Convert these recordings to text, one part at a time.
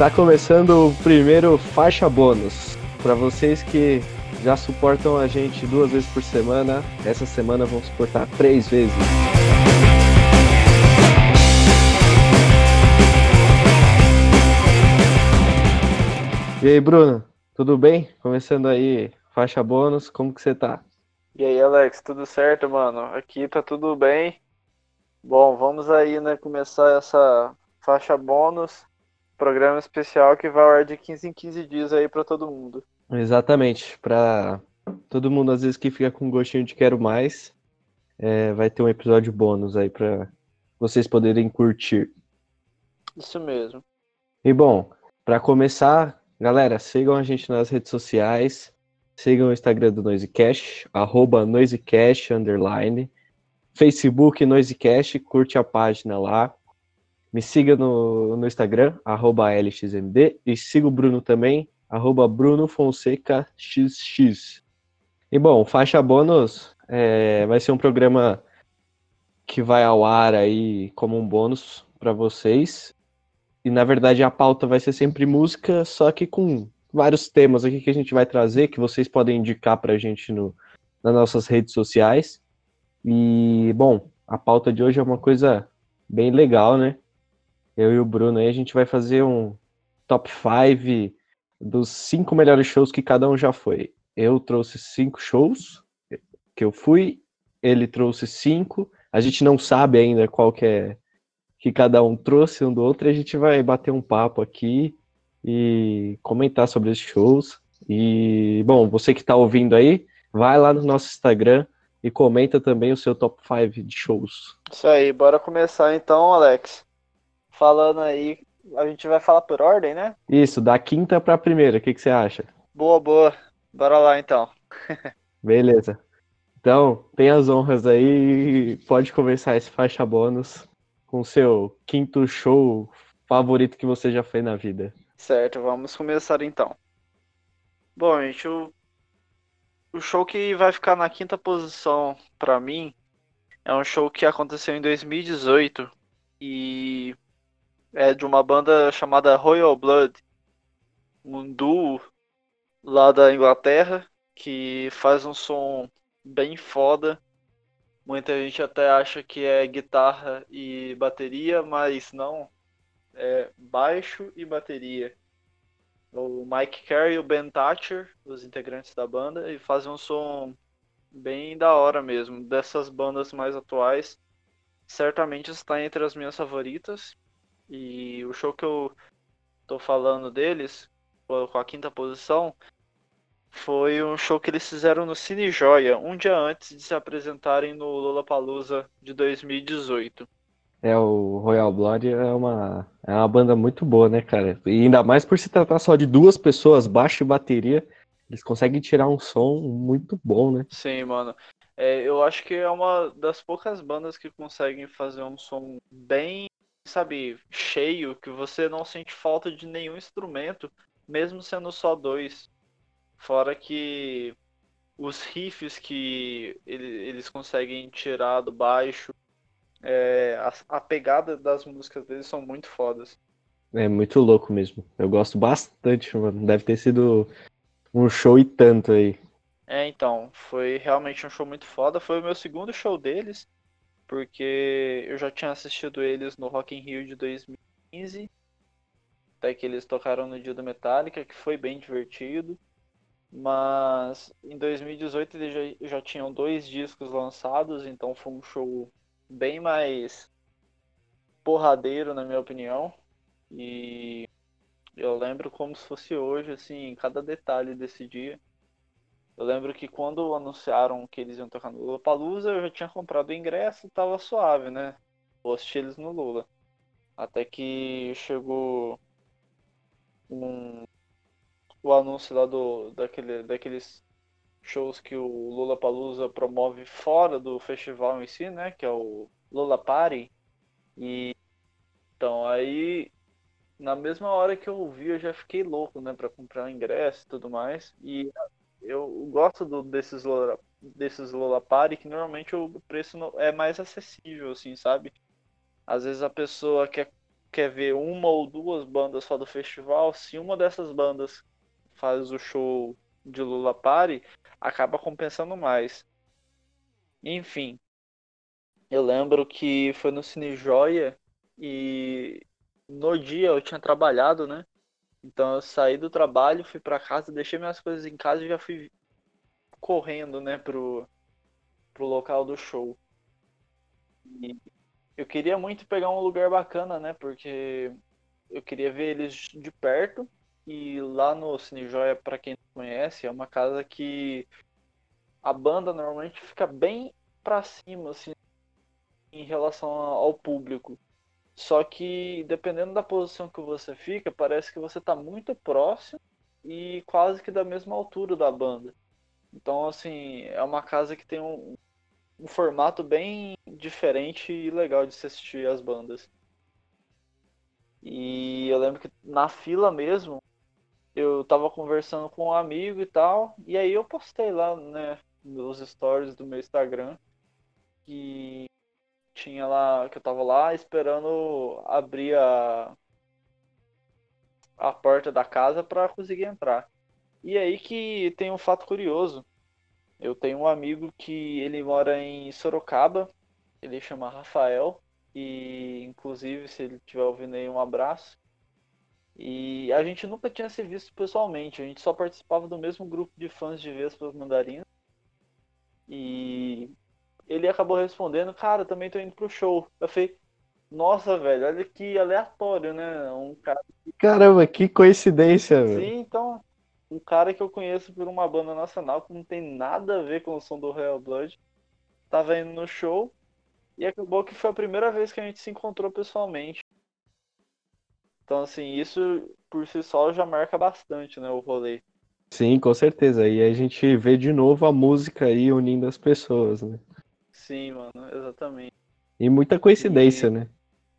Está começando o primeiro faixa bônus. Para vocês que já suportam a gente duas vezes por semana, essa semana vão suportar três vezes. E aí, Bruno, tudo bem? Começando aí, faixa bônus, como que você tá? E aí, Alex, tudo certo, mano? Aqui tá tudo bem. Bom, vamos aí, né, começar essa faixa bônus, programa especial que vai ao ar de 15 em 15 dias aí para todo mundo. Exatamente, para todo mundo às vezes que fica com gostinho de quero mais, é, vai ter um episódio bônus aí para vocês poderem curtir. Isso mesmo. E bom, para começar, galera, sigam a gente nas redes sociais, sigam o Instagram do Noisecast, arroba Noisecast, underline, Facebook Noisecast, curte a página lá, me siga no, no Instagram, arroba LXMD, e siga o Bruno também, arroba Bruno Fonseca XX. E bom, faixa bônus é, vai ser um programa que vai ao ar aí como um bônus para vocês. E na verdade a pauta vai ser sempre música, só que com vários temas aqui que a gente vai trazer, que vocês podem indicar para a gente no, nas nossas redes sociais. E bom, a pauta de hoje é uma coisa bem legal, né? Eu e o Bruno aí, a gente vai fazer um top 5 dos cinco melhores shows que cada um já foi. Eu trouxe cinco shows que eu fui, ele trouxe cinco. A gente não sabe ainda qual que é que cada um trouxe um do outro. E a gente vai bater um papo aqui e comentar sobre esses shows. E, bom, você que está ouvindo aí, vai lá no nosso Instagram e comenta também o seu top 5 de shows. Isso aí, bora começar então, Alex falando aí, a gente vai falar por ordem, né? Isso, da quinta pra primeira, o que, que você acha? Boa, boa. Bora lá então. Beleza. Então, tem as honras aí pode começar esse faixa bônus com o seu quinto show favorito que você já fez na vida. Certo, vamos começar então. Bom, gente, o, o show que vai ficar na quinta posição para mim é um show que aconteceu em 2018 e é de uma banda chamada Royal Blood, um duo lá da Inglaterra que faz um som bem foda. Muita gente até acha que é guitarra e bateria, mas não. É baixo e bateria. O Mike Carey e o Ben Thatcher, os integrantes da banda, e fazem um som bem da hora mesmo. Dessas bandas mais atuais, certamente está entre as minhas favoritas. E o show que eu tô falando deles, com a quinta posição, foi um show que eles fizeram no Cine Joia, um dia antes de se apresentarem no Lollapalooza de 2018. É, o Royal Blood é uma, é uma banda muito boa, né, cara? E ainda mais por se tratar só de duas pessoas, baixo e bateria, eles conseguem tirar um som muito bom, né? Sim, mano. É, eu acho que é uma das poucas bandas que conseguem fazer um som bem sabe, cheio, que você não sente falta de nenhum instrumento, mesmo sendo só dois. Fora que os riffs que eles conseguem tirar do baixo, é, a, a, pegada das músicas deles são muito fodas. É muito louco mesmo. Eu gosto bastante, mano. Deve ter sido um show e tanto aí. É, então, foi realmente um show muito foda. Foi o meu segundo show deles porque eu já tinha assistido eles no Rock in Rio de 2015, até que eles tocaram no dia do Metallica, que foi bem divertido. Mas em 2018 eles já, já tinham dois discos lançados, então foi um show bem mais porradeiro, na minha opinião. E eu lembro como se fosse hoje, assim, cada detalhe desse dia. Eu lembro que quando anunciaram que eles iam tocar no Lollapalooza, eu já tinha comprado o ingresso e tava suave, né? Vou assistir eles no Lula. Até que chegou um, o anúncio lá do, daquele, daqueles shows que o Lollapalooza promove fora do festival em si, né? Que é o Lola Party. E então aí na mesma hora que eu ouvi, eu já fiquei louco, né, para comprar ingresso e tudo mais. E eu gosto do, desses Lola, desses Lola Party que normalmente o preço é mais acessível, assim, sabe? Às vezes a pessoa quer quer ver uma ou duas bandas só do festival, se uma dessas bandas faz o show de Lula Party, acaba compensando mais. Enfim, eu lembro que foi no Cine Joia e no dia eu tinha trabalhado, né? Então eu saí do trabalho, fui para casa, deixei minhas coisas em casa e já fui correndo, né, pro, pro local do show. E eu queria muito pegar um lugar bacana, né, porque eu queria ver eles de perto. E lá no Cine Joia, para quem não conhece, é uma casa que a banda normalmente fica bem para cima, assim, em relação ao público. Só que dependendo da posição que você fica, parece que você está muito próximo e quase que da mesma altura da banda. Então, assim, é uma casa que tem um, um formato bem diferente e legal de se assistir as bandas. E eu lembro que na fila mesmo, eu tava conversando com um amigo e tal, e aí eu postei lá, né, nos stories do meu Instagram, que tinha lá, que eu tava lá esperando abrir a, a porta da casa para conseguir entrar. E aí que tem um fato curioso. Eu tenho um amigo que ele mora em Sorocaba, ele chama Rafael, e inclusive se ele estiver ouvindo aí um abraço. E a gente nunca tinha se visto pessoalmente, a gente só participava do mesmo grupo de fãs de Vespas Mandarinas. E ele acabou respondendo, cara, também tô indo pro show. Eu falei, nossa, velho, olha que aleatório, né? Um cara. Caramba, que coincidência, velho. Sim, então, um cara que eu conheço por uma banda nacional que não tem nada a ver com o som do Real Blood, tava indo no show e acabou que foi a primeira vez que a gente se encontrou pessoalmente. Então, assim, isso por si só já marca bastante, né, o rolê. Sim, com certeza. E a gente vê de novo a música aí unindo as pessoas, né? Sim, mano, exatamente. E muita coincidência, e... né?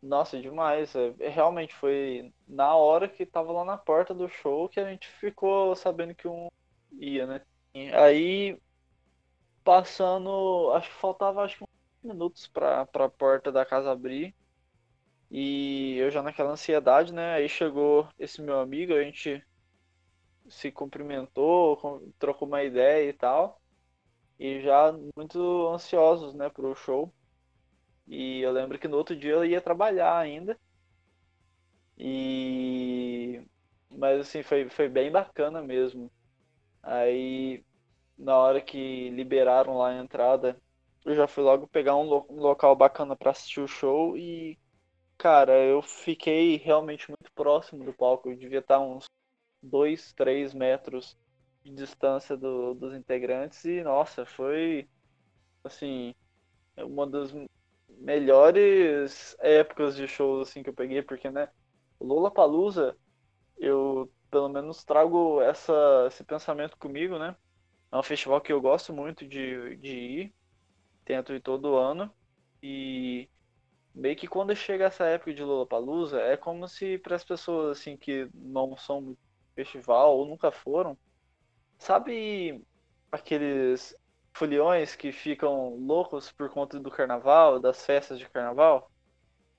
Nossa, demais. É, é, realmente foi na hora que tava lá na porta do show que a gente ficou sabendo que um ia, né? E aí, passando, acho que faltava acho que uns minutos pra, pra porta da casa abrir. E eu já naquela ansiedade, né? Aí chegou esse meu amigo, a gente se cumprimentou, trocou uma ideia e tal. E já muito ansiosos, né, pro show. E eu lembro que no outro dia eu ia trabalhar ainda. E mas assim, foi, foi bem bacana mesmo. Aí na hora que liberaram lá a entrada, eu já fui logo pegar um, lo um local bacana para assistir o show e cara, eu fiquei realmente muito próximo do palco. Eu devia estar uns 2, 3 metros de distância do, dos integrantes e nossa, foi assim, uma das melhores épocas de shows assim que eu peguei, porque né, o Lollapalooza, eu pelo menos trago essa, esse pensamento comigo, né? É um festival que eu gosto muito de, de ir, tento ir todo ano e meio que quando chega essa época de Lollapalooza, é como se para as pessoas assim que não são festival ou nunca foram, sabe aqueles foliões que ficam loucos por conta do carnaval, das festas de carnaval,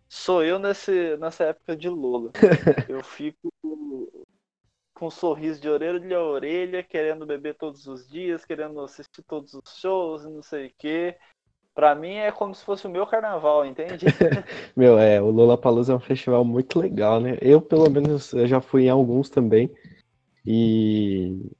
sou eu nesse, nessa época de Lula. eu fico com um sorriso de orelha a orelha, querendo beber todos os dias, querendo assistir todos os shows e não sei o quê. Pra mim é como se fosse o meu carnaval, entende? meu, é, o Lollapalooza é um festival muito legal, né? Eu, pelo menos, eu já fui em alguns também. E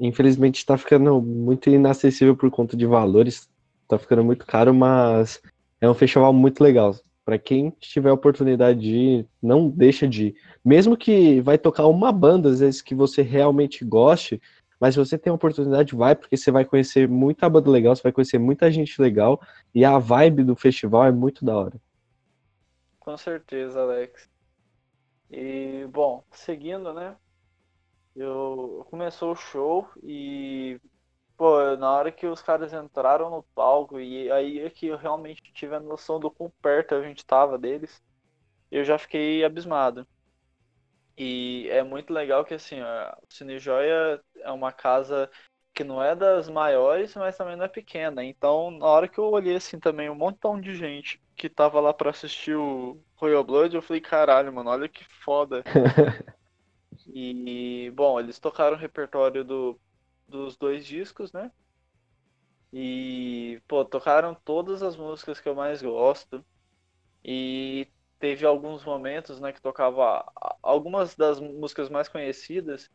infelizmente está ficando muito inacessível por conta de valores, está ficando muito caro, mas é um festival muito legal. Para quem tiver a oportunidade de ir, não deixa de ir. Mesmo que vai tocar uma banda, às vezes, que você realmente goste, mas se você tem a oportunidade, vai, porque você vai conhecer muita banda legal, você vai conhecer muita gente legal, e a vibe do festival é muito da hora. Com certeza, Alex. E, bom, seguindo, né? Eu começou o show e pô, na hora que os caras entraram no palco e aí é que eu realmente tive a noção do quão perto a gente tava deles, eu já fiquei abismado. E é muito legal que assim, a Cine Joia é uma casa que não é das maiores, mas também não é pequena. Então, na hora que eu olhei assim também um montão de gente que tava lá para assistir o Royal Blood, eu falei, caralho, mano, olha que foda. e, bom, eles tocaram o repertório do, dos dois discos, né? E, pô, tocaram todas as músicas que eu mais gosto. E teve alguns momentos, né, que tocava algumas das músicas mais conhecidas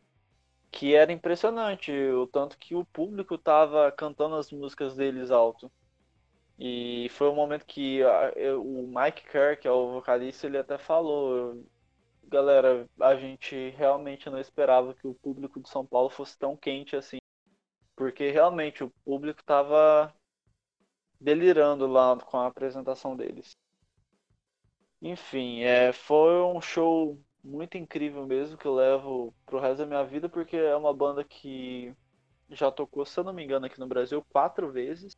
que era impressionante o tanto que o público tava cantando as músicas deles alto. E foi um momento que a, eu, o Mike Kerr, que é o vocalista, ele até falou: Galera, a gente realmente não esperava que o público de São Paulo fosse tão quente assim. Porque realmente o público tava delirando lá com a apresentação deles. Enfim, é, foi um show muito incrível mesmo, que eu levo pro resto da minha vida, porque é uma banda que já tocou, se eu não me engano, aqui no Brasil quatro vezes.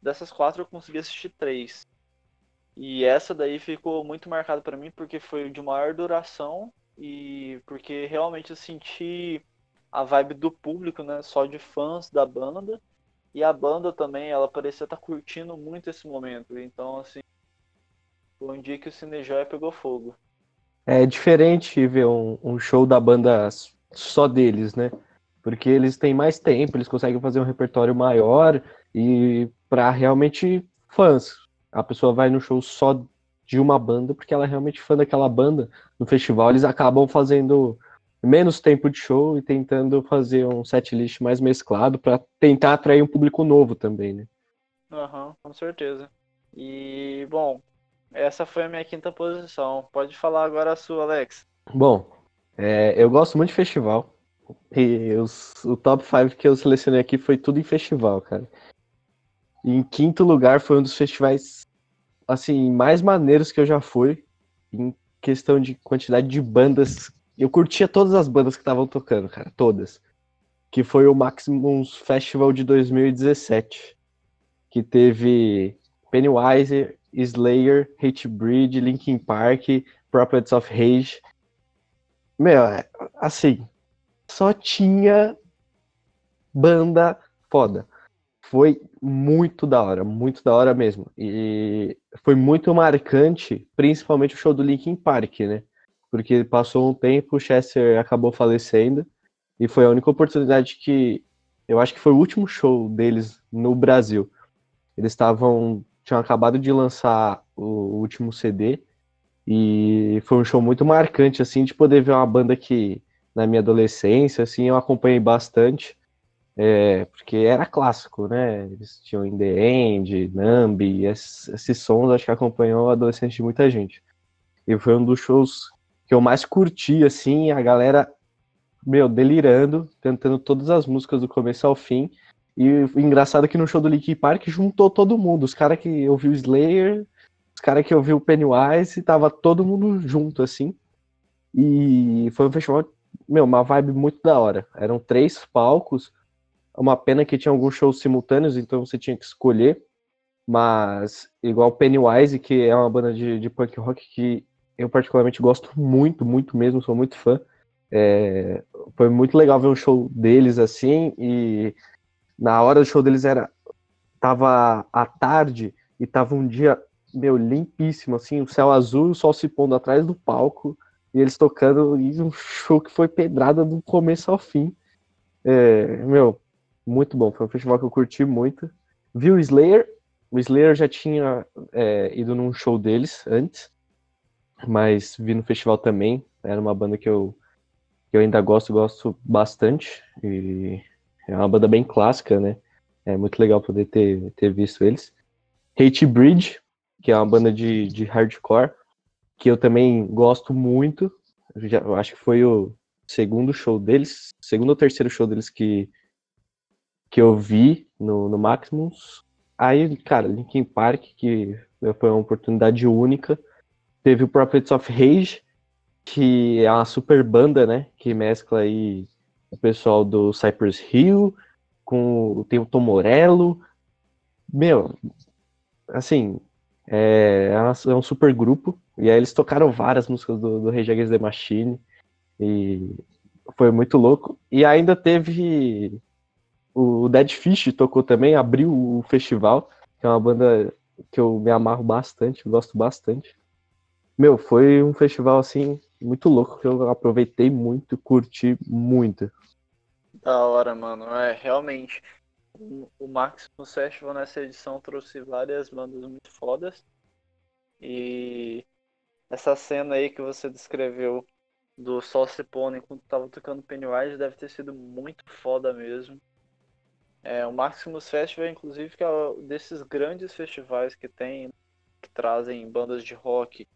Dessas quatro eu consegui assistir três. E essa daí ficou muito marcada para mim porque foi de maior duração e porque realmente eu senti a vibe do público, né, só de fãs da banda. E a banda também, ela parecia estar tá curtindo muito esse momento. Então, assim, foi um dia que o Cinejoia pegou fogo. É diferente ver um, um, show da banda só deles, né? Porque eles têm mais tempo, eles conseguem fazer um repertório maior e para realmente fãs. A pessoa vai no show só de uma banda porque ela é realmente fã daquela banda. No festival eles acabam fazendo menos tempo de show e tentando fazer um set list mais mesclado para tentar atrair um público novo também, né? Aham, uhum, com certeza. E, bom, essa foi a minha quinta posição. Pode falar agora a sua, Alex. Bom, é, eu gosto muito de festival. E os, o top 5 que eu selecionei aqui foi tudo em festival, cara. E em quinto lugar foi um dos festivais assim mais maneiros que eu já fui em questão de quantidade de bandas. Eu curtia todas as bandas que estavam tocando, cara, todas. Que foi o Maximums Festival de 2017, que teve Pennywise, Slayer, Hatebreed, Linkin Park, Prophets of Rage. Meu, é, assim, só tinha banda foda. Foi muito da hora, muito da hora mesmo. E foi muito marcante, principalmente o show do Linkin Park, né? Porque passou um tempo, o Chester acabou falecendo e foi a única oportunidade que eu acho que foi o último show deles no Brasil. Eles estavam tinham acabado de lançar o último CD e foi um show muito marcante, assim, de poder ver uma banda que na minha adolescência, assim, eu acompanhei bastante, é, porque era clássico, né? Eles tinham In The End, Nambi, esses, esses sons acho que acompanhou a adolescência de muita gente. E foi um dos shows que eu mais curti, assim, a galera, meu, delirando, cantando todas as músicas do começo ao fim, e o engraçado é que no show do Linkin Park juntou todo mundo. Os caras que ouviu Slayer, os caras que ouviu Pennywise, tava todo mundo junto, assim. E foi um festival, meu, uma vibe muito da hora. Eram três palcos. Uma pena que tinha alguns shows simultâneos, então você tinha que escolher. Mas, igual Pennywise, que é uma banda de, de punk rock que eu particularmente gosto muito, muito mesmo, sou muito fã. É, foi muito legal ver um show deles assim e na hora do show deles era tava à tarde e tava um dia meu limpíssimo assim, o céu azul, o sol se pondo atrás do palco e eles tocando e um show que foi pedrada do começo ao fim. É, meu, muito bom, foi um festival que eu curti muito. Vi o Slayer, o Slayer já tinha é, ido num show deles antes, mas vi no festival também. Era uma banda que eu, que eu ainda gosto, gosto bastante. E é uma banda bem clássica, né? É muito legal poder ter, ter visto eles. Hate Bridge, que é uma banda de, de hardcore, que eu também gosto muito. Eu, já, eu acho que foi o segundo show deles, segundo ou terceiro show deles que, que eu vi no, no Maximus. Aí, cara, Linkin Park, que foi uma oportunidade única. Teve o Prophets of Rage, que é uma super banda, né? Que mescla aí o pessoal do Cypress Hill, com tem o Tom Morello. Meu, assim, é, é um super grupo. E aí eles tocaram várias músicas do, do Rage Against the Machine. E foi muito louco. E ainda teve o Dead Fish tocou também, abriu o festival, que é uma banda que eu me amarro bastante, gosto bastante. Meu, foi um festival assim muito louco que eu aproveitei muito, curti muito. Da hora, mano. É, realmente. O Maximus Festival nessa edição trouxe várias bandas muito fodas. E essa cena aí que você descreveu do Sol se pondo enquanto tava tocando Pennywise deve ter sido muito foda mesmo. É, o Maximus Festival, inclusive, que é desses grandes festivais que tem, que trazem bandas de rock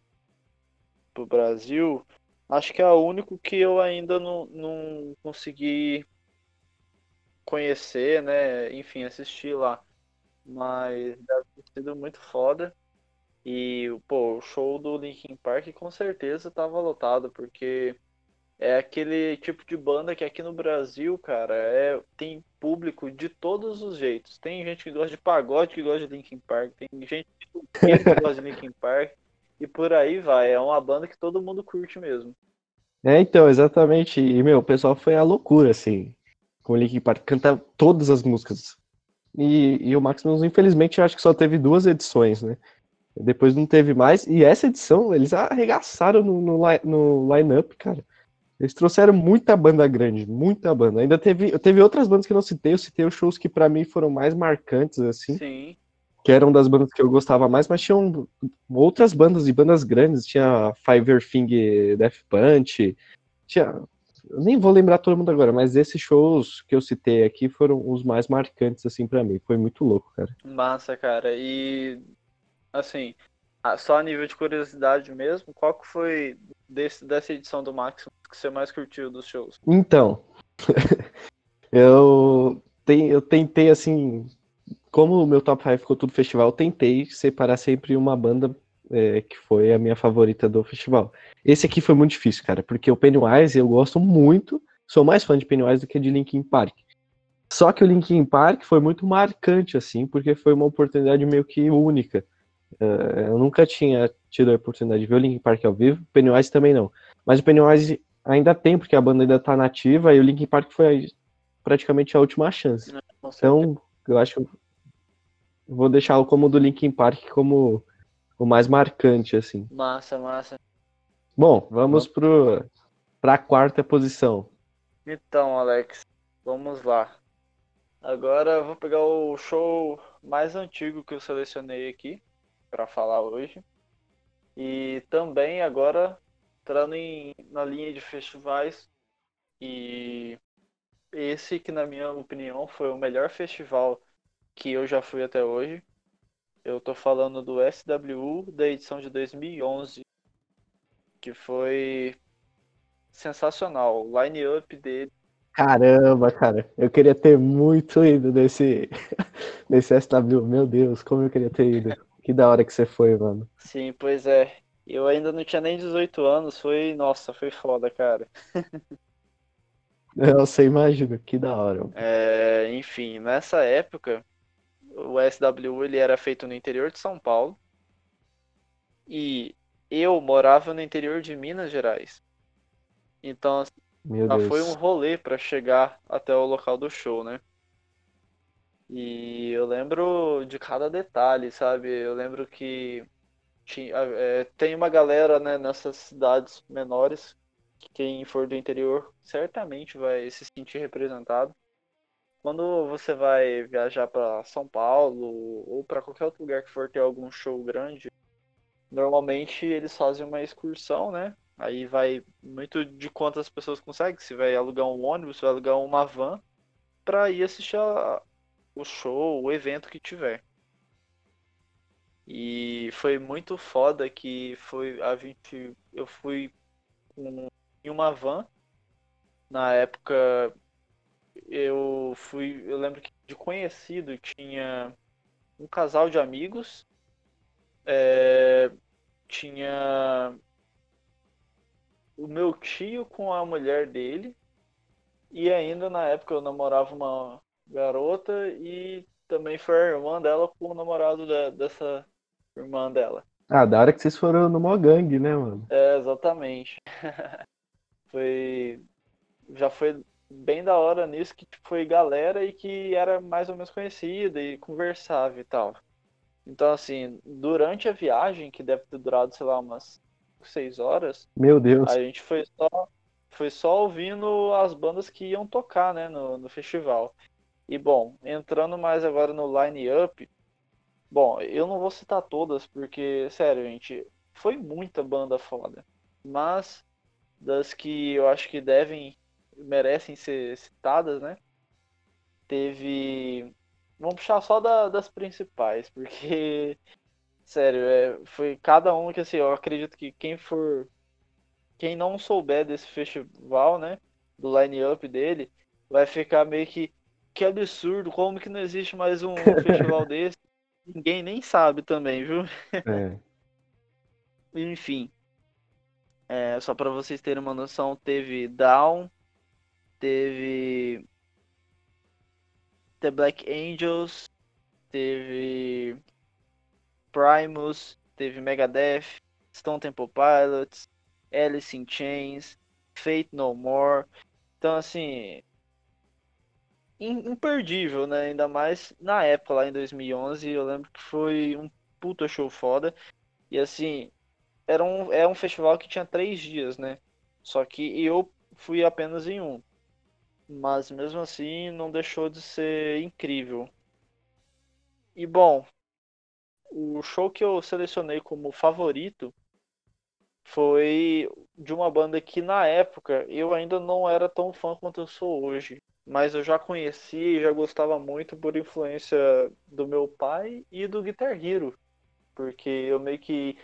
pro Brasil, acho que é o único que eu ainda não, não consegui conhecer, né? Enfim, assistir lá. Mas deve ter sido muito foda. E, pô, o show do Linkin Park com certeza tava lotado, porque é aquele tipo de banda que aqui no Brasil, cara, é, tem público de todos os jeitos. Tem gente que gosta de pagode que gosta de Linkin Park, tem gente que gosta de Linkin Park, e por aí vai. É uma banda que todo mundo curte mesmo. É, então, exatamente. E, meu, o pessoal foi a loucura, assim, com o Linkin Park. Canta todas as músicas. E, e o Maximus, infelizmente, eu acho que só teve duas edições, né? Depois não teve mais. E essa edição, eles arregaçaram no, no, no line-up, cara. Eles trouxeram muita banda grande, muita banda. Ainda teve, teve outras bandas que eu não citei, eu citei os shows que para mim foram mais marcantes, assim. Sim. Que eram das bandas que eu gostava mais, mas tinham outras bandas e bandas grandes. Tinha Five Thing Death Punch, tinha. Eu nem vou lembrar todo mundo agora, mas esses shows que eu citei aqui foram os mais marcantes, assim, para mim. Foi muito louco, cara. Massa, cara. E, assim, só a nível de curiosidade mesmo, qual que foi desse, dessa edição do Máximo que você mais curtiu dos shows? Então, eu, tem, eu tentei, assim, como o meu top 5 ficou tudo festival, eu tentei separar sempre uma banda é, que foi a minha favorita do festival. Esse aqui foi muito difícil, cara, porque o Pennywise eu gosto muito, sou mais fã de Pennywise do que de Linkin Park. Só que o Linkin Park foi muito marcante, assim, porque foi uma oportunidade meio que única. Uh, eu nunca tinha tido a oportunidade de ver o Linkin Park ao vivo, Pennywise também não. Mas o Pennywise ainda tem, porque a banda ainda tá nativa, e o Linkin Park foi praticamente a última chance. Então, eu acho que vou deixá-lo como o do Linkin Park como o mais marcante, assim. Massa, massa. Bom, vamos pro, pra quarta posição. Então, Alex, vamos lá. Agora eu vou pegar o show mais antigo que eu selecionei aqui para falar hoje. E também agora entrando em, na linha de festivais e esse que na minha opinião foi o melhor festival que eu já fui até hoje. Eu tô falando do SWU da edição de 2011, que foi sensacional. O line-up dele. Caramba, cara, eu queria ter muito ido nesse, nesse SW. Meu Deus, como eu queria ter ido. Que da hora que você foi, mano. Sim, pois é. Eu ainda não tinha nem 18 anos, foi, nossa, foi foda, cara. Você imagina, que da hora. É, enfim, nessa época, o SW ele era feito no interior de São Paulo. E eu morava no interior de Minas Gerais. Então, Meu foi um rolê para chegar até o local do show, né? E eu lembro de cada detalhe, sabe? Eu lembro que tinha, é, tem uma galera né, nessas cidades menores, que quem for do interior certamente vai se sentir representado. Quando você vai viajar para São Paulo ou para qualquer outro lugar que for ter algum show grande, normalmente eles fazem uma excursão, né? Aí vai muito de quantas pessoas conseguem. Se vai alugar um ônibus, se vai alugar uma van para ir assistir a, o show, o evento que tiver. E foi muito foda que foi a gente eu fui em uma van. Na época eu fui, eu lembro que de conhecido tinha um casal de amigos, é, tinha o meu tio com a mulher dele e ainda na época eu namorava uma garota e também foi a irmã dela com o namorado da, dessa irmã dela. Ah, da hora que vocês foram no gangue, né, mano? É, exatamente. foi. Já foi bem da hora nisso que tipo, foi galera e que era mais ou menos conhecida e conversava e tal. Então, assim, durante a viagem, que deve ter durado, sei lá, umas seis horas. Meu Deus. A gente foi só, foi só ouvindo as bandas que iam tocar, né, no, no festival. E, bom, entrando mais agora no line-up, bom, eu não vou citar todas, porque, sério, gente, foi muita banda foda. Mas, das que eu acho que devem, merecem ser citadas, né, teve... Vamos puxar só da, das principais, porque Sério, é, foi cada um que assim, eu acredito que quem for. Quem não souber desse festival, né? Do line-up dele, vai ficar meio que. Que absurdo, como que não existe mais um festival desse? Ninguém nem sabe também, viu? É. Enfim. É, só para vocês terem uma noção, teve Down, teve The Black Angels, teve Primus, teve Megadeth, Stone Temple Pilots, Alice in Chains, Fate No More. Então, assim, imperdível, né? Ainda mais na época, lá em 2011, eu lembro que foi um puta show foda. E, assim, era um, é um festival que tinha três dias, né? Só que eu fui apenas em um. Mas, mesmo assim, não deixou de ser incrível. E, bom, o show que eu selecionei como favorito foi de uma banda que na época eu ainda não era tão fã quanto eu sou hoje. Mas eu já conhecia e já gostava muito por influência do meu pai e do Guitar Hero. Porque eu meio que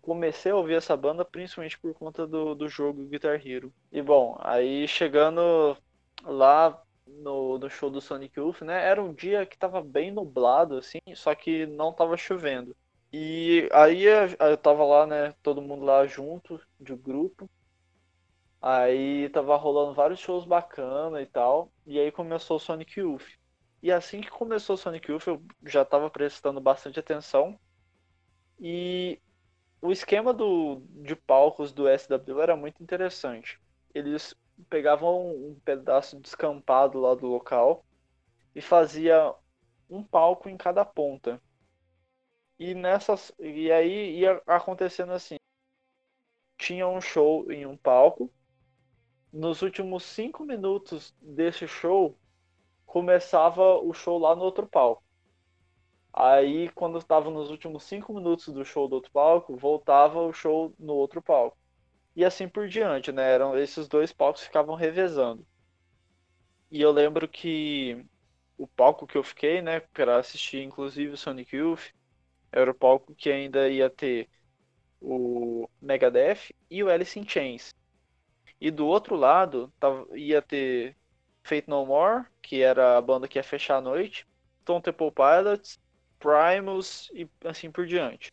comecei a ouvir essa banda principalmente por conta do, do jogo Guitar Hero. E bom, aí chegando lá no, no show do Sonic Youth, né? Era um dia que tava bem nublado, assim, só que não tava chovendo. E aí eu tava lá, né? Todo mundo lá junto, de grupo. Aí tava rolando vários shows bacana e tal. E aí começou o Sonic Youth. E assim que começou o Sonic Youth, eu já tava prestando bastante atenção. E o esquema do, de palcos do SW era muito interessante. Eles pegavam um pedaço descampado lá do local e fazia um palco em cada ponta. E nessas e aí ia acontecendo assim. Tinha um show em um palco. Nos últimos cinco minutos desse show, começava o show lá no outro palco. Aí, quando estava nos últimos cinco minutos do show do outro palco, voltava o show no outro palco e assim por diante, né? Eram esses dois palcos ficavam revezando. E eu lembro que o palco que eu fiquei, né, para assistir inclusive o Sonic Youth, era o palco que ainda ia ter o Megadeth e o Alice in Chains. E do outro lado tava, ia ter Fate No More, que era a banda que ia fechar a noite, Stone Temple Pilots, Primus e assim por diante.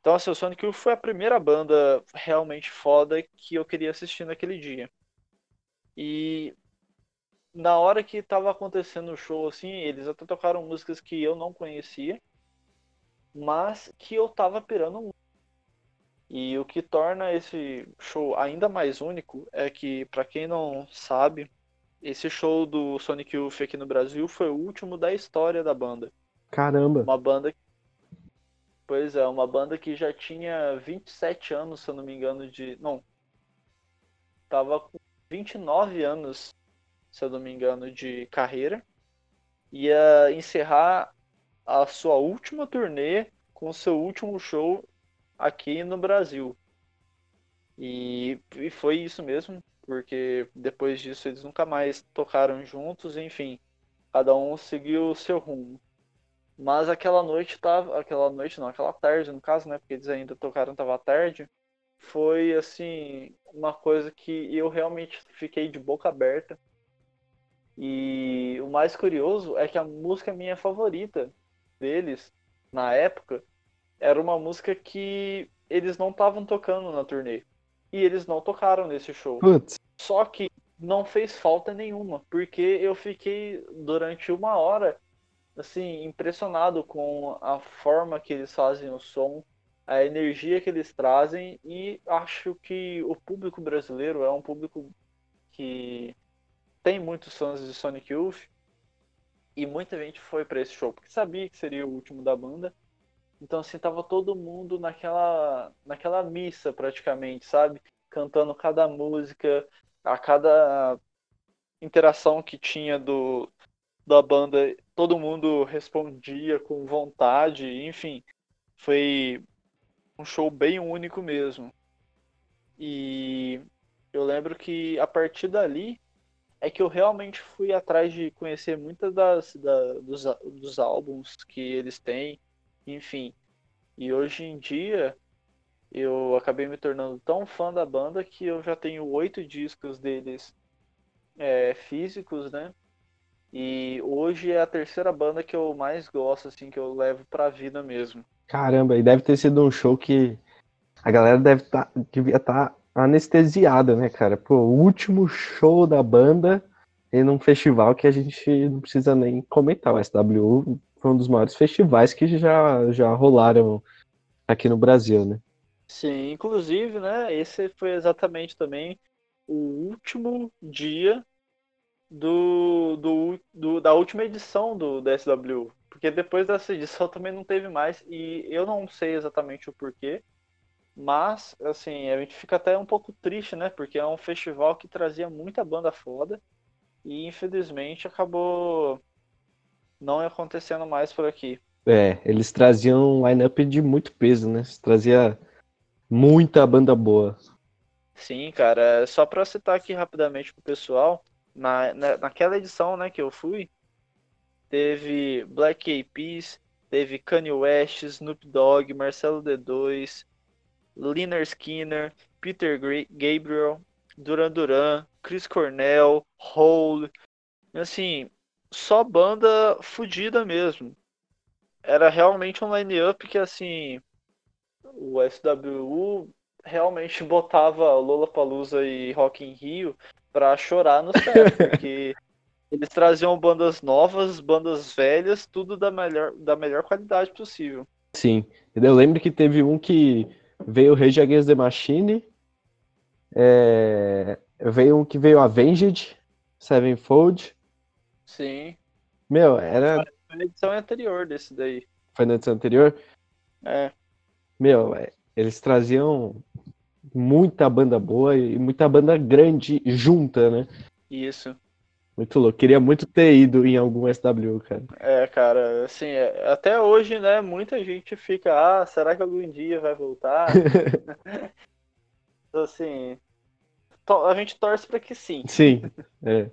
Então, assim, o Sonic Youth foi a primeira banda realmente foda que eu queria assistir naquele dia. E na hora que tava acontecendo o show, assim, eles até tocaram músicas que eu não conhecia, mas que eu tava pirando muito. E o que torna esse show ainda mais único é que, para quem não sabe, esse show do Sonic Youth aqui no Brasil foi o último da história da banda. Caramba! Uma banda Pois é, uma banda que já tinha 27 anos, se eu não me engano, de. Não. Tava com 29 anos, se eu não me engano, de carreira. Ia encerrar a sua última turnê com o seu último show aqui no Brasil. E, e foi isso mesmo, porque depois disso eles nunca mais tocaram juntos, enfim, cada um seguiu o seu rumo. Mas aquela noite tava. Aquela noite não, aquela tarde, no caso, né? Porque eles ainda tocaram, tava tarde. Foi assim, uma coisa que eu realmente fiquei de boca aberta. E o mais curioso é que a música minha favorita deles, na época, era uma música que eles não estavam tocando na turnê. E eles não tocaram nesse show. Putz. Só que não fez falta nenhuma, porque eu fiquei durante uma hora assim, impressionado com a forma que eles fazem o som, a energia que eles trazem e acho que o público brasileiro é um público que tem muitos fãs de Sonic Youth e muita gente foi para esse show porque sabia que seria o último da banda. Então assim tava todo mundo naquela naquela missa praticamente, sabe? Cantando cada música, a cada interação que tinha do da banda, todo mundo respondia com vontade, enfim, foi um show bem único mesmo. E eu lembro que a partir dali é que eu realmente fui atrás de conhecer muitas das da, dos, dos álbuns que eles têm, enfim. E hoje em dia eu acabei me tornando tão fã da banda que eu já tenho oito discos deles é, físicos, né? E hoje é a terceira banda que eu mais gosto, assim, que eu levo pra vida mesmo. Caramba, e deve ter sido um show que a galera deve tá, devia estar tá anestesiada, né, cara? Pô, o último show da banda em um festival que a gente não precisa nem comentar. O SWU foi um dos maiores festivais que já, já rolaram aqui no Brasil, né? Sim, inclusive, né, esse foi exatamente também o último dia do, do, do, da última edição do, do SW. Porque depois dessa edição também não teve mais. E eu não sei exatamente o porquê. Mas, assim, a gente fica até um pouco triste, né? Porque é um festival que trazia muita banda foda. E infelizmente acabou não acontecendo mais por aqui. É, eles traziam um line-up de muito peso, né? Trazia muita banda boa. Sim, cara. Só pra citar aqui rapidamente pro pessoal, na, na, naquela edição né, que eu fui, teve Black Eyed Peas, teve Kanye West, Snoop Dogg, Marcelo D2, Liner Skinner, Peter Gabriel, Duran Duran, Chris Cornell, Hole, assim, só banda fodida mesmo. Era realmente um line-up que, assim, o SWU realmente botava Lollapalooza e Rock in Rio pra chorar no céu, porque eles traziam bandas novas, bandas velhas, tudo da melhor, da melhor qualidade possível. Sim, eu lembro que teve um que veio Rage Against the Machine, é... veio um que veio Avenged, Sevenfold. Sim. Meu, era... Foi na edição anterior desse daí. Foi na edição anterior? É. Meu, é, eles traziam muita banda boa e muita banda grande junta, né? Isso. Muito louco. Queria muito ter ido em algum SW, cara. É, cara, assim, é, até hoje, né, muita gente fica, ah, será que algum dia vai voltar? assim, a gente torce para que sim. Sim, é.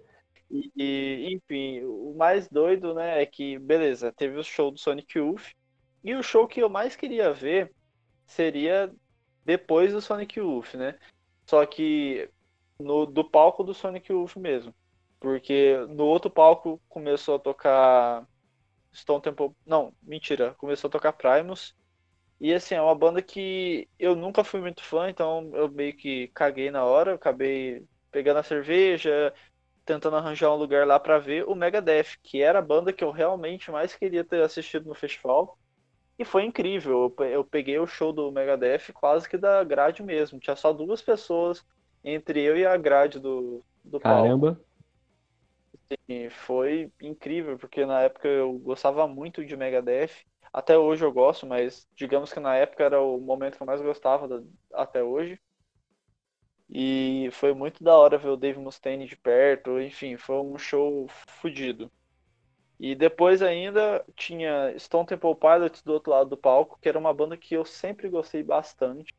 E, e, enfim, o mais doido, né, é que, beleza, teve o show do Sonic Youth, e o show que eu mais queria ver seria depois do Sonic Youth, né? Só que no, do palco do Sonic Youth mesmo. Porque no outro palco começou a tocar Stone Temple. Não, mentira. Começou a tocar Primus. E assim, é uma banda que eu nunca fui muito fã, então eu meio que caguei na hora. acabei pegando a cerveja, tentando arranjar um lugar lá para ver o Megadeth, que era a banda que eu realmente mais queria ter assistido no festival. E foi incrível. Eu peguei o show do Megadeth quase que da grade mesmo. Tinha só duas pessoas entre eu e a grade do, do Caramba. palco. Sim, foi incrível, porque na época eu gostava muito de Megadeth. Até hoje eu gosto, mas digamos que na época era o momento que eu mais gostava da, até hoje. E foi muito da hora ver o Dave Mustaine de perto. Enfim, foi um show fodido. E depois ainda tinha Stone Temple Pilots do outro lado do palco, que era uma banda que eu sempre gostei bastante.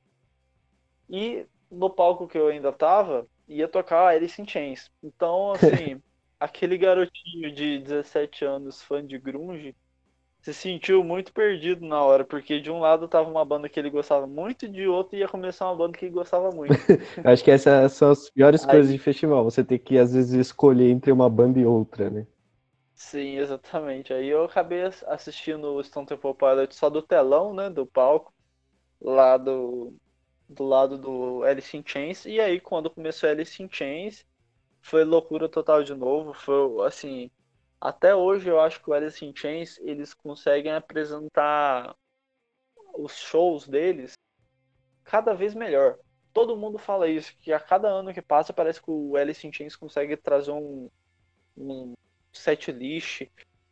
E no palco que eu ainda tava, ia tocar Alice in Chains. Então, assim, aquele garotinho de 17 anos, fã de grunge, se sentiu muito perdido na hora, porque de um lado tava uma banda que ele gostava muito, de outro ia começar uma banda que ele gostava muito. Acho que essas são as piores Aí... coisas de festival, você tem que às vezes escolher entre uma banda e outra, né? Sim, exatamente. Aí eu acabei assistindo o Stone Temple Pilots só do telão, né, do palco, lá do, do lado do Alice in Chains. E aí, quando começou Alice in Chains, foi loucura total de novo. Foi, assim, até hoje eu acho que o Alice in Chains, eles conseguem apresentar os shows deles cada vez melhor. todo mundo fala isso, que a cada ano que passa parece que o Alice in Chains consegue trazer um, um set list,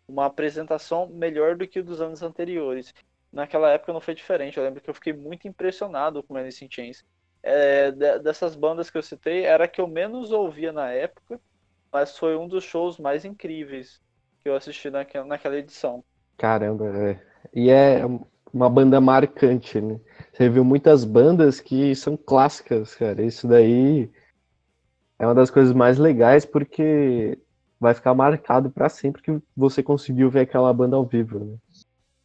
uma apresentação melhor do que o dos anos anteriores. Naquela época não foi diferente, eu lembro que eu fiquei muito impressionado com o Alice in Chains. É, dessas bandas que eu citei, era a que eu menos ouvia na época, mas foi um dos shows mais incríveis que eu assisti naquela, naquela edição. Caramba, é. e é uma banda marcante, né? Você viu muitas bandas que são clássicas, cara. Isso daí é uma das coisas mais legais porque vai ficar marcado para sempre que você conseguiu ver aquela banda ao vivo, né?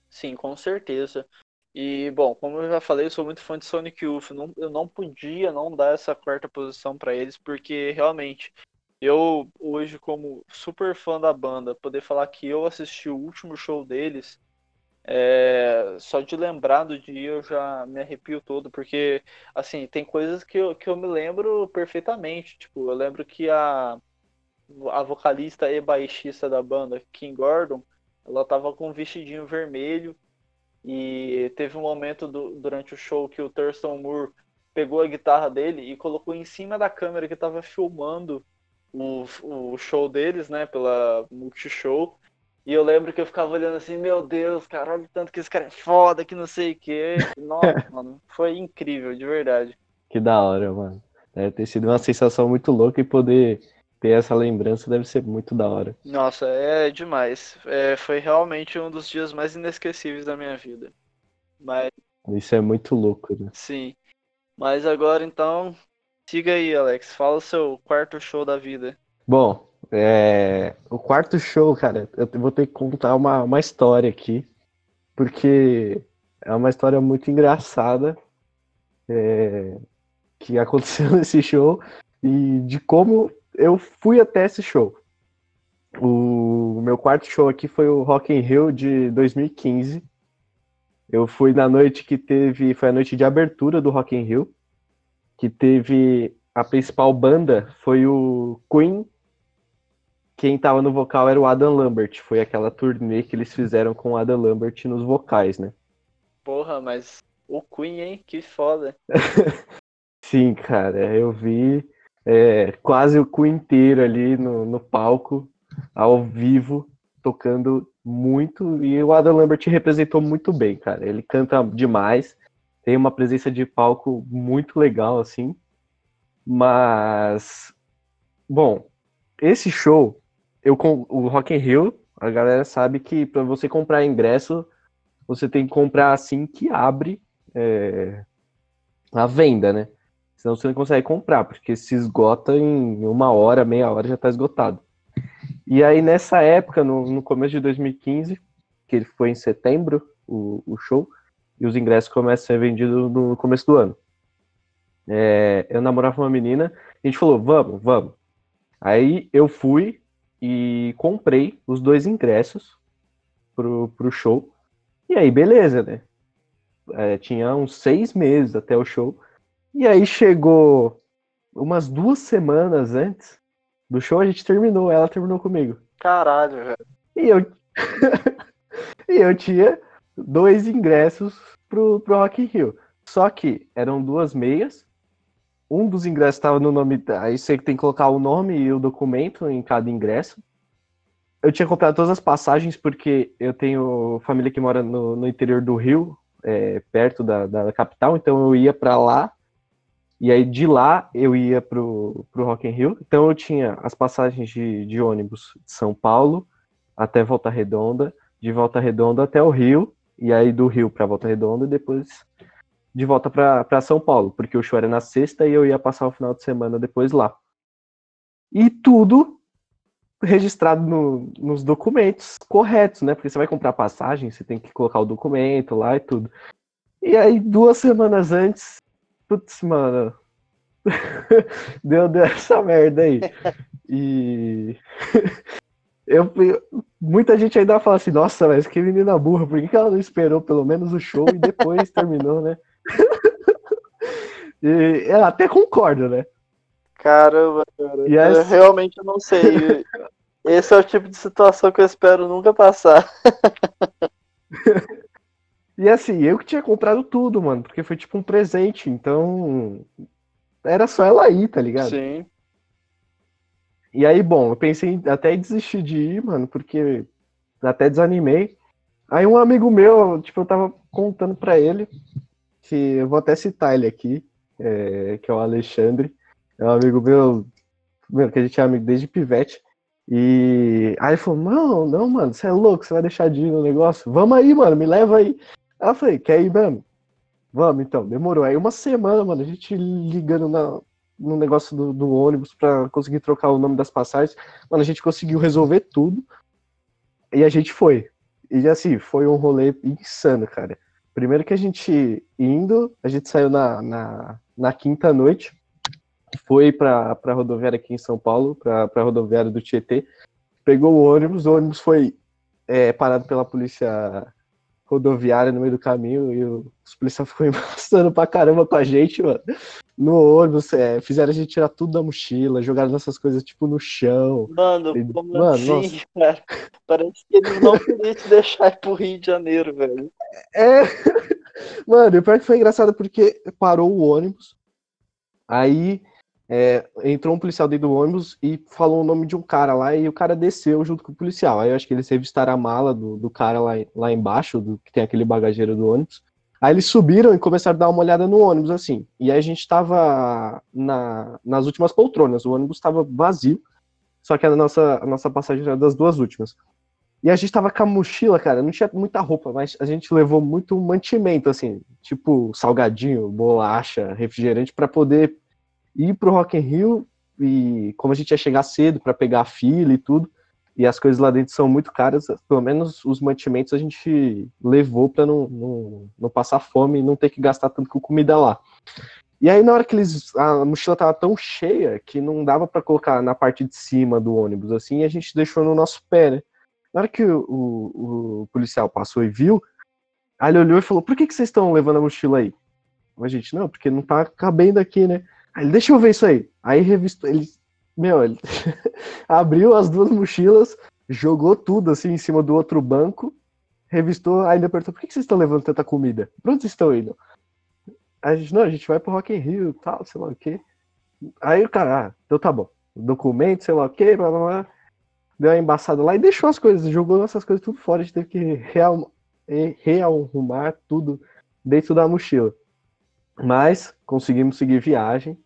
Sim, com certeza. E, bom, como eu já falei, eu sou muito fã de Sonic Youth. Eu não podia não dar essa quarta posição para eles, porque realmente eu, hoje, como super fã da banda, poder falar que eu assisti o último show deles é, só de lembrar do dia eu já me arrepio todo, porque, assim, tem coisas que eu, que eu me lembro perfeitamente. Tipo, eu lembro que a, a vocalista e baixista da banda, Kim Gordon, ela tava com um vestidinho vermelho e teve um momento do, durante o show que o Thurston Moore pegou a guitarra dele e colocou em cima da câmera que tava filmando o, o show deles, né, pela Multishow. E eu lembro que eu ficava olhando assim, meu Deus, cara, olha o tanto que esse cara é foda, que não sei o quê. Nossa, mano, foi incrível, de verdade. Que da hora, mano. Deve ter sido uma sensação muito louca e poder ter essa lembrança deve ser muito da hora. Nossa, é demais. É, foi realmente um dos dias mais inesquecíveis da minha vida. Mas... Isso é muito louco, né? Sim. Mas agora então, siga aí, Alex. Fala o seu quarto show da vida. Bom, é, o quarto show, cara, eu vou ter que contar uma, uma história aqui, porque é uma história muito engraçada é, que aconteceu nesse show e de como eu fui até esse show. O meu quarto show aqui foi o Rock in Rio de 2015. Eu fui na noite que teve, foi a noite de abertura do Rock in Rio, que teve a principal banda foi o Queen quem tava no vocal era o Adam Lambert. Foi aquela turnê que eles fizeram com o Adam Lambert nos vocais, né? Porra, mas o Queen, hein? Que foda. Sim, cara, eu vi é, quase o Queen inteiro ali no, no palco, ao vivo, tocando muito. E o Adam Lambert representou muito bem, cara. Ele canta demais, tem uma presença de palco muito legal, assim. Mas, bom, esse show eu o Rock in Rio, a galera sabe que para você comprar ingresso, você tem que comprar assim que abre é, a venda, né? Senão você não consegue comprar, porque se esgota em uma hora, meia hora já está esgotado. E aí nessa época, no, no, começo de 2015, que ele foi em setembro, o, o show, e os ingressos começam a ser vendidos no começo do ano. É, eu namorava uma menina, a gente falou, vamos, vamos. Aí eu fui, e comprei os dois ingressos pro, pro show. E aí, beleza, né? É, tinha uns seis meses até o show. E aí chegou umas duas semanas antes do show, a gente terminou. Ela terminou comigo. Caralho, velho. E eu. e eu tinha dois ingressos pro, pro Rock in Rio. Só que eram duas meias um dos ingressos estava no nome. Aí você tem que colocar o nome e o documento em cada ingresso. Eu tinha comprado todas as passagens porque eu tenho família que mora no, no interior do Rio, é, perto da, da, capital, então eu ia para lá. E aí de lá eu ia pro, pro Rock in Rio. Então eu tinha as passagens de, de ônibus de São Paulo até Volta Redonda, de Volta Redonda até o Rio, e aí do Rio para Volta Redonda e depois de volta para São Paulo, porque o show era na sexta e eu ia passar o final de semana depois lá. E tudo registrado no, nos documentos corretos, né? Porque você vai comprar passagem, você tem que colocar o documento lá e tudo. E aí, duas semanas antes, putz, mano, deu, deu essa merda aí. E eu, muita gente ainda fala assim, nossa, mas que menina burra, por que, ela não esperou pelo menos o show e depois terminou, né? e ela até concorda, né? Caramba, cara. E eu realmente não sei. Esse é o tipo de situação que eu espero nunca passar. e assim, eu que tinha comprado tudo, mano, porque foi tipo um presente, então era só ela ir, tá ligado? Sim. E aí, bom, eu pensei em até desistir de ir, mano, porque até desanimei. Aí um amigo meu, tipo, eu tava contando pra ele, que eu vou até citar ele aqui, é, que é o Alexandre. É um amigo meu, meu, que a gente é amigo desde pivete. E aí ele falou, não, não, mano, você é louco, você vai deixar de ir no negócio? Vamos aí, mano, me leva aí. Aí eu falei, quer ir mesmo? Vamos então, demorou. Aí uma semana, mano, a gente ligando na, no negócio do, do ônibus para conseguir trocar o nome das passagens. Mano, a gente conseguiu resolver tudo. E a gente foi. E assim, foi um rolê insano, cara. Primeiro que a gente indo, a gente saiu na, na, na quinta noite, foi para a rodoviária aqui em São Paulo, para a rodoviária do Tietê, pegou o ônibus, o ônibus foi é, parado pela polícia rodoviária no meio do caminho e os policiais ficou embaçando pra caramba com a gente, mano. No ônibus, é, fizeram a gente tirar tudo da mochila, jogaram nossas coisas, tipo, no chão. Mano, e, como mano, assim, nossa. cara? Parece que eles não queriam te deixar ir pro Rio de Janeiro, velho. É. Mano, o pior que foi engraçado porque parou o ônibus, aí é, entrou um policial dentro do ônibus e falou o nome de um cara lá e o cara desceu junto com o policial. Aí eu acho que eles revistaram a mala do, do cara lá, lá embaixo, do, que tem aquele bagageiro do ônibus. Aí eles subiram e começaram a dar uma olhada no ônibus, assim. E aí a gente tava na, nas últimas poltronas, o ônibus estava vazio, só que a nossa, a nossa passagem era das duas últimas. E a gente tava com a mochila, cara, não tinha muita roupa, mas a gente levou muito mantimento, assim, tipo salgadinho, bolacha, refrigerante, para poder ir pro Rock in Rio e como a gente ia chegar cedo para pegar a fila e tudo, e as coisas lá dentro são muito caras, pelo menos os mantimentos a gente levou para não, não, não, passar fome e não ter que gastar tanto com comida lá. E aí na hora que eles a mochila tava tão cheia que não dava para colocar na parte de cima do ônibus assim, a gente deixou no nosso pé, né? Na hora que o, o, o policial passou e viu, aí ele olhou e falou: "Por que que vocês estão levando a mochila aí?" A gente, não, porque não tá cabendo aqui, né? Aí ele, deixa eu ver isso aí. Aí revistou, ele, meu, ele abriu as duas mochilas, jogou tudo assim em cima do outro banco, revistou, ele perguntou, por que vocês estão levando tanta comida? Pra onde vocês estão indo? A gente, não, a gente vai pro Rock in Rio tal, sei lá o quê. Aí o cara, ah, então tá bom. Documento, sei lá o quê, blá blá blá. Deu uma embaçada lá e deixou as coisas, jogou nossas coisas tudo fora, a gente teve que real, rearrumar tudo dentro da mochila. Mas conseguimos seguir viagem.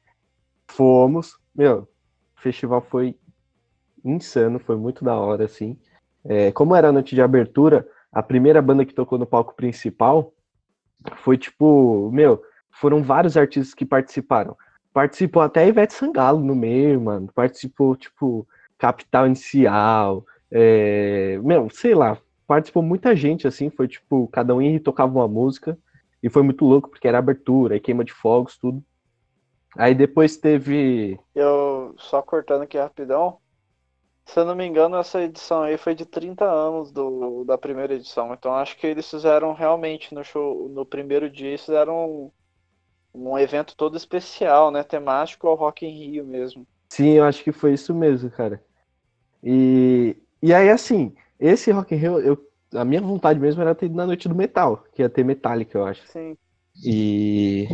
Fomos. Meu, festival foi insano, foi muito da hora, assim. É, como era a noite de abertura, a primeira banda que tocou no palco principal foi tipo, meu, foram vários artistas que participaram. Participou até Ivete Sangalo no meio, mano. Participou, tipo, Capital Inicial. É... Meu, sei lá. Participou muita gente, assim. Foi tipo, cada um ia e tocava uma música. E foi muito louco, porque era abertura, queima de fogos, tudo. Aí depois teve. Eu, só cortando aqui rapidão. Se eu não me engano, essa edição aí foi de 30 anos do, da primeira edição. Então acho que eles fizeram realmente no show, no primeiro dia, eles fizeram um, um evento todo especial, né? Temático ao Rock in Rio mesmo. Sim, eu acho que foi isso mesmo, cara. E, e aí, assim, esse Rock in Rio, eu a minha vontade mesmo era ter ido na noite do metal, que ia ter Metallica, eu acho. Sim. E.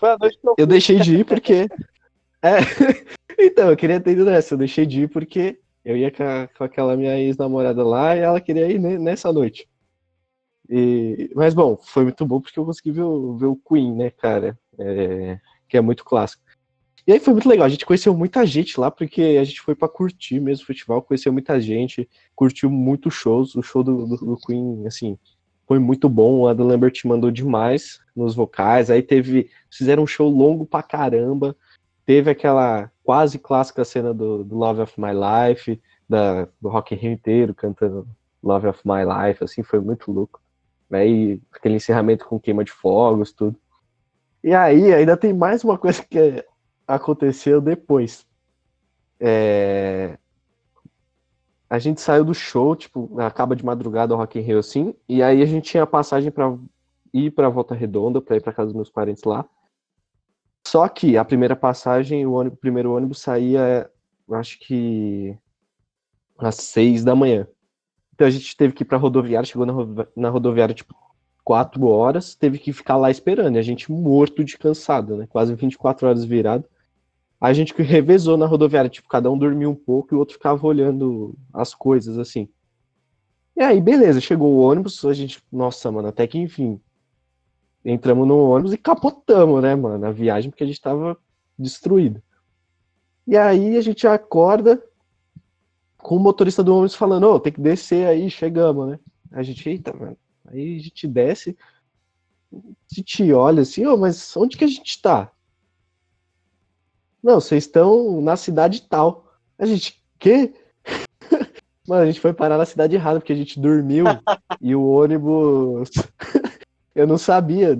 Foi a noite que eu, eu deixei de ir porque. é. então, eu queria ter ido nessa, eu deixei de ir porque eu ia com, a, com aquela minha ex-namorada lá e ela queria ir nessa noite. E... Mas bom, foi muito bom porque eu consegui ver o, ver o Queen, né, cara? É... Que é muito clássico. E aí foi muito legal, a gente conheceu muita gente lá, porque a gente foi para curtir mesmo o festival, conheceu muita gente, curtiu muitos shows, o show do, do, do, Queen, assim, foi muito bom, o Adam Lambert mandou demais nos vocais, aí teve, fizeram um show longo pra caramba, teve aquela quase clássica cena do, do Love of My Life, da, do Rock in Rio inteiro cantando Love of My Life, assim, foi muito louco. Aí aquele encerramento com queima de fogos, tudo. E aí, ainda tem mais uma coisa que é aconteceu depois. É... A gente saiu do show, tipo, acaba de madrugada o Rock in Rio, assim, e aí a gente tinha passagem para ir para Volta Redonda, para ir para casa dos meus parentes lá. Só que a primeira passagem, o, ônibus, o primeiro ônibus saía, acho que às seis da manhã. Então a gente teve que ir para rodoviária, chegou na, na rodoviária tipo quatro horas, teve que ficar lá esperando, e a gente morto de cansado, né? Quase 24 horas virado. A gente revezou na rodoviária, tipo, cada um dormia um pouco e o outro ficava olhando as coisas, assim. E aí, beleza, chegou o ônibus, a gente, nossa, mano, até que enfim. Entramos no ônibus e capotamos, né, mano, a viagem, porque a gente tava destruído. E aí a gente acorda com o motorista do ônibus falando, ô, oh, tem que descer aí, chegamos, né? A gente, eita, mano. Aí a gente desce, a gente olha assim, ô, oh, mas onde que a gente tá? Não, vocês estão na cidade tal. A gente, quê? Mano, a gente foi parar na cidade errada, porque a gente dormiu e o ônibus. Eu não sabia,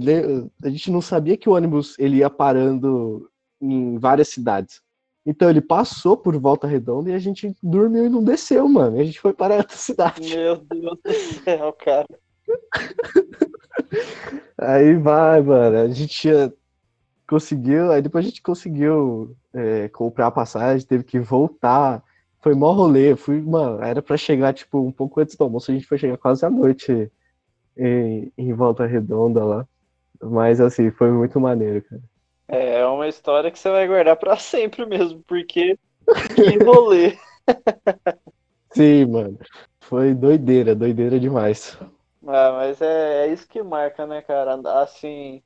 a gente não sabia que o ônibus ele ia parando em várias cidades. Então ele passou por Volta Redonda e a gente dormiu e não desceu, mano. E a gente foi para outra cidade. Meu Deus do céu, cara. Aí vai, mano. A gente conseguiu, aí depois a gente conseguiu é, comprar a passagem, teve que voltar. Foi mó rolê, fui, mano, era para chegar, tipo, um pouco antes do almoço, a gente foi chegar quase à noite em, em Volta Redonda lá. Mas, assim, foi muito maneiro, cara. É, é uma história que você vai guardar para sempre mesmo, porque que rolê. Sim, mano. Foi doideira, doideira demais. Ah, mas é, é isso que marca, né, cara? Assim,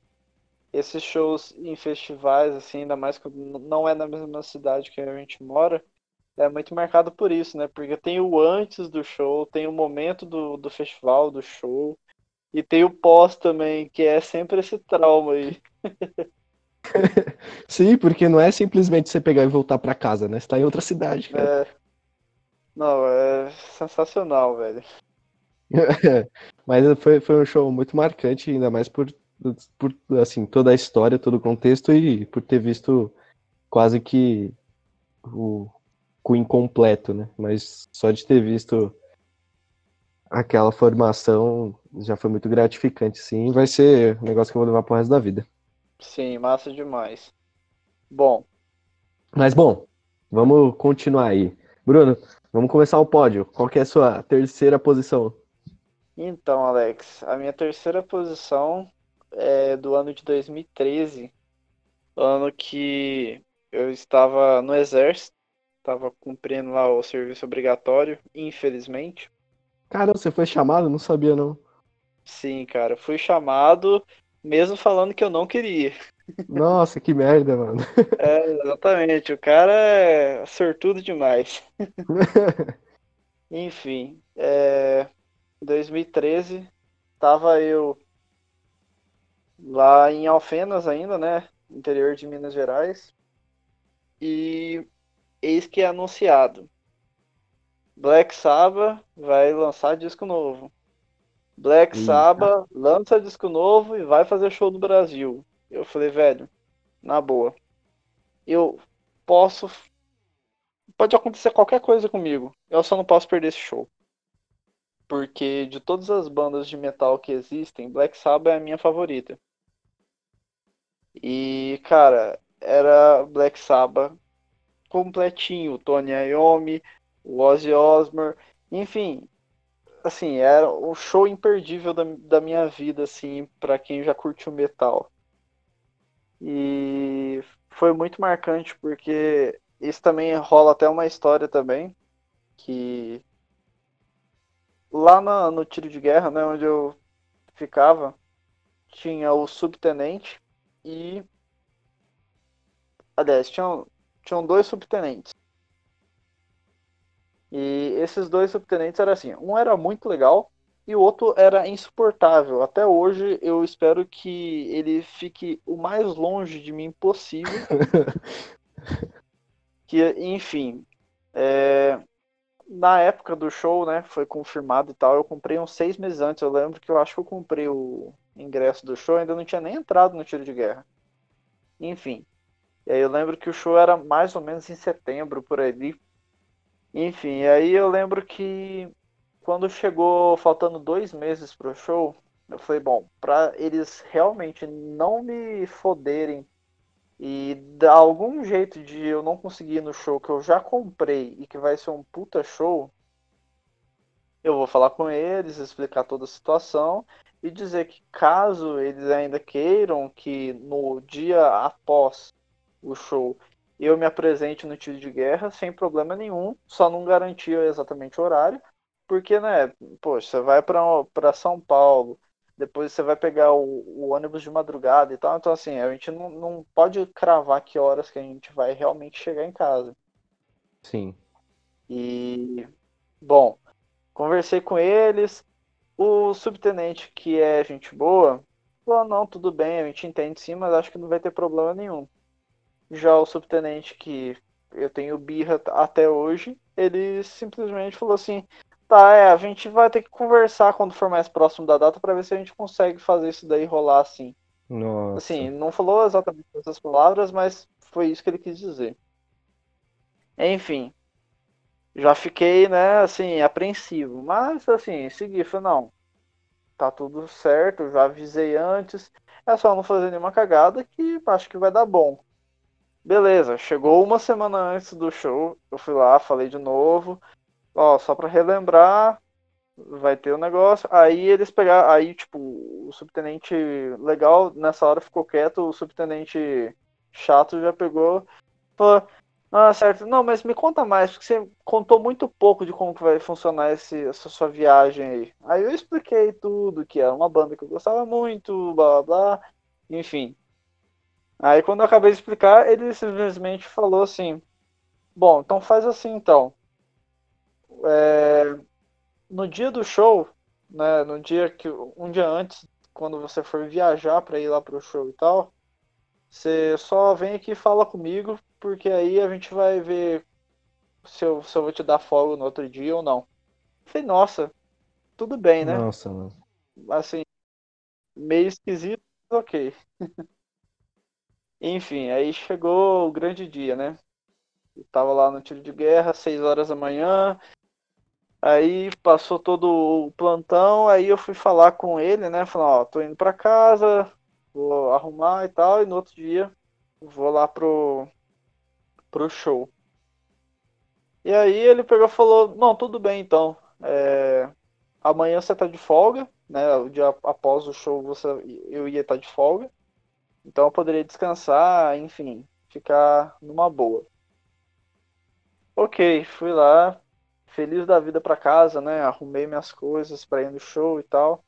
esses shows em festivais, assim, ainda mais que não é na mesma cidade que a gente mora, é muito marcado por isso, né? Porque tem o antes do show, tem o momento do, do festival, do show, e tem o pós também, que é sempre esse trauma aí. Sim, porque não é simplesmente você pegar e voltar para casa, né? Você tá em outra cidade, cara. É... Não, é sensacional, velho. Mas foi, foi um show muito marcante, ainda mais por por assim, toda a história, todo o contexto e por ter visto quase que o Queen completo, né? Mas só de ter visto aquela formação já foi muito gratificante, sim. Vai ser um negócio que eu vou levar pro resto da vida. Sim, massa demais. Bom. Mas bom, vamos continuar aí. Bruno, vamos começar o pódio. Qual que é a sua terceira posição? Então, Alex, a minha terceira posição é, do ano de 2013, ano que eu estava no exército, estava cumprindo lá o serviço obrigatório, infelizmente. Cara, você foi chamado? Não sabia não. Sim, cara, fui chamado, mesmo falando que eu não queria. Nossa, que merda, mano. É, exatamente, o cara é sortudo demais. Enfim, é, 2013, tava eu lá em Alfenas ainda, né? Interior de Minas Gerais. E eis que é anunciado. Black Sabbath vai lançar disco novo. Black Eita. Sabbath lança disco novo e vai fazer show no Brasil. Eu falei, velho, na boa. Eu posso. Pode acontecer qualquer coisa comigo. Eu só não posso perder esse show. Porque de todas as bandas de metal que existem, Black Sabbath é a minha favorita. E, cara, era Black Sabbath completinho, Tony Iommi, o Ozzy Osbourne, enfim, assim, era o show imperdível da, da minha vida, assim, para quem já curtiu metal. E foi muito marcante porque isso também rola até uma história também, que lá na, no tiro de guerra, né, onde eu ficava, tinha o subtenente e. Aliás, tinham, tinham dois subtenentes. E esses dois subtenentes eram assim: um era muito legal e o outro era insuportável. Até hoje eu espero que ele fique o mais longe de mim possível. que, enfim, é, na época do show, né, foi confirmado e tal, eu comprei uns seis meses antes. Eu lembro que eu acho que eu comprei o ingresso do show, ainda não tinha nem entrado no tiro de guerra. Enfim. E aí eu lembro que o show era mais ou menos em setembro, por ali. Enfim, aí eu lembro que quando chegou faltando dois meses pro show, eu falei, bom, pra eles realmente não me foderem e dar algum jeito de eu não conseguir ir no show que eu já comprei e que vai ser um puta show, eu vou falar com eles, explicar toda a situação e dizer que caso eles ainda queiram que no dia após o show eu me apresente no tiro de guerra sem problema nenhum, só não garantia exatamente o horário, porque, né, poxa, você vai para São Paulo, depois você vai pegar o, o, ônibus de madrugada e tal, então assim, a gente não, não pode cravar que horas que a gente vai realmente chegar em casa. Sim. E, bom, conversei com eles, o subtenente, que é gente boa, falou, não, tudo bem, a gente entende sim, mas acho que não vai ter problema nenhum. Já o subtenente que eu tenho birra até hoje, ele simplesmente falou assim: tá, é, a gente vai ter que conversar quando for mais próximo da data para ver se a gente consegue fazer isso daí rolar assim. Nossa. Assim, não falou exatamente essas palavras, mas foi isso que ele quis dizer. Enfim, já fiquei, né, assim, apreensivo. Mas, assim, segui, falei, não, tá tudo certo, já avisei antes. É só não fazer nenhuma cagada que acho que vai dar bom. Beleza, chegou uma semana antes do show, eu fui lá, falei de novo. Ó, só pra relembrar, vai ter o um negócio. Aí eles pegaram, aí, tipo, o subtenente legal nessa hora ficou quieto, o subtenente chato já pegou. Falou, ah, certo. Não, mas me conta mais, porque você contou muito pouco de como que vai funcionar esse, essa sua viagem aí. Aí eu expliquei tudo, que era uma banda que eu gostava muito, blá blá blá, enfim. Aí quando eu acabei de explicar, ele simplesmente falou assim: Bom, então faz assim então. É, no dia do show, né, no dia que um dia antes, quando você for viajar para ir lá pro show e tal, você só vem aqui e fala comigo, porque aí a gente vai ver se eu, se eu vou te dar folga no outro dia ou não. falei, nossa, tudo bem, né? Nossa, mano. Assim, meio esquisito, ok. Enfim, aí chegou o grande dia, né? Eu tava lá no tiro de guerra, 6 horas da manhã. Aí passou todo o plantão, aí eu fui falar com ele, né? Falando, ó, tô indo pra casa, vou arrumar e tal, e no outro dia vou lá pro, pro show. E aí ele pegou e falou, não, tudo bem então. É, amanhã você tá de folga, né? O dia após o show você, eu ia estar tá de folga. Então eu poderia descansar, enfim, ficar numa boa. Ok, fui lá, feliz da vida para casa, né? Arrumei minhas coisas para ir no show e tal.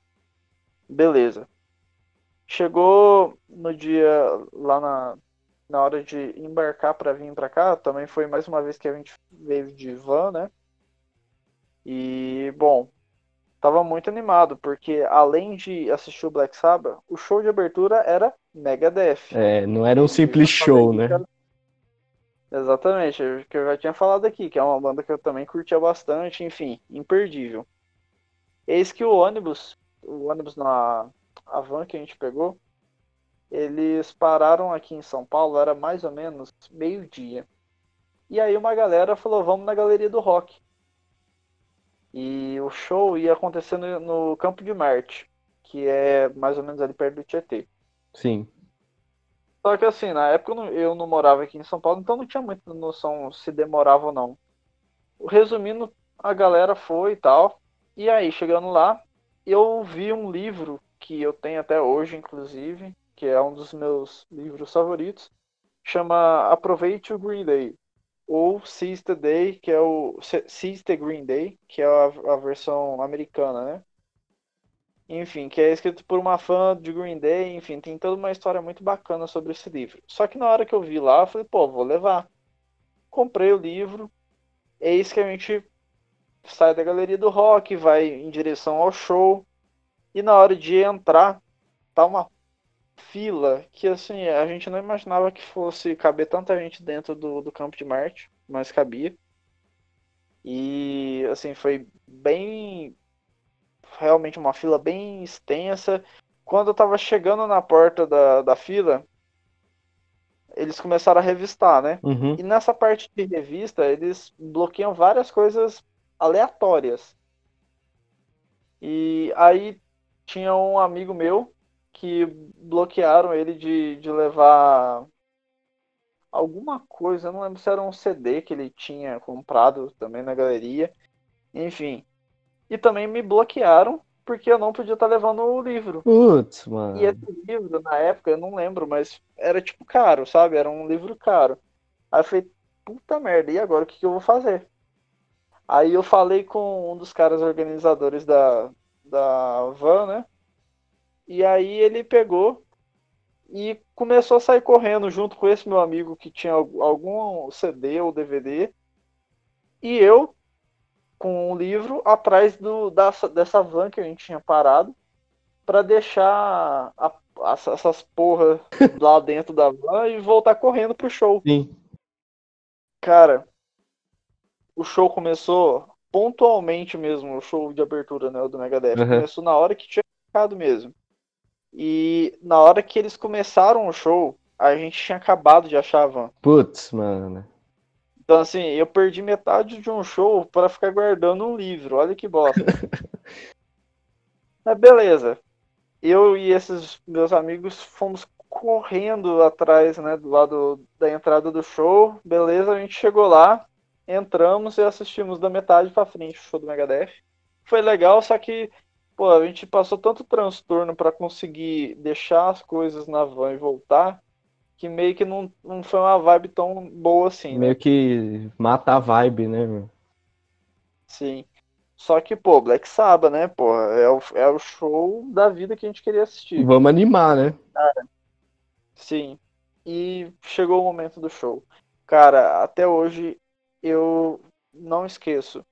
Beleza. Chegou no dia lá na, na hora de embarcar para vir para cá, também foi mais uma vez que a gente veio de van, né? E bom, tava muito animado, porque além de assistir o Black Sabbath, o show de abertura era Megadeth. É, não era um simples show, né? Era... Exatamente, que eu já tinha falado aqui, que é uma banda que eu também curtia bastante, enfim, imperdível. Eis que o ônibus, o ônibus na a van que a gente pegou, eles pararam aqui em São Paulo, era mais ou menos meio-dia. E aí uma galera falou, vamos na Galeria do Rock. E o show ia acontecer no, no Campo de Marte, que é mais ou menos ali perto do Tietê. Sim. Só que assim, na época eu não, eu não morava aqui em São Paulo, então não tinha muita noção se demorava ou não. Resumindo, a galera foi e tal. E aí, chegando lá, eu vi um livro que eu tenho até hoje, inclusive, que é um dos meus livros favoritos, chama Aproveite o Green Day ou Seize the Day, que é o Seize the Green Day, que é a, a, versão americana, né? Enfim, que é escrito por uma fã de Green Day, enfim, tem toda uma história muito bacana sobre esse livro. Só que na hora que eu vi lá, eu falei, pô, vou levar. Comprei o livro, eis que a gente sai da galeria do rock, vai em direção ao show, e na hora de entrar, tá uma fila que assim, a gente não imaginava que fosse caber tanta gente dentro do, do campo de Marte, mas cabia. E assim, foi bem realmente uma fila bem extensa. Quando eu tava chegando na porta da, da fila, eles começaram a revistar, né? Uhum. E nessa parte de revista, eles bloqueiam várias coisas aleatórias. E aí tinha um amigo meu que bloquearam ele de, de levar alguma coisa, eu não lembro se era um CD que ele tinha comprado também na galeria. Enfim. E também me bloquearam porque eu não podia estar levando o livro. Putz, mano. E esse livro, na época, eu não lembro, mas era tipo caro, sabe? Era um livro caro. Aí eu falei, puta merda, e agora o que, que eu vou fazer? Aí eu falei com um dos caras organizadores da, da van, né? E aí ele pegou e começou a sair correndo junto com esse meu amigo que tinha algum CD ou DVD. E eu com o livro atrás do, da, dessa van que a gente tinha parado para deixar a, a, essas porra lá dentro da van e voltar correndo pro show. Sim. Cara, o show começou pontualmente mesmo, o show de abertura né, do Megadeth. Uhum. Começou na hora que tinha ficado mesmo. E na hora que eles começaram o show, a gente tinha acabado de achar a van. Putz, mano. Então, assim, eu perdi metade de um show para ficar guardando um livro. Olha que bosta. Mas beleza. Eu e esses meus amigos fomos correndo atrás, né, do lado da entrada do show. Beleza, a gente chegou lá, entramos e assistimos da metade para frente o show do Megadeth. Foi legal, só que pô, a gente passou tanto transtorno para conseguir deixar as coisas na van e voltar, que meio que não, não foi uma vibe tão boa assim. Né? Meio né? que mata a vibe, né, meu? Sim. Só que, pô, Black Sabbath, né, pô, é o, é o show da vida que a gente queria assistir. Vamos animar, né? Cara, sim. E chegou o momento do show. Cara, até hoje eu não esqueço.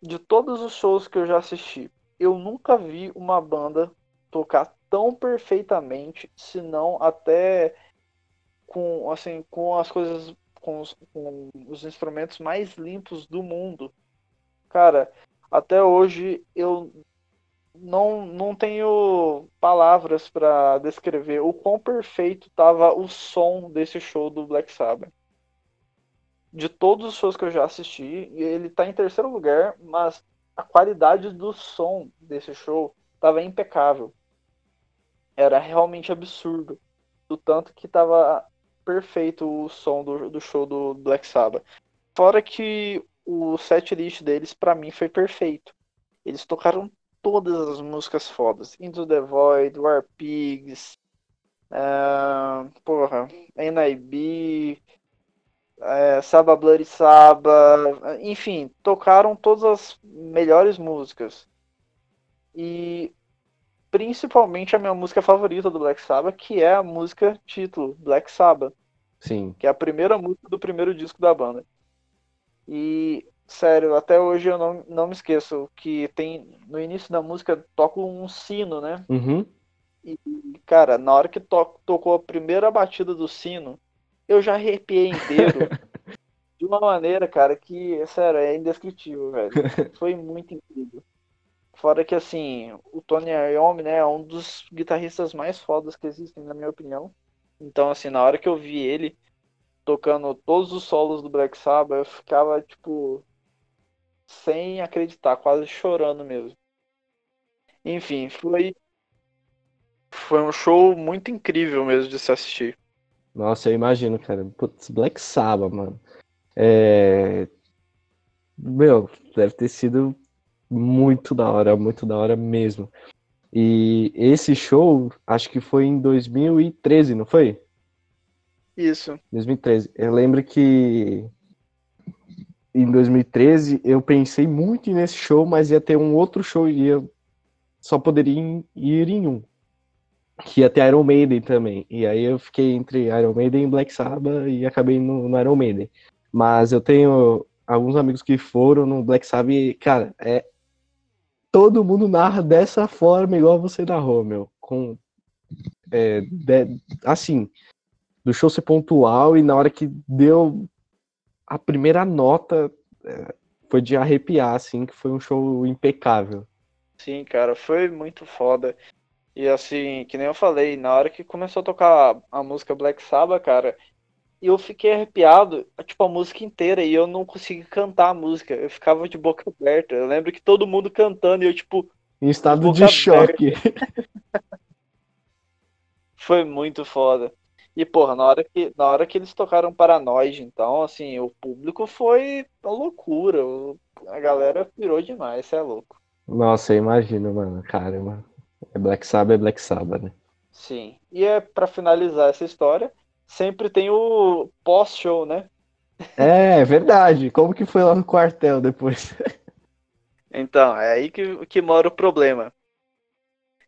De todos os shows que eu já assisti, eu nunca vi uma banda tocar tão perfeitamente, se não até com assim com as coisas com os, com os instrumentos mais limpos do mundo. Cara, até hoje eu não, não tenho palavras para descrever o quão perfeito estava o som desse show do Black Sabbath. De todos os shows que eu já assisti, ele está em terceiro lugar, mas a qualidade do som desse show estava impecável. Era realmente absurdo. Do tanto que estava perfeito o som do, do show do Black Sabbath. Fora que o set list deles, para mim, foi perfeito. Eles tocaram todas as músicas fodas. Into the Void, War Pigs, uh, porra, NIB, uh, Saba Bloody Saba, enfim, tocaram todas as melhores músicas. E principalmente a minha música favorita do Black Sabbath, que é a música título, Black Sabbath. Sim. Que é a primeira música do primeiro disco da banda. E, sério, até hoje eu não, não me esqueço que tem. No início da música toca um sino, né? Uhum. E, cara, na hora que to tocou a primeira batida do sino, eu já arrepiei inteiro. de uma maneira, cara, que, sério, é indescritível, velho. Foi muito incrível. Fora que, assim, o Tony Iommi, né, é um dos guitarristas mais fodas que existem, na minha opinião. Então, assim, na hora que eu vi ele tocando todos os solos do Black Sabbath, eu ficava, tipo, sem acreditar, quase chorando mesmo. Enfim, foi foi um show muito incrível mesmo de se assistir. Nossa, eu imagino, cara. Putz, Black Sabbath, mano. É... Meu, deve ter sido muito da hora, muito da hora mesmo. E esse show, acho que foi em 2013, não foi? Isso. 2013. Eu lembro que em 2013 eu pensei muito nesse show, mas ia ter um outro show e eu só poderia ir em um. Que ia ter Iron Maiden também. E aí eu fiquei entre Iron Maiden e Black Sabbath e acabei no, no Iron Maiden. Mas eu tenho alguns amigos que foram no Black Sabbath e, cara, é todo mundo narra dessa forma, igual você narrou, meu. Com, é, de, assim, do show ser pontual e na hora que deu a primeira nota, é, foi de arrepiar, assim, que foi um show impecável. Sim, cara, foi muito foda. E assim, que nem eu falei, na hora que começou a tocar a música Black Sabbath, cara, eu fiquei arrepiado, tipo, a música inteira, e eu não consegui cantar a música. Eu ficava de boca aberta. Eu lembro que todo mundo cantando e eu, tipo. Em estado de, de choque. Foi muito foda. E, porra, na hora que, na hora que eles tocaram Paranoide, então, assim, o público foi uma loucura. A galera pirou demais, você é louco. Nossa, eu imagino, mano. Caramba. É Black Sabbath, é Black Sabbath, né? Sim. E é para finalizar essa história, sempre tem o pós-show, né? É, é verdade. Como que foi lá no quartel depois? Então, é aí que, que mora o problema.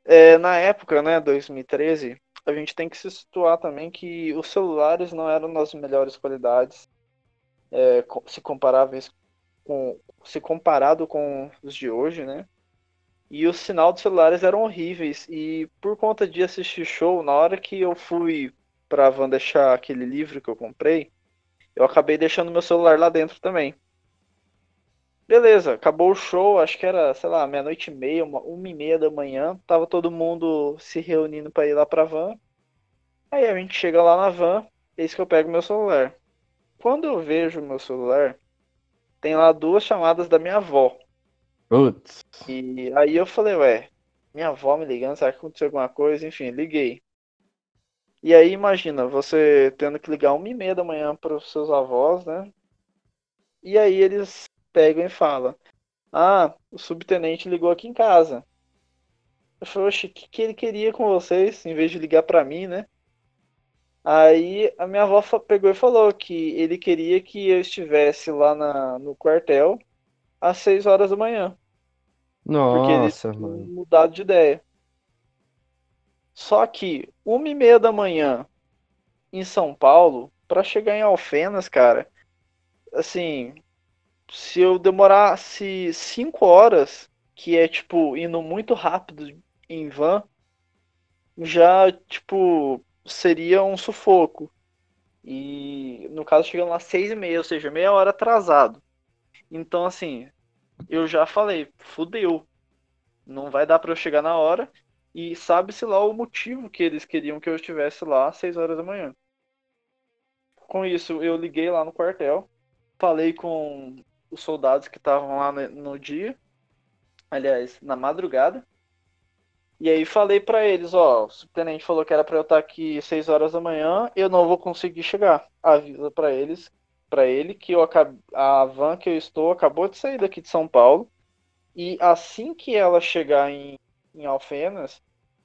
É, na época, né, 2013, a gente tem que se situar também que os celulares não eram nas melhores qualidades, é, se comparáveis com, se comparado com os de hoje, né? E o sinal dos celulares eram horríveis. E por conta de assistir show, na hora que eu fui pra van deixar aquele livro que eu comprei, eu acabei deixando meu celular lá dentro também. Beleza, acabou o show, acho que era, sei lá, meia-noite e meia, uma, uma e meia da manhã. Tava todo mundo se reunindo para ir lá pra van. Aí a gente chega lá na van, eis que eu pego meu celular. Quando eu vejo meu celular, tem lá duas chamadas da minha avó. Putz. E aí eu falei, ué, minha avó me ligando, será que aconteceu alguma coisa? Enfim, liguei. E aí imagina, você tendo que ligar uma e meia da manhã para os seus avós, né? E aí eles pegam e falam, ah, o subtenente ligou aqui em casa. Eu falei, oxe, o que, que ele queria com vocês, em vez de ligar para mim, né? Aí a minha avó pegou e falou que ele queria que eu estivesse lá na, no quartel às 6 horas da manhã. Nossa, porque mano. mudado de ideia. Só que uma e meia da manhã em São Paulo, para chegar em Alfenas, cara, assim, se eu demorasse cinco horas, que é tipo indo muito rápido em van, já tipo seria um sufoco. E no caso chegando lá seis e meia, ou seja, meia hora atrasado. Então assim, eu já falei, fudeu. Não vai dar para eu chegar na hora. E sabe-se lá o motivo que eles queriam que eu estivesse lá às 6 horas da manhã. Com isso, eu liguei lá no quartel, falei com os soldados que estavam lá no, dia, aliás, na madrugada. E aí falei para eles, ó, o subtenente falou que era para eu estar aqui 6 horas da manhã, eu não vou conseguir chegar. Avisa para eles, para ele que eu a van que eu estou acabou de sair daqui de São Paulo e assim que ela chegar em em Alfenas,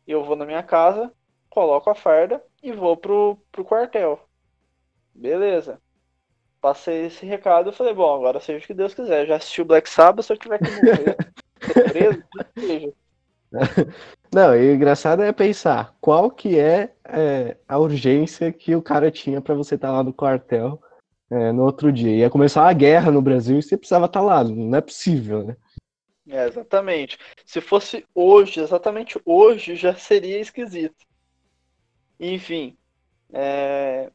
eu vou na minha casa, coloco a farda e vou pro, pro quartel. Beleza. Passei esse recado e falei, bom, agora seja o que Deus quiser. Já assisti o Black Sabbath, se eu tiver que morrer, preso, seja. Não, e o engraçado é pensar qual que é, é a urgência que o cara tinha para você estar tá lá no quartel é, no outro dia. Ia começar a guerra no Brasil e você precisava estar tá lá. Não é possível, né? É, exatamente. Se fosse hoje, exatamente hoje, já seria esquisito. Enfim, é...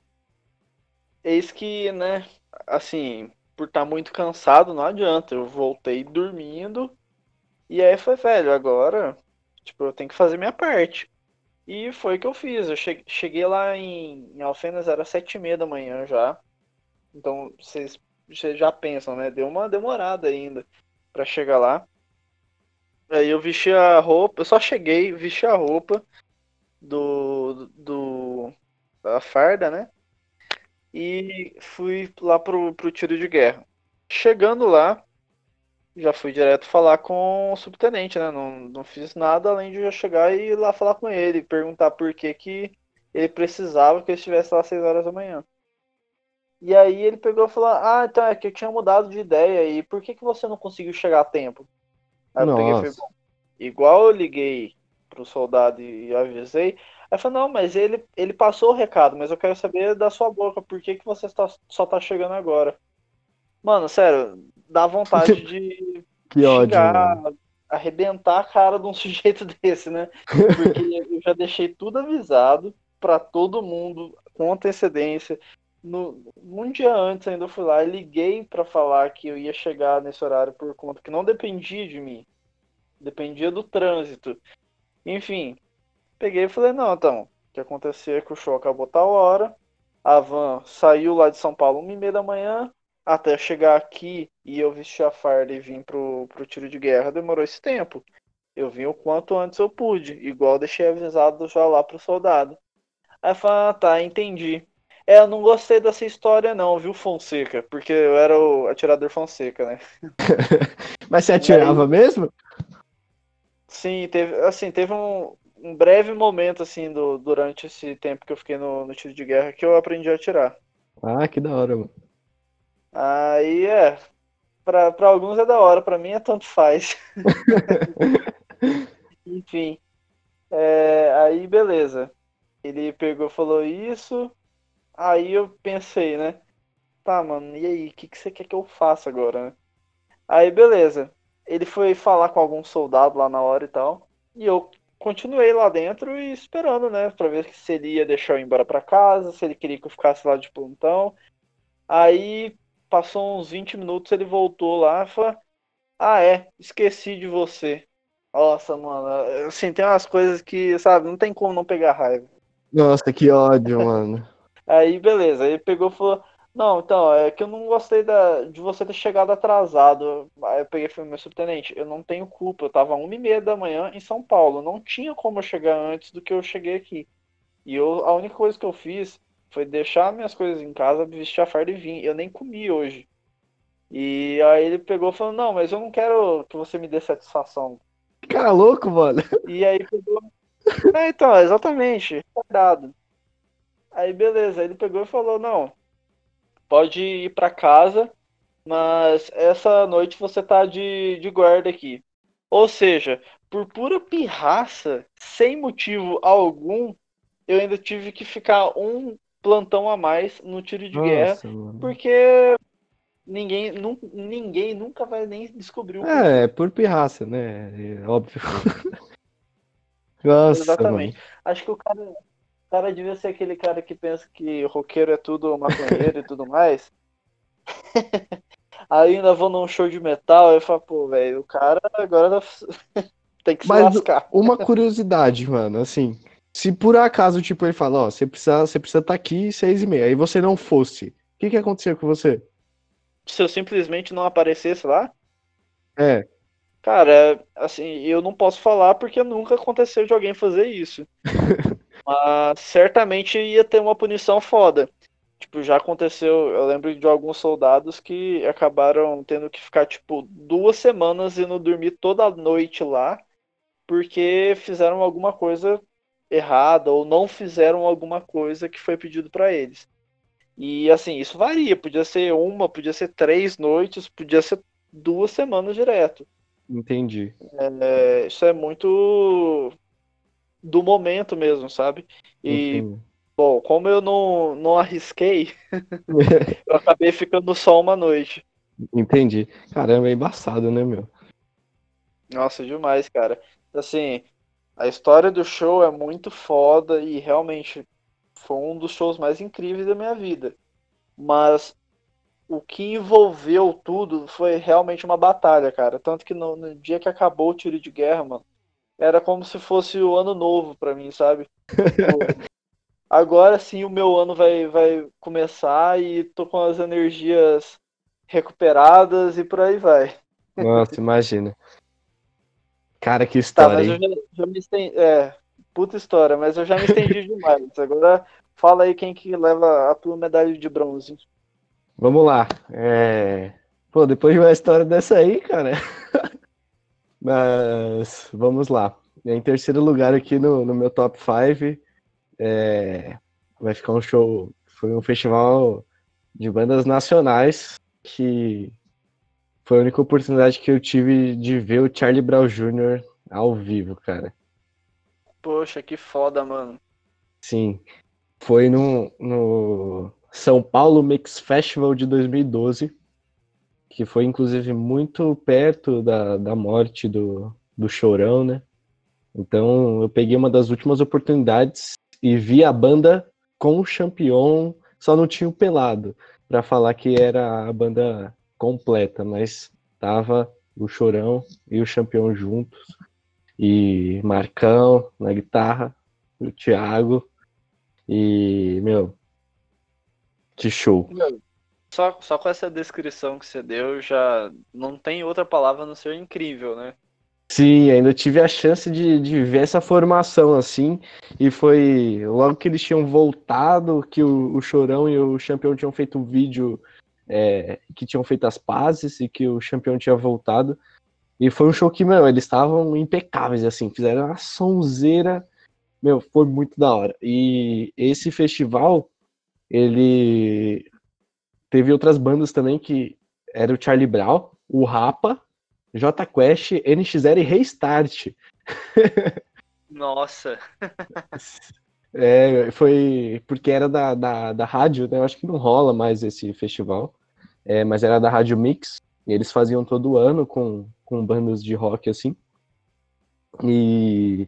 eis que, né, assim, por estar tá muito cansado, não adianta. Eu voltei dormindo e aí foi, velho, agora, tipo, eu tenho que fazer minha parte. E foi o que eu fiz. Eu cheguei lá em, em Alfenas, era sete e meia da manhã já. Então, vocês já pensam, né? Deu uma demorada ainda para chegar lá. Aí eu vesti a roupa, eu só cheguei, vesti a roupa do, do da farda, né? E fui lá pro, pro tiro de guerra. Chegando lá, já fui direto falar com o subtenente, né? Não, não fiz nada além de já chegar e ir lá falar com ele, perguntar por que, que ele precisava que eu estivesse lá às 6 horas da manhã. E aí ele pegou e falou: Ah, então é que eu tinha mudado de ideia e por que, que você não conseguiu chegar a tempo? Aí eu peguei e falei, bom, igual eu liguei pro soldado e avisei, aí falou, não, mas ele, ele passou o recado, mas eu quero saber da sua boca, por que, que você tá, só tá chegando agora? Mano, sério, dá vontade de que ódio, arrebentar a cara de um sujeito desse, né? Porque eu já deixei tudo avisado para todo mundo com antecedência. No, um dia antes ainda eu fui lá e liguei para falar que eu ia chegar nesse horário por conta que não dependia de mim. Dependia do trânsito. Enfim, peguei e falei, não, então, o que aconteceu é que o show acabou tal hora, a van saiu lá de São Paulo uma e meia da manhã, até chegar aqui e eu vestir a farda e vim pro, pro tiro de guerra, demorou esse tempo. Eu vim o quanto antes eu pude, igual deixei avisado já lá pro soldado. Aí falei, ah, tá, entendi. É, eu não gostei dessa história não, viu, Fonseca? Porque eu era o atirador Fonseca, né? Mas você atirava aí... mesmo? Sim, teve, assim, teve um, um breve momento, assim, do, durante esse tempo que eu fiquei no, no tiro de guerra que eu aprendi a atirar. Ah, que da hora, mano. Aí é. Pra, pra alguns é da hora, pra mim é tanto faz. Enfim. É, aí beleza. Ele pegou falou isso. Aí eu pensei, né? Tá, mano, e aí? O que, que você quer que eu faça agora, né? Aí beleza. Ele foi falar com algum soldado lá na hora e tal. E eu continuei lá dentro e esperando, né? Pra ver se ele ia deixar eu ir embora pra casa, se ele queria que eu ficasse lá de plantão. Aí passou uns 20 minutos, ele voltou lá e falou: Ah, é, esqueci de você. Nossa, mano, assim, tem umas coisas que, sabe, não tem como não pegar raiva. Nossa, que ódio, mano. Aí, beleza, ele pegou e falou: Não, então, é que eu não gostei da, de você ter chegado atrasado. Aí eu peguei e falei: Meu subtenente, eu não tenho culpa. Eu tava uma e meia da manhã em São Paulo. Não tinha como eu chegar antes do que eu cheguei aqui. E eu, a única coisa que eu fiz foi deixar minhas coisas em casa, vestir a farda e vir. Eu nem comi hoje. E aí ele pegou e falou: Não, mas eu não quero que você me dê satisfação. Cara louco, mano. E aí pegou. É, então, exatamente. Cuidado. Aí beleza, ele pegou e falou: Não, pode ir pra casa, mas essa noite você tá de, de guarda aqui. Ou seja, por pura pirraça, sem motivo algum, eu ainda tive que ficar um plantão a mais no tiro de Nossa, guerra, mano. porque ninguém, nu, ninguém nunca vai nem descobrir o É, é por pirraça, né? É óbvio. Nossa, Exatamente. mano. Acho que o cara, cara devia ser aquele cara que pensa que roqueiro é tudo maconheiro e tudo mais. Aí ainda vou num show de metal e falo, pô, velho, o cara agora tem que se Mas lascar. uma curiosidade, mano, assim, se por acaso, tipo, ele fala, ó, você precisa, você precisa estar aqui seis e meia, aí você não fosse, o que que aconteceu com você? Se eu simplesmente não aparecesse lá, É, Cara, assim, eu não posso falar porque nunca aconteceu de alguém fazer isso. Mas certamente ia ter uma punição foda. Tipo, já aconteceu, eu lembro de alguns soldados que acabaram tendo que ficar, tipo, duas semanas indo dormir toda noite lá, porque fizeram alguma coisa errada ou não fizeram alguma coisa que foi pedido pra eles. E assim, isso varia, podia ser uma, podia ser três noites, podia ser duas semanas direto. entendi. É, isso é muito do momento mesmo, sabe? E, entendi. bom, como eu não, não arrisquei, eu acabei ficando só uma noite. Entendi. Caramba, é embaçado, né, meu? Nossa, demais, cara. Assim, a história do show é muito foda e realmente foi um dos shows mais incríveis da minha vida. Mas o que envolveu tudo foi realmente uma batalha, cara. Tanto que no, no dia que acabou o tiro de guerra, mano, era como se fosse o ano novo pra mim, sabe? Tipo, agora sim o meu ano vai, vai começar e tô com as energias recuperadas e por aí vai. Nossa, imagina. Cara, que Tá, história, mas eu já, já me estendi. É, puta história, mas eu já me estendi demais. Agora fala aí quem que leva a tua medalha de bronze. Vamos lá. É... Pô, depois de uma história dessa aí, cara. Mas vamos lá. Em terceiro lugar aqui no, no meu top 5 é... vai ficar um show. Foi um festival de bandas nacionais que foi a única oportunidade que eu tive de ver o Charlie Brown Jr. ao vivo, cara. Poxa, que foda, mano. Sim. Foi no, no São Paulo Mix Festival de 2012, que foi inclusive muito perto da, da morte do, do Chorão, né? Então eu peguei uma das últimas oportunidades e vi a banda com o Champion, só não tinha o Pelado, para falar que era a banda completa, mas tava o Chorão e o Champion juntos, e Marcão na guitarra, o Thiago, e, meu, que show. Só, só com essa descrição que você deu, já não tem outra palavra a não ser incrível, né? Sim, ainda tive a chance de, de ver essa formação assim, e foi logo que eles tinham voltado, que o, o Chorão e o Champion tinham feito um vídeo é, que tinham feito as pazes e que o Champion tinha voltado. E foi um show que, meu, eles estavam impecáveis, assim, fizeram uma sonzeira, meu, foi muito da hora. E esse festival, ele teve outras bandas também que era o Charlie Brown, o Rapa, J Quest, NX0 e Restart. Nossa. É, foi porque era da, da, da rádio, né? Eu acho que não rola mais esse festival. É, mas era da Rádio Mix. E eles faziam todo ano com, com bandas de rock assim. E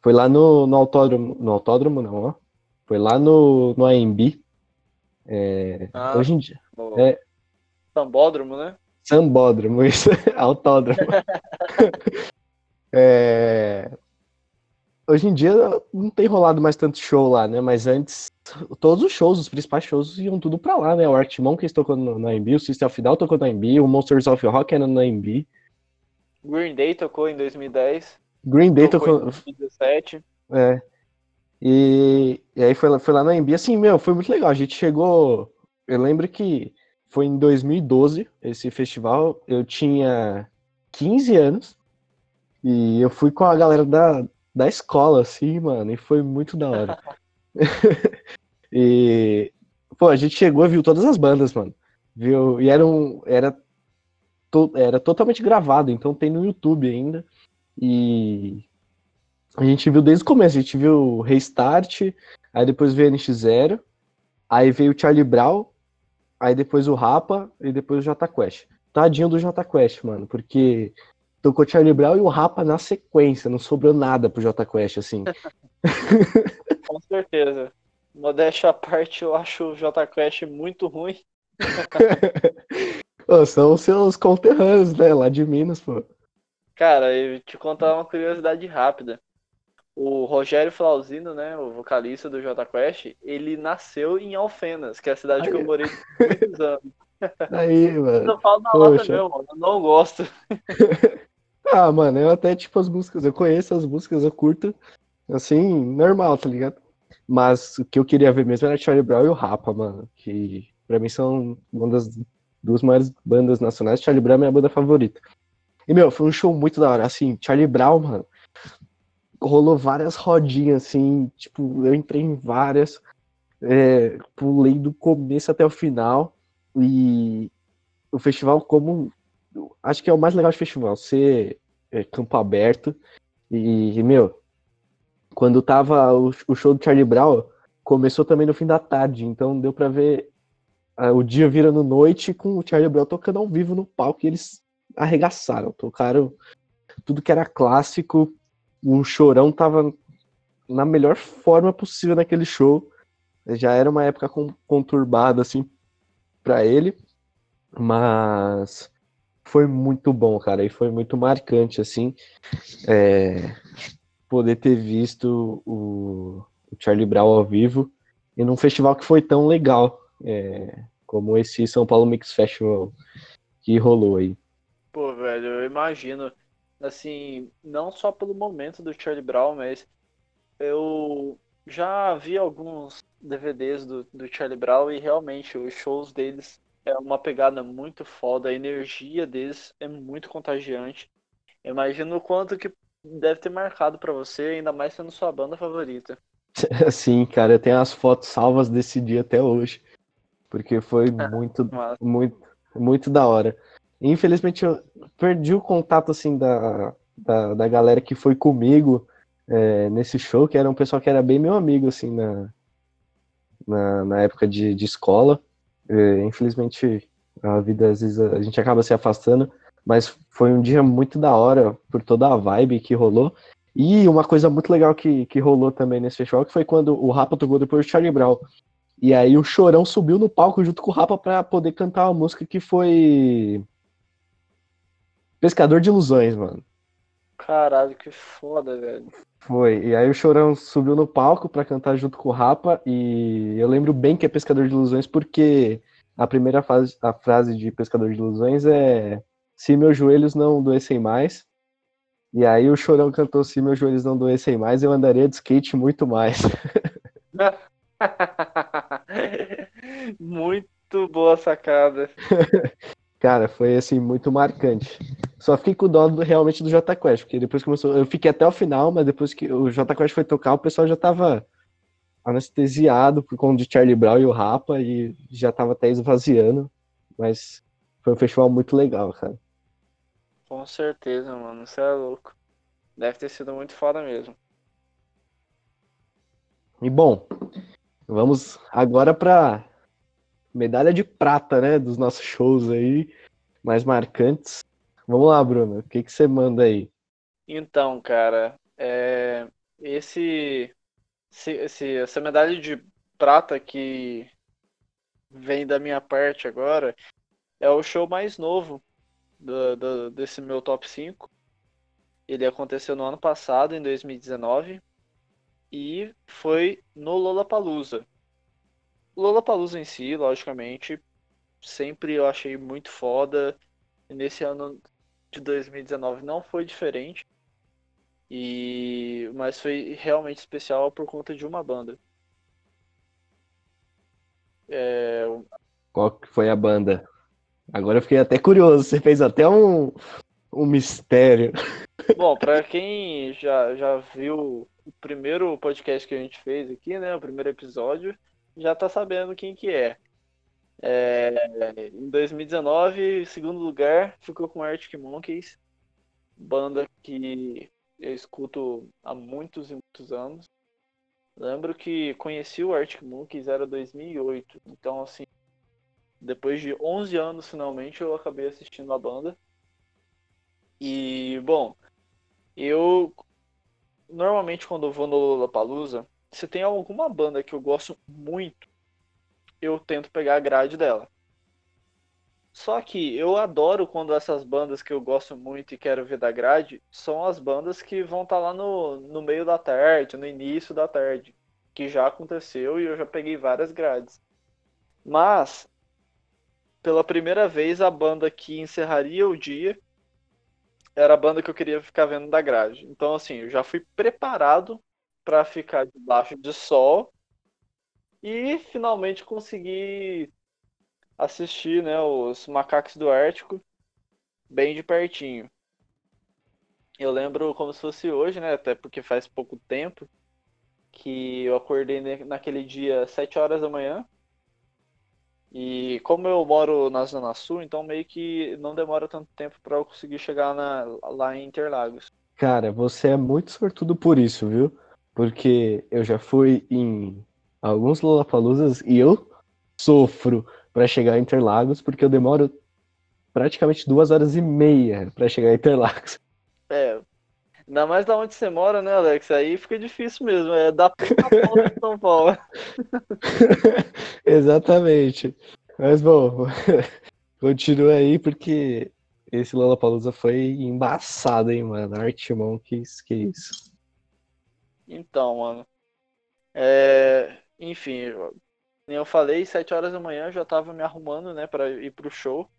foi lá no, no autódromo. No autódromo, não, ó. Foi lá no, no AMB. É, ah, hoje em dia. É, Sambódromo, né? Sambódromo, isso. autódromo. é, hoje em dia não tem rolado mais tanto show lá, né? Mas antes, todos os shows, os principais shows, iam tudo pra lá, né? O Arctic Monkeys tocou no, no AMB, o System of Down tocou no AMB, o Monsters of Rock era no AMB. Green Day tocou em 2010. Green Day tocou, tocou em 2017. É. E, e aí foi, foi lá no AMB, assim, meu, foi muito legal. A gente chegou. Eu lembro que foi em 2012 esse festival. Eu tinha 15 anos. E eu fui com a galera da, da escola, assim, mano, e foi muito da hora. e, pô, a gente chegou e viu todas as bandas, mano. Viu? E era, um, era, to, era totalmente gravado, então tem no YouTube ainda. E a gente viu desde o começo, a gente viu Restart, aí depois veio NX0, aí veio o Charlie Brown, aí depois o Rapa e depois o J Quest. Tadinho do J Quest, mano, porque tocou Charlie Brown e o Rapa na sequência, não sobrou nada pro J Quest, assim. Com certeza. Modéstia à parte, eu acho o J Quest muito ruim. oh, são os seus conterrâneos, né? Lá de Minas, pô. Cara, eu te contar uma curiosidade rápida. O Rogério Flauzino, né, o vocalista do J Quest, ele nasceu em Alfenas, que é a cidade Aí. que eu morei muitos anos. Aí, mano. Eu falo na Poxa. lata meu, mano. Eu não gosto. Ah, mano, eu até, tipo, as músicas, eu conheço as músicas, eu curto, assim, normal, tá ligado? Mas o que eu queria ver mesmo era Charlie Brown e o Rapa, mano, que pra mim são uma das duas maiores bandas nacionais. Charlie Brown é minha banda favorita. E, meu, foi um show muito da hora, assim, Charlie Brown, mano, rolou várias rodinhas, assim, tipo, eu entrei em várias, é, pulei do começo até o final, e o festival, como acho que é o mais legal do festival, ser é, campo aberto. E, meu, quando tava o, o, show do Charlie Brown, começou também no fim da tarde, então deu pra ver uh, o dia virando noite com o Charlie Brown tocando ao vivo no palco e eles arregaçaram, tocaram tudo que era clássico. O Chorão tava na melhor forma possível naquele show. Já era uma época conturbada, assim, para ele, mas foi muito bom, cara, e foi muito marcante, assim, é, poder ter visto o, o, Charlie Brown ao vivo e num festival que foi tão legal é, como esse São Paulo Mix Festival que rolou aí. Pô, velho, eu imagino, assim, não só pelo momento do Charlie Brown, mas eu já vi alguns DVDs do, do Charlie Brown e realmente os shows deles é uma pegada muito foda, a energia deles é muito contagiante. Imagino o quanto que deve ter marcado para você, ainda mais sendo sua banda favorita. Sim, cara, eu tenho as fotos salvas desse dia até hoje. Porque foi muito, muito, muito da hora. Infelizmente eu perdi o contato assim da, da, da galera que foi comigo é, nesse show, que era um pessoal que era bem meu amigo, assim, na, na, na época de, de escola. É, infelizmente, a vida às vezes a gente acaba se afastando, mas foi um dia muito da hora por toda a vibe que rolou. E uma coisa muito legal que, que rolou também nesse festival que foi quando o Rapa tocou depois do Charlie Brown. E aí o Chorão subiu no palco junto com o Rapa para poder cantar uma música que foi Pescador de Ilusões, mano. Caralho, que foda, velho. Foi. E aí o Chorão subiu no palco para cantar junto com o Rapa. E eu lembro bem que é Pescador de Ilusões porque a primeira fase, a frase de Pescador de Ilusões é Se meus joelhos não doessem mais. E aí o Chorão cantou Se meus joelhos não doessem mais, eu andaria de skate muito mais. muito boa sacada. Cara, foi assim, muito marcante. Só fiquei com dó do, realmente do J Quest, porque depois começou. Eu fiquei até o final, mas depois que o J Quest foi tocar, o pessoal já tava anestesiado por conta de Charlie Brown e o Rapa e já tava até esvaziando. Mas foi um festival muito legal, cara. Com certeza, mano. Você é louco. Deve ter sido muito foda mesmo. E bom, vamos agora para medalha de prata, né, dos nossos shows aí mais marcantes. Vamos lá, Bruno, o que, que você manda aí? Então, cara, é... esse... Esse, essa medalha de prata que vem da minha parte agora é o show mais novo do, do, desse meu top 5. Ele aconteceu no ano passado, em 2019, e foi no Lollapalooza. Lollapalooza em si, logicamente, sempre eu achei muito foda. Nesse ano de 2019 não foi diferente. E mas foi realmente especial por conta de uma banda. É... Qual que foi a banda? Agora eu fiquei até curioso. Você fez até um, um mistério. Bom, para quem já, já viu o primeiro podcast que a gente fez aqui, né? O primeiro episódio, já tá sabendo quem que é. É em 2019, segundo lugar, ficou com Arctic Monkeys, banda que eu escuto há muitos e muitos anos. Lembro que conheci o Arctic Monkeys era 2008, então assim, depois de 11 anos finalmente eu acabei assistindo a banda. E bom, eu normalmente quando eu vou no Lollapalooza, se tem alguma banda que eu gosto muito, eu tento pegar a grade dela. Só que eu adoro quando essas bandas que eu gosto muito e quero ver da grade são as bandas que vão estar tá lá no, no meio da tarde, no início da tarde. Que já aconteceu e eu já peguei várias grades. Mas, pela primeira vez, a banda que encerraria o dia era a banda que eu queria ficar vendo da grade. Então, assim, eu já fui preparado para ficar debaixo de sol e finalmente consegui assistir né, os Macacos do Ártico bem de pertinho. Eu lembro como se fosse hoje, né? Até porque faz pouco tempo que eu acordei naquele dia às 7 horas da manhã. E como eu moro na Zona Sul, então meio que não demora tanto tempo para eu conseguir chegar na, lá em Interlagos. Cara, você é muito sortudo por isso, viu? Porque eu já fui em alguns Lollapaloozas e eu sofro para chegar em Interlagos, porque eu demoro praticamente duas horas e meia para chegar em Interlagos. É. Ainda mais da onde você mora, né, Alex? Aí fica difícil mesmo. É da ponta de São Paulo. Exatamente. Mas bom, continua aí porque esse Lollapalooza foi embaçado, hein, mano. Artimão, que, que isso. Então, mano. É... Enfim, nem eu falei, sete horas da manhã eu já tava me arrumando, né, para ir pro show.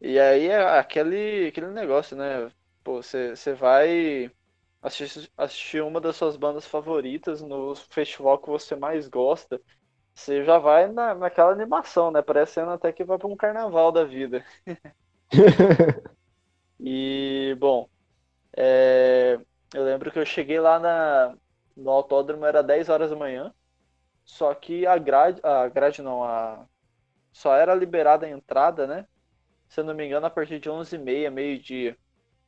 E aí é aquele, aquele negócio, né? Pô, você vai assistir, assistir uma das suas bandas favoritas no festival que você mais gosta. Você já vai na, naquela animação, né? Parecendo até que vai para um carnaval da vida. e, bom, é, eu lembro que eu cheguei lá na, no autódromo, era 10 horas da manhã. Só que a grade, a grade não, a só era liberada a entrada, né? Se eu não me engano, a partir de 11h30, meio-dia.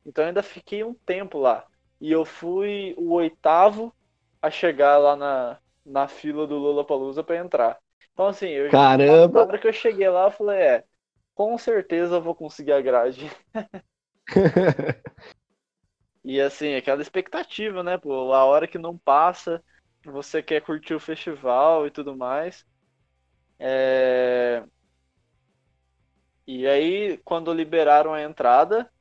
Então ainda fiquei um tempo lá. E eu fui o oitavo a chegar lá na, na fila do Lula Palusa para entrar. Então assim, eu Caramba! Na hora que eu cheguei lá, eu falei, é, com certeza eu vou conseguir a grade. e assim, aquela expectativa, né, pô, a hora que não passa, você quer curtir o festival e tudo mais. É... E aí, quando liberaram a entrada,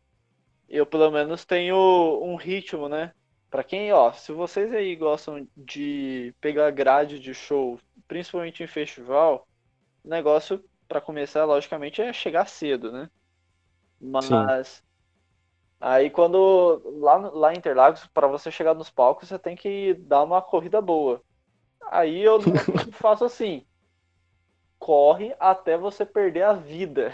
eu pelo menos tenho um ritmo, né? Pra quem, ó, se vocês aí gostam de pegar grade de show, principalmente em festival, o negócio, para começar, logicamente, é chegar cedo, né? Mas Sim. Aí quando lá, lá em Interlagos, para você chegar nos palcos, você tem que dar uma corrida boa. Aí eu faço assim: corre até você perder a vida.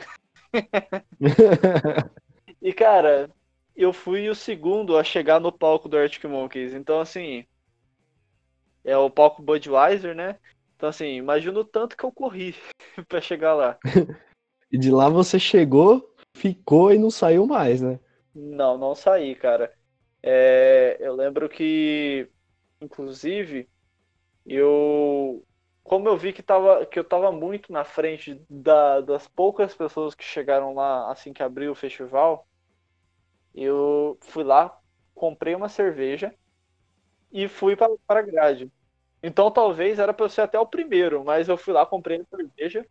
E, cara, eu fui o segundo a chegar no palco do Arctic Monkeys. Então, assim, é o palco Budweiser, né? Então, assim, imagina o tanto que eu corri para chegar lá. e de lá você chegou, ficou e não saiu mais, né? Não, não saí, cara. É, eu lembro que, inclusive, eu. Como eu vi que, tava, que eu tava muito na frente da, das poucas pessoas que chegaram lá assim que abriu o festival, eu fui lá, comprei uma cerveja e fui para a grade. Então talvez era para ser até o primeiro, mas eu fui lá, comprei a cerveja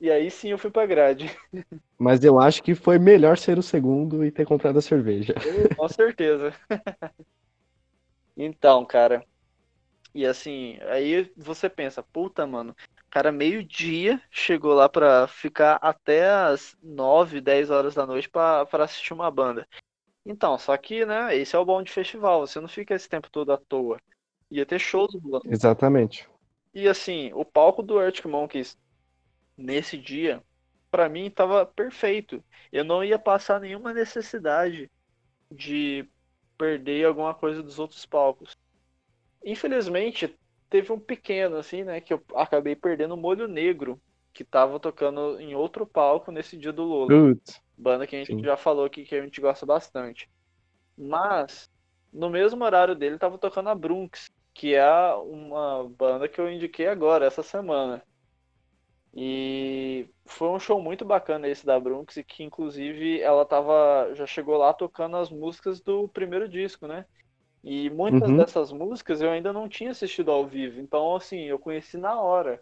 e aí sim eu fui pra grade. Mas eu acho que foi melhor ser o segundo e ter comprado a cerveja. Com certeza. então, cara. E assim, aí você pensa, puta, mano, cara, meio-dia chegou lá pra ficar até as 9, 10 horas da noite pra, pra assistir uma banda. Então, só que, né, esse é o bom de festival, você não fica esse tempo todo à toa. Ia ter shows rolando. Exatamente. E assim, o palco do Arctic Monkeys nesse dia, para mim tava perfeito. Eu não ia passar nenhuma necessidade de perder alguma coisa dos outros palcos. Infelizmente, teve um pequeno assim, né, que eu acabei perdendo o Molho Negro, que tava tocando em outro palco nesse dia do Lola. Good. Banda que a gente Sim. já falou aqui que a gente gosta bastante. Mas no mesmo horário dele tava tocando a Brunx, que é uma banda que eu indiquei agora essa semana. E foi um show muito bacana esse da Brunx, que inclusive ela tava, já chegou lá tocando as músicas do primeiro disco, né? E muitas uhum. dessas músicas eu ainda não tinha assistido ao vivo, então assim, eu conheci na hora.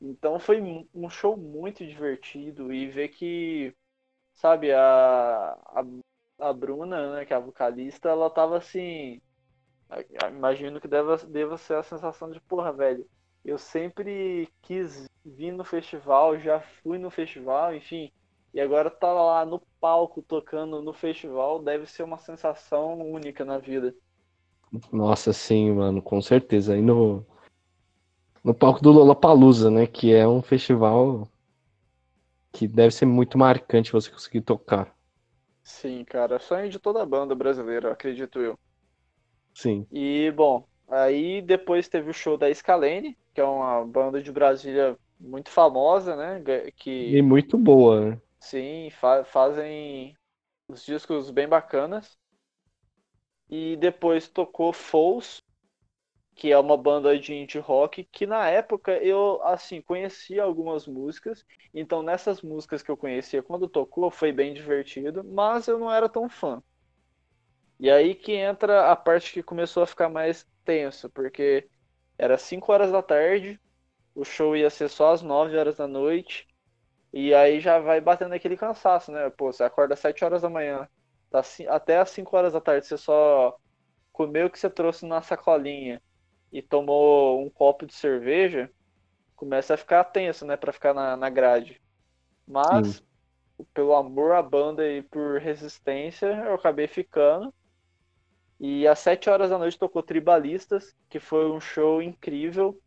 Então foi um show muito divertido e ver que, sabe, a, a, a Bruna, né, que é a vocalista, ela tava assim. Imagino que deva, deva ser a sensação de, porra, velho, eu sempre quis vir no festival, já fui no festival, enfim. E agora tá lá no palco tocando no festival, deve ser uma sensação única na vida. Nossa, sim, mano, com certeza. Aí no, no palco do Lollapalooza, né, que é um festival que deve ser muito marcante você conseguir tocar. Sim, cara, sonho de toda a banda brasileira, acredito eu. Sim. E, bom, aí depois teve o show da Scalene, que é uma banda de Brasília muito famosa, né? Que, e muito boa, né? Sim, fa fazem os discos bem bacanas. E depois tocou Foles, que é uma banda de indie rock, que na época eu, assim, conhecia algumas músicas. Então, nessas músicas que eu conhecia, quando tocou, foi bem divertido, mas eu não era tão fã. E aí que entra a parte que começou a ficar mais tenso, porque era 5 horas da tarde, o show ia ser só às 9 horas da noite, e aí já vai batendo aquele cansaço, né? Pô, você acorda às 7 horas da manhã, tá, até às 5 horas da tarde você só comeu o que você trouxe na sacolinha e tomou um copo de cerveja, começa a ficar tenso, né? Pra ficar na, na grade. Mas, Sim. pelo amor à banda e por resistência, eu acabei ficando. E às 7 horas da noite tocou Tribalistas, que foi um show incrível.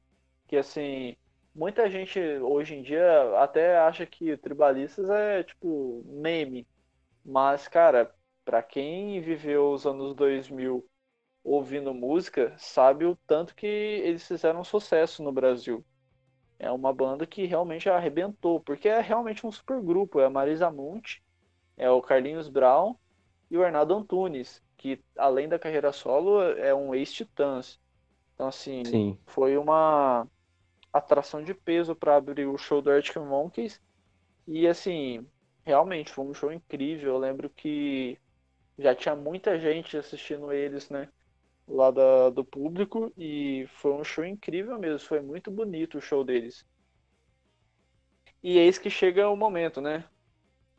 Que assim, muita gente hoje em dia até acha que Tribalistas é tipo meme. Mas, cara, para quem viveu os anos 2000 ouvindo música, sabe o tanto que eles fizeram sucesso no Brasil. É uma banda que realmente arrebentou, porque é realmente um super grupo. É a Marisa Monte, é o Carlinhos Brown e o Arnaldo Antunes que além da carreira solo é um ex-Titãs. Então, assim, Sim. foi uma atração de peso para abrir o show do Arctic Monkeys. E, assim, realmente foi um show incrível. Eu lembro que já tinha muita gente assistindo eles, né? Lá da, do público. E foi um show incrível mesmo. Foi muito bonito o show deles. E eis que chega o momento, né?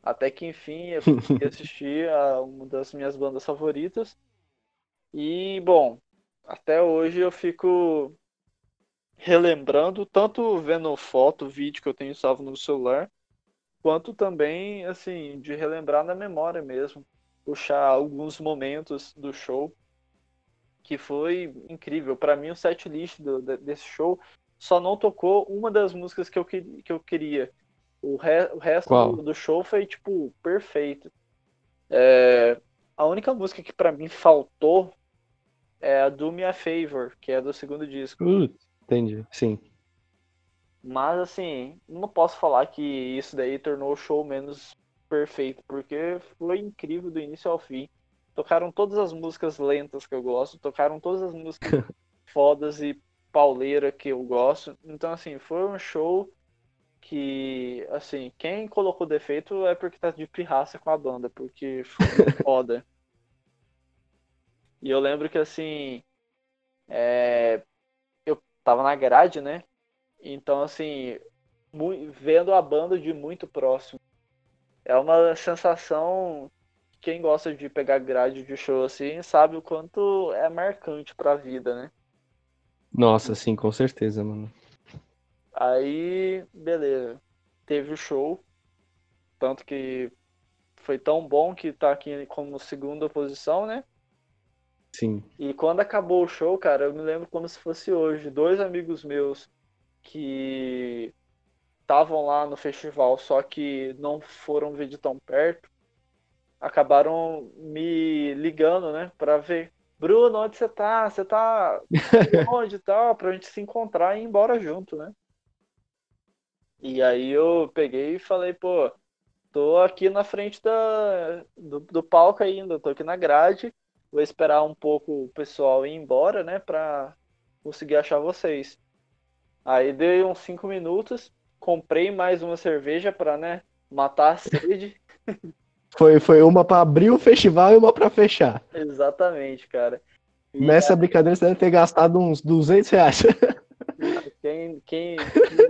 Até que enfim eu fui assistir a uma das minhas bandas favoritas. E, bom, até hoje eu fico relembrando, tanto vendo foto, vídeo que eu tenho salvo no celular, quanto também, assim, de relembrar na memória mesmo. Puxar alguns momentos do show, que foi incrível. Para mim, o set list do, desse show só não tocou uma das músicas que eu, que eu queria, o, re, o resto do, do, show foi, tipo, perfeito. É, a única música que para mim faltou é a Do Me a Favor, que é do segundo disco. Uh, entendi, sim. Mas assim, não posso falar que isso daí tornou o show menos perfeito, porque foi incrível do início ao fim. Tocaram todas as músicas lentas que eu gosto, tocaram todas as músicas fodas e pauleira que eu gosto. Então, assim, foi um show que, assim, quem colocou defeito é porque tá de pirraça com a banda, porque foi foda. E eu lembro que, assim, é... eu tava na grade, né? Então, assim, vendo a banda de muito próximo, é uma sensação quem gosta de pegar grade de show assim sabe o quanto é marcante pra vida, né? Nossa, sim, com certeza, mano. Aí, beleza. Teve o show. Tanto que foi tão bom que tá aqui como segunda posição, né? Sim. E quando acabou o show, cara, eu me lembro como se fosse hoje. Dois amigos meus que estavam lá no festival, só que não foram ver de tão perto, acabaram me ligando, né, para ver. Bruno, onde você tá? Você tá onde tal? Pra gente se encontrar e ir embora junto, né? E aí eu peguei e falei, pô, tô aqui na frente da, do, do palco ainda, tô aqui na grade, vou esperar um pouco o pessoal ir embora, né, pra conseguir achar vocês. Aí dei uns 5 minutos, comprei mais uma cerveja pra, né, matar a sede. Foi, foi uma para abrir o festival e uma para fechar. Exatamente, cara. E Nessa aí... brincadeira você deve ter gastado uns 200 reais. Quem, quem,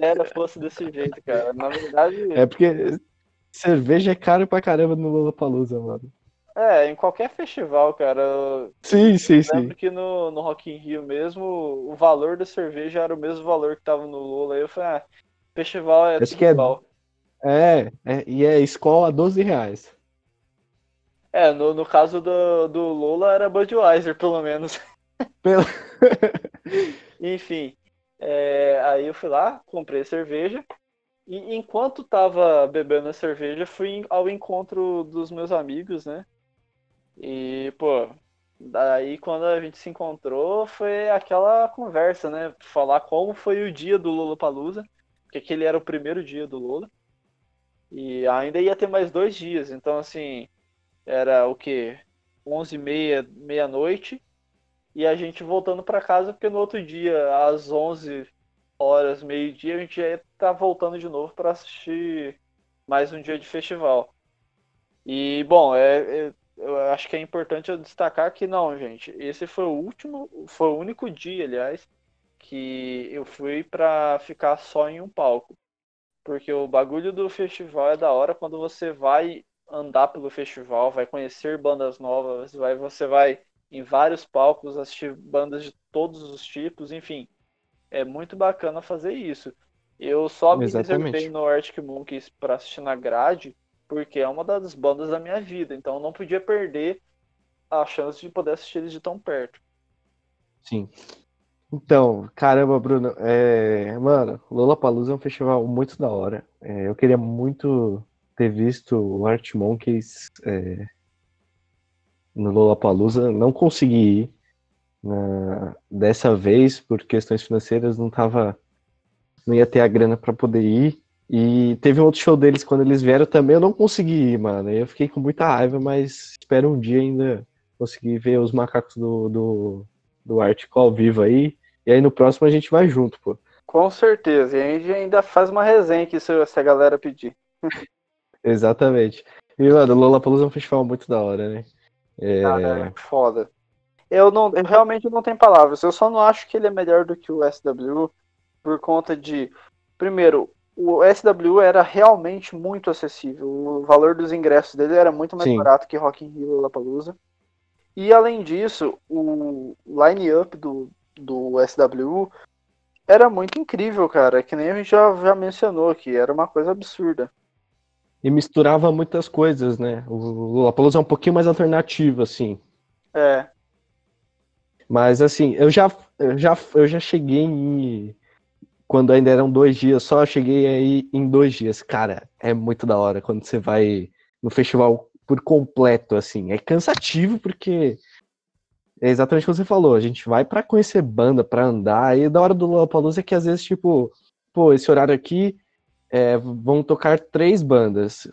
era fosse desse jeito, cara. Na verdade. É porque cerveja é caro pra caramba no Lollapalooza, mano. É, em qualquer festival, cara. Sim, sim, sim. Lembro que no, no Rock in Rio mesmo, o valor da cerveja era o mesmo valor que tava no Lula. Aí eu falei, ah, festival é Acho que é, é, é, e é escola 12 reais. É, no, no caso do, do Lula era Budweiser, pelo menos. Pelo... Enfim, é, aí eu fui lá, comprei cerveja. E enquanto tava bebendo a cerveja, fui ao encontro dos meus amigos, né? E, pô, daí quando a gente se encontrou, foi aquela conversa, né? Falar como foi o dia do Lula Palusa, porque aquele era o primeiro dia do Lula. E ainda ia ter mais dois dias, então assim, era o que? 11 e meia, meia-noite. E a gente voltando para casa, porque no outro dia, às 11 horas, meio-dia, a gente ia estar tá voltando de novo para assistir mais um dia de festival. E, bom, é, é, eu acho que é importante eu destacar que não, gente. Esse foi o último, foi o único dia, aliás, que eu fui para ficar só em um palco. Porque o bagulho do festival é da hora quando você vai andar pelo festival, vai conhecer bandas novas, vai, você vai em vários palcos assistir bandas de todos os tipos, enfim. É muito bacana fazer isso. Eu só me reservei no Arctic Monkeys para assistir na grade, porque é uma das bandas da minha vida, então eu não podia perder a chance de poder assistir eles de tão perto. Sim. Então, caramba, Bruno, é... mano, Lollapalooza é um festival muito da hora. É, eu queria muito ter visto o Art Monkeys é, no Lollapalooza, não consegui ir na, dessa vez por questões financeiras, não tava não ia ter a grana para poder ir. E teve um outro show deles quando eles vieram também, eu não consegui ir, mano. Eu fiquei com muita raiva, mas espero um dia ainda conseguir ver os macacos do, do, do Artico ao vivo aí. E aí no próximo a gente vai junto, pô. Com certeza. E a gente ainda faz uma resenha aqui se, se a galera pedir. Exatamente. E, mano, o Lollapalooza é um festival muito da hora, né? É... Cara, é foda. Eu, não, eu realmente não tenho palavras. Eu só não acho que ele é melhor do que o SW por conta de, primeiro, o SW era realmente muito acessível. O valor dos ingressos dele era muito mais Sim. barato que Rock in Rio e Lollapalooza. E além disso, o line-up do, do SW era muito incrível, cara. Que nem a gente já, já mencionou aqui. Era uma coisa absurda e misturava muitas coisas, né? O Apollo é um pouquinho mais alternativo, assim. É. Mas assim, eu já, eu já, eu já cheguei em, quando ainda eram dois dias só, eu cheguei aí em dois dias. Cara, é muito da hora quando você vai no festival por completo, assim. É cansativo porque é exatamente o que você falou. A gente vai para conhecer banda, para andar. E da hora do Lollapalooza é que às vezes, tipo, pô, esse horário aqui é, vão tocar três bandas.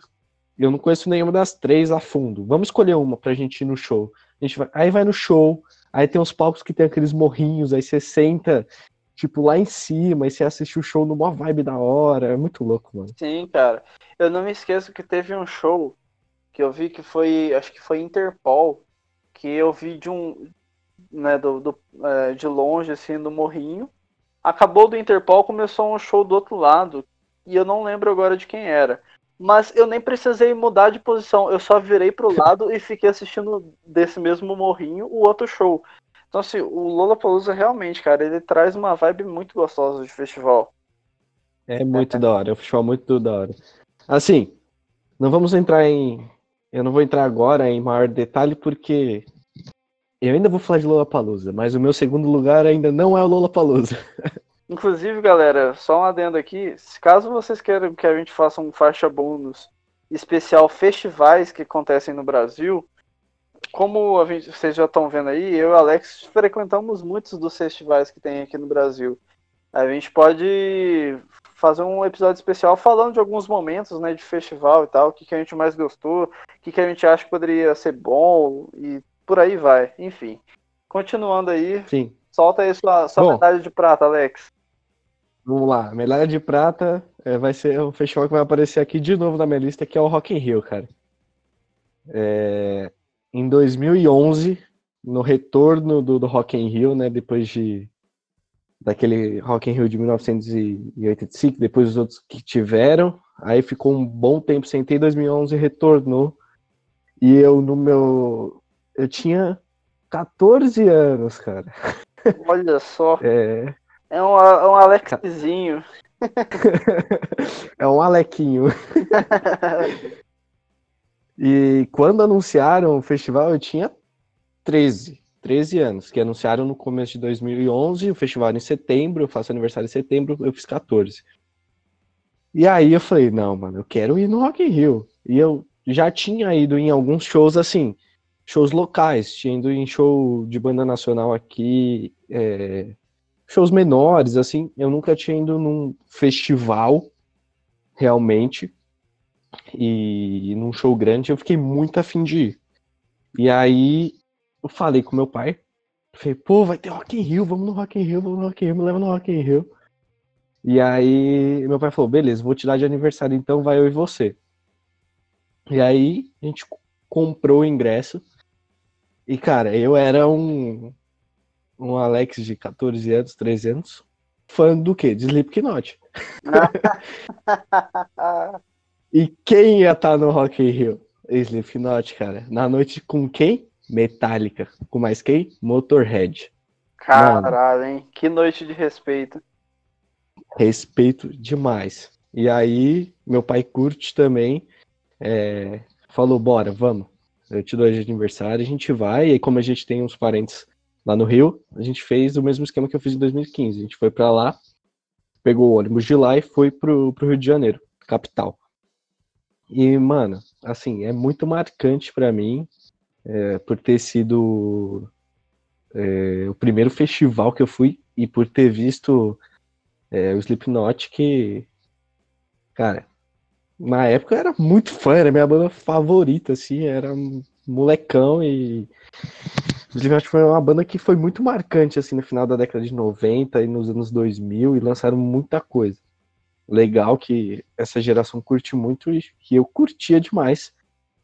Eu não conheço nenhuma das três a fundo. Vamos escolher uma pra gente ir no show. A gente vai, aí vai no show, aí tem uns palcos que tem aqueles morrinhos, aí você senta, tipo, lá em cima, e você assiste o show numa vibe da hora. É muito louco, mano. Sim, cara. Eu não me esqueço que teve um show que eu vi que foi, acho que foi Interpol, que eu vi de um, né, do, do é, de longe, assim, no morrinho. Acabou do Interpol, começou um show do outro lado, e eu não lembro agora de quem era. Mas eu nem precisei mudar de posição, eu só virei pro lado e fiquei assistindo desse mesmo morrinho o outro show. Então, assim, o Lollapalooza realmente, cara, ele traz uma vibe muito gostosa de festival. É muito é. da hora, é um festival muito da hora. Assim, não vamos entrar em. Eu não vou entrar agora em maior detalhe porque eu ainda vou falar de Lollapalooza, mas o meu segundo lugar ainda não é o Lollapalooza. Inclusive, galera, só um adendo aqui. Caso vocês queiram que a gente faça um faixa bônus especial festivais que acontecem no Brasil, como gente, vocês já estão vendo aí, eu e o Alex frequentamos muitos dos festivais que tem aqui no Brasil. A gente pode fazer um episódio especial falando de alguns momentos né, de festival e tal, o que, que a gente mais gostou, o que, que a gente acha que poderia ser bom e por aí vai. Enfim, continuando aí, Sim. solta aí sua, sua medalha de prata, Alex. Vamos lá, medalha de prata é, vai ser um festival que vai aparecer aqui de novo na minha lista, que é o Rock in Rio, cara. É, em 2011, no retorno do, do Rock in Rio, né, depois de daquele Rock in Rio de 1985, depois os outros que tiveram, aí ficou um bom tempo sem ter, em 2011 retornou, e eu no meu, eu tinha 14 anos, cara. Olha só. É, é um, é um Alexzinho. é um Alequinho. e quando anunciaram o festival, eu tinha 13. 13 anos, que anunciaram no começo de 2011, o festival em setembro, eu faço aniversário em setembro, eu fiz 14. E aí eu falei, não, mano, eu quero ir no Rock in Rio. E eu já tinha ido em alguns shows, assim, shows locais, tinha ido em show de banda nacional aqui, é, shows menores, assim, eu nunca tinha ido num festival, realmente, e num show grande, eu fiquei muito afim de ir. E aí, eu falei com meu pai, falei, pô, vai ter Rock in Rio, vamos no Rock in Rio, vamos no Rock in Rio, me leva no Rock in Rio. E aí, meu pai falou, beleza, vou te dar de aniversário, então vai eu e você. E aí, a gente comprou o ingresso, e, cara, eu era um, um Alex de 14 anos, 13 anos, fã do quê? De Slipknot. e quem ia estar tá no Rock in Rio? Slipknot, cara. Na noite com quem? Metallica. Com mais quem? Motorhead. Caralho, Mano, hein? Que noite de respeito. Respeito demais. E aí, meu pai curte também. É, falou, bora, vamos. Eu te dou de aniversário, a gente vai. E aí, como a gente tem uns parentes lá no Rio, a gente fez o mesmo esquema que eu fiz em 2015. A gente foi para lá, pegou o ônibus de lá e foi pro, pro Rio de Janeiro, capital. E, mano, assim, é muito marcante para mim, é, por ter sido é, o primeiro festival que eu fui e por ter visto é, o Slipknot, que, cara, na época eu era muito fã, era minha banda favorita, assim, era molecão e Slipknot foi uma banda que foi muito marcante, assim, no final da década de 90 e nos anos 2000 e lançaram muita coisa. Legal que essa geração curte muito e que eu curtia demais.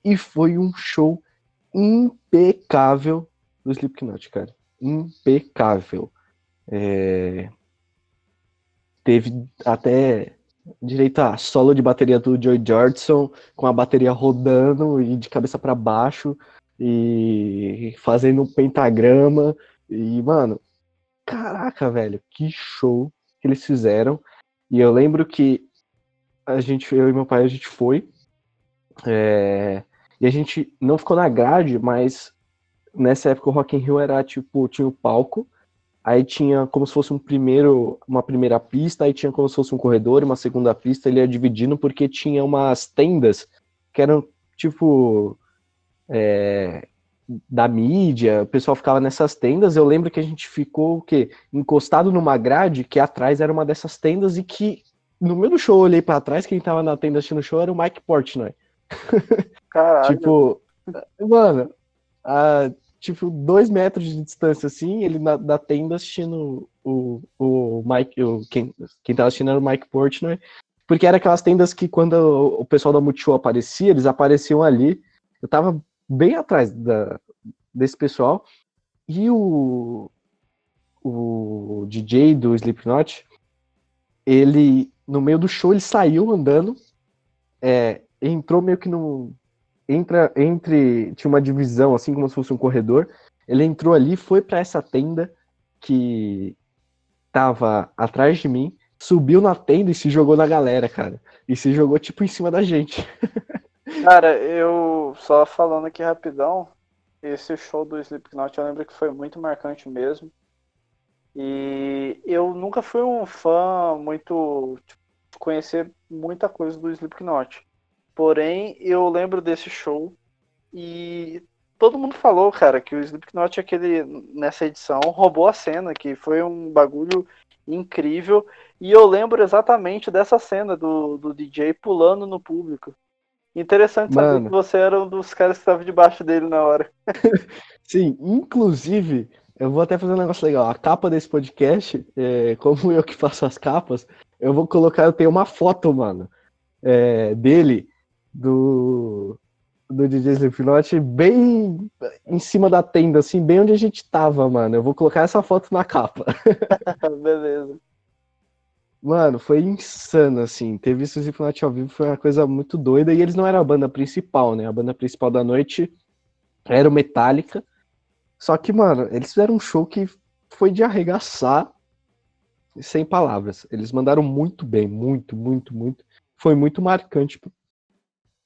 E foi um show impecável do Slipknot, cara. Impecável. É... Teve até direito a solo de bateria do Joy Jordison, com a bateria rodando e de cabeça para baixo e fazendo um pentagrama. E, mano, caraca, velho, que show que eles fizeram. E eu lembro que a gente, eu e meu pai, a gente foi. É, e a gente não ficou na grade, mas nessa época o Rock in Rio era tipo, tinha o um palco, aí tinha como se fosse um primeiro, uma primeira pista, aí tinha como se fosse um corredor, uma segunda pista, ele ia dividindo porque tinha umas tendas que eram tipo é, da mídia, o pessoal ficava nessas tendas. Eu lembro que a gente ficou o quê? encostado numa grade que atrás era uma dessas tendas e que no meio do show eu olhei para trás, quem tava na tenda assistindo o show era o Mike Portnoy. Caralho. tipo, mano, a, tipo, dois metros de distância assim, ele na, da tenda assistindo o, o Mike, o, quem, quem tava assistindo era o Mike Portnoy, porque era aquelas tendas que quando o, o pessoal da Multishow aparecia, eles apareciam ali. Eu tava bem atrás da, desse pessoal. E o, o DJ do Slipknot, ele, no meio do show, ele saiu andando, é, entrou meio que no. Entra, entre. Tinha uma divisão, assim como se fosse um corredor. Ele entrou ali, foi para essa tenda que tava atrás de mim, subiu na tenda e se jogou na galera, cara. E se jogou, tipo, em cima da gente. Cara, eu só falando aqui rapidão, esse show do Slipknot eu lembro que foi muito marcante mesmo. E eu nunca fui um fã muito tipo, conhecer muita coisa do Slipknot. Porém, eu lembro desse show e todo mundo falou, cara, que o Slipknot aquele nessa edição roubou a cena, que foi um bagulho incrível. E eu lembro exatamente dessa cena do, do DJ pulando no público. Interessante Mano. saber que você era um dos caras que estava debaixo dele na hora. Sim, inclusive, eu vou até fazer um negócio legal. A capa desse podcast, é, como eu que faço as capas, eu vou colocar, eu tenho uma foto, mano, é, dele, do, do DJ Slipknot, bem em cima da tenda, assim, bem onde a gente tava, mano. Eu vou colocar essa foto na capa. Beleza. Mano, foi insano, assim. Ter visto o Slipknot ao vivo foi uma coisa muito doida. E eles não eram a banda principal, né? A banda principal da noite era o Metallica. Só que, mano, eles fizeram um show que foi de arregaçar sem palavras. Eles mandaram muito bem, muito, muito, muito. Foi muito marcante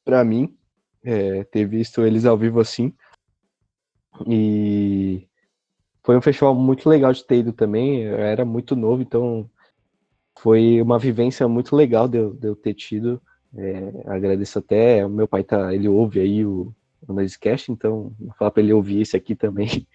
para mim é, ter visto eles ao vivo assim. E foi um festival muito legal de ter ido também. Eu era muito novo, então foi uma vivência muito legal de eu, de eu ter tido. É, agradeço até, o meu pai tá, ele ouve aí o, o Noisecast, então vou falar para ele ouvir esse aqui também,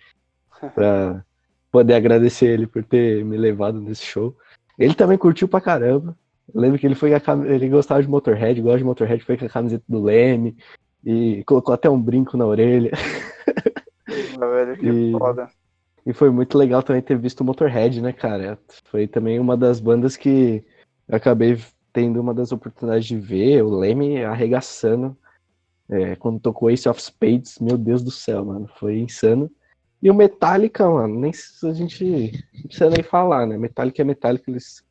para poder agradecer ele por ter me levado nesse show. Ele também curtiu pra caramba. Eu lembro que ele foi ele gostava de Motorhead, gosta de Motorhead, foi com a camiseta do Leme e colocou até um brinco na orelha. Velho, que e... foda. E foi muito legal também ter visto o Motorhead, né, cara? Foi também uma das bandas que eu acabei tendo uma das oportunidades de ver, o Leme arregaçando é, quando tocou Ace of Spades, meu Deus do céu, mano, foi insano. E o Metallica, mano, nem a gente não precisa nem falar, né? Metallica é Metallica, eles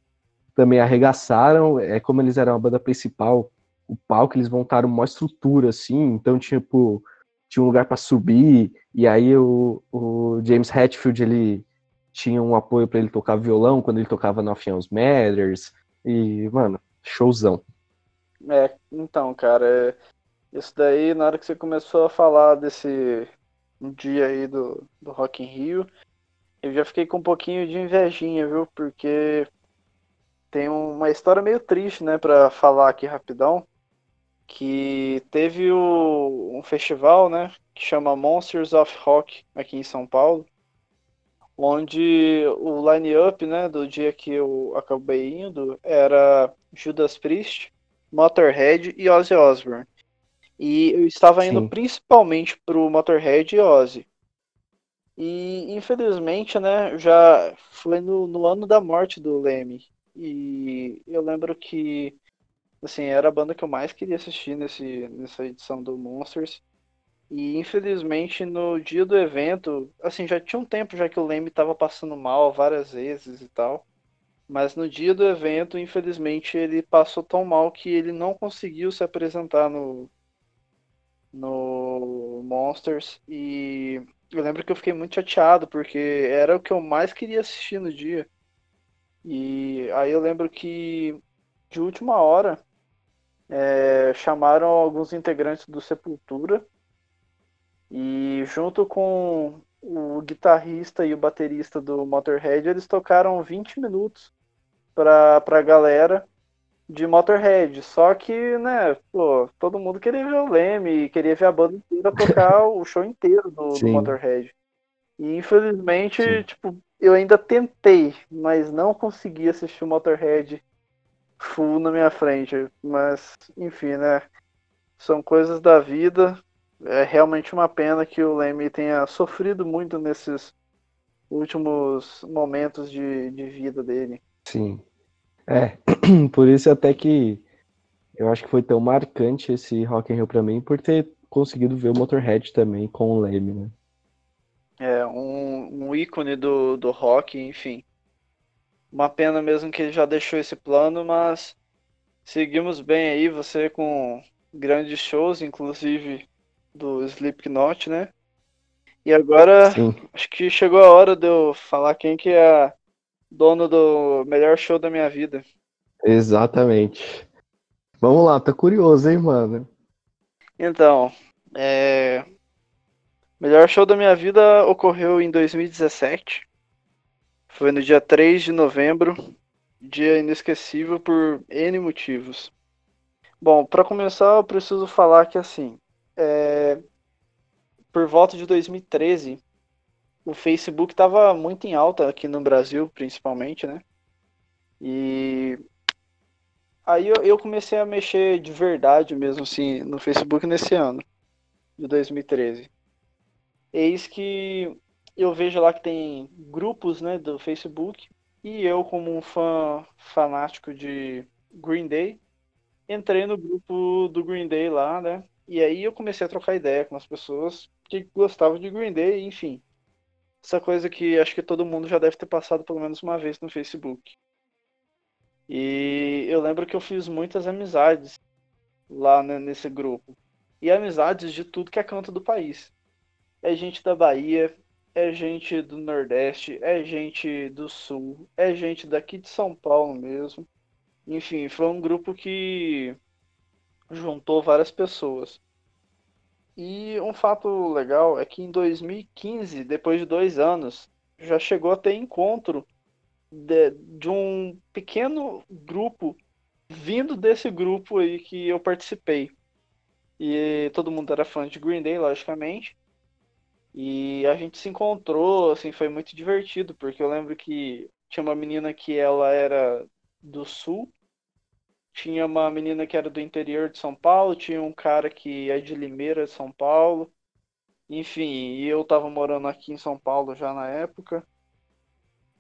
também arregaçaram, é como eles eram a banda principal, o palco eles montaram uma estrutura assim, então tipo tinha um lugar para subir, e aí o, o James Hetfield, ele tinha um apoio para ele tocar violão quando ele tocava Nothing Else Matters, e, mano, showzão. É, então, cara, é, isso daí, na hora que você começou a falar desse dia aí do, do Rock in Rio, eu já fiquei com um pouquinho de invejinha, viu? Porque tem uma história meio triste, né, pra falar aqui rapidão que teve o, um festival, né, que chama Monsters of Rock aqui em São Paulo, onde o line-up, né, do dia que eu acabei indo era Judas Priest, Motorhead e Ozzy Osbourne. E eu estava indo Sim. principalmente pro Motorhead e Ozzy. E infelizmente, né, já foi no, no ano da morte do Leme. E eu lembro que assim, era a banda que eu mais queria assistir nesse, nessa edição do Monsters. E infelizmente no dia do evento, assim, já tinha um tempo já que o Leme estava passando mal várias vezes e tal. Mas no dia do evento, infelizmente, ele passou tão mal que ele não conseguiu se apresentar no, no Monsters. E eu lembro que eu fiquei muito chateado, porque era o que eu mais queria assistir no dia. E aí eu lembro que de última hora é, chamaram alguns integrantes do Sepultura e junto com o guitarrista e o baterista do Motorhead, eles tocaram 20 minutos para a galera de Motorhead. Só que, né, pô, todo mundo queria ver o Leme, queria ver a banda inteira tocar o show inteiro do, do Motorhead. E infelizmente, Sim. tipo, eu ainda tentei, mas não consegui assistir o Motorhead full na minha frente. Mas, enfim, né? São coisas da vida. É realmente uma pena que o Leme tenha sofrido muito nesses últimos momentos de, de vida dele. Sim. É, por isso até que eu acho que foi tão marcante esse Rock in Rio para mim, por ter conseguido ver o Motorhead também com o Leme, né? É, um, um ícone do, do rock, enfim. Uma pena mesmo que ele já deixou esse plano, mas seguimos bem aí, você com grandes shows, inclusive do Slipknot, né? E agora, Sim. acho que chegou a hora de eu falar quem que é dono do melhor show da minha vida. Exatamente. Vamos lá, tá curioso, hein, mano? Então, é... melhor show da minha vida ocorreu em 2017. Foi no dia 3 de novembro, dia inesquecível por N motivos. Bom, para começar, eu preciso falar que assim, é... por volta de 2013, o Facebook estava muito em alta aqui no Brasil, principalmente, né? E aí eu, eu, comecei a mexer de verdade mesmo, assim, no Facebook nesse ano, de 2013. Eis que eu vejo lá que tem grupos, né, do Facebook, e eu, como um fã fanático de Green Day, entrei no grupo do Green Day lá, né? E aí eu comecei a trocar ideia com as pessoas que gostavam de Green Day, enfim essa coisa que acho que todo mundo já deve ter passado pelo menos uma vez no Facebook. E eu lembro que eu fiz muitas amizades lá né, nesse grupo. E amizades de tudo que é canto do país. É gente da Bahia, é gente do Nordeste, é gente do Sul, é gente daqui de São Paulo mesmo. Enfim, foi um grupo que juntou várias pessoas. E um fato legal é que em 2015, depois de dois anos, já chegou a ter encontro de, de um pequeno grupo vindo desse grupo aí que eu participei. E todo mundo era fã de Green Day, logicamente. E a gente se encontrou, assim, foi muito divertido, porque eu lembro que tinha uma menina que ela era do sul tinha uma menina que era do interior de São Paulo, tinha um cara que é de Limeira, São Paulo. Enfim, eu tava morando aqui em São Paulo já na época.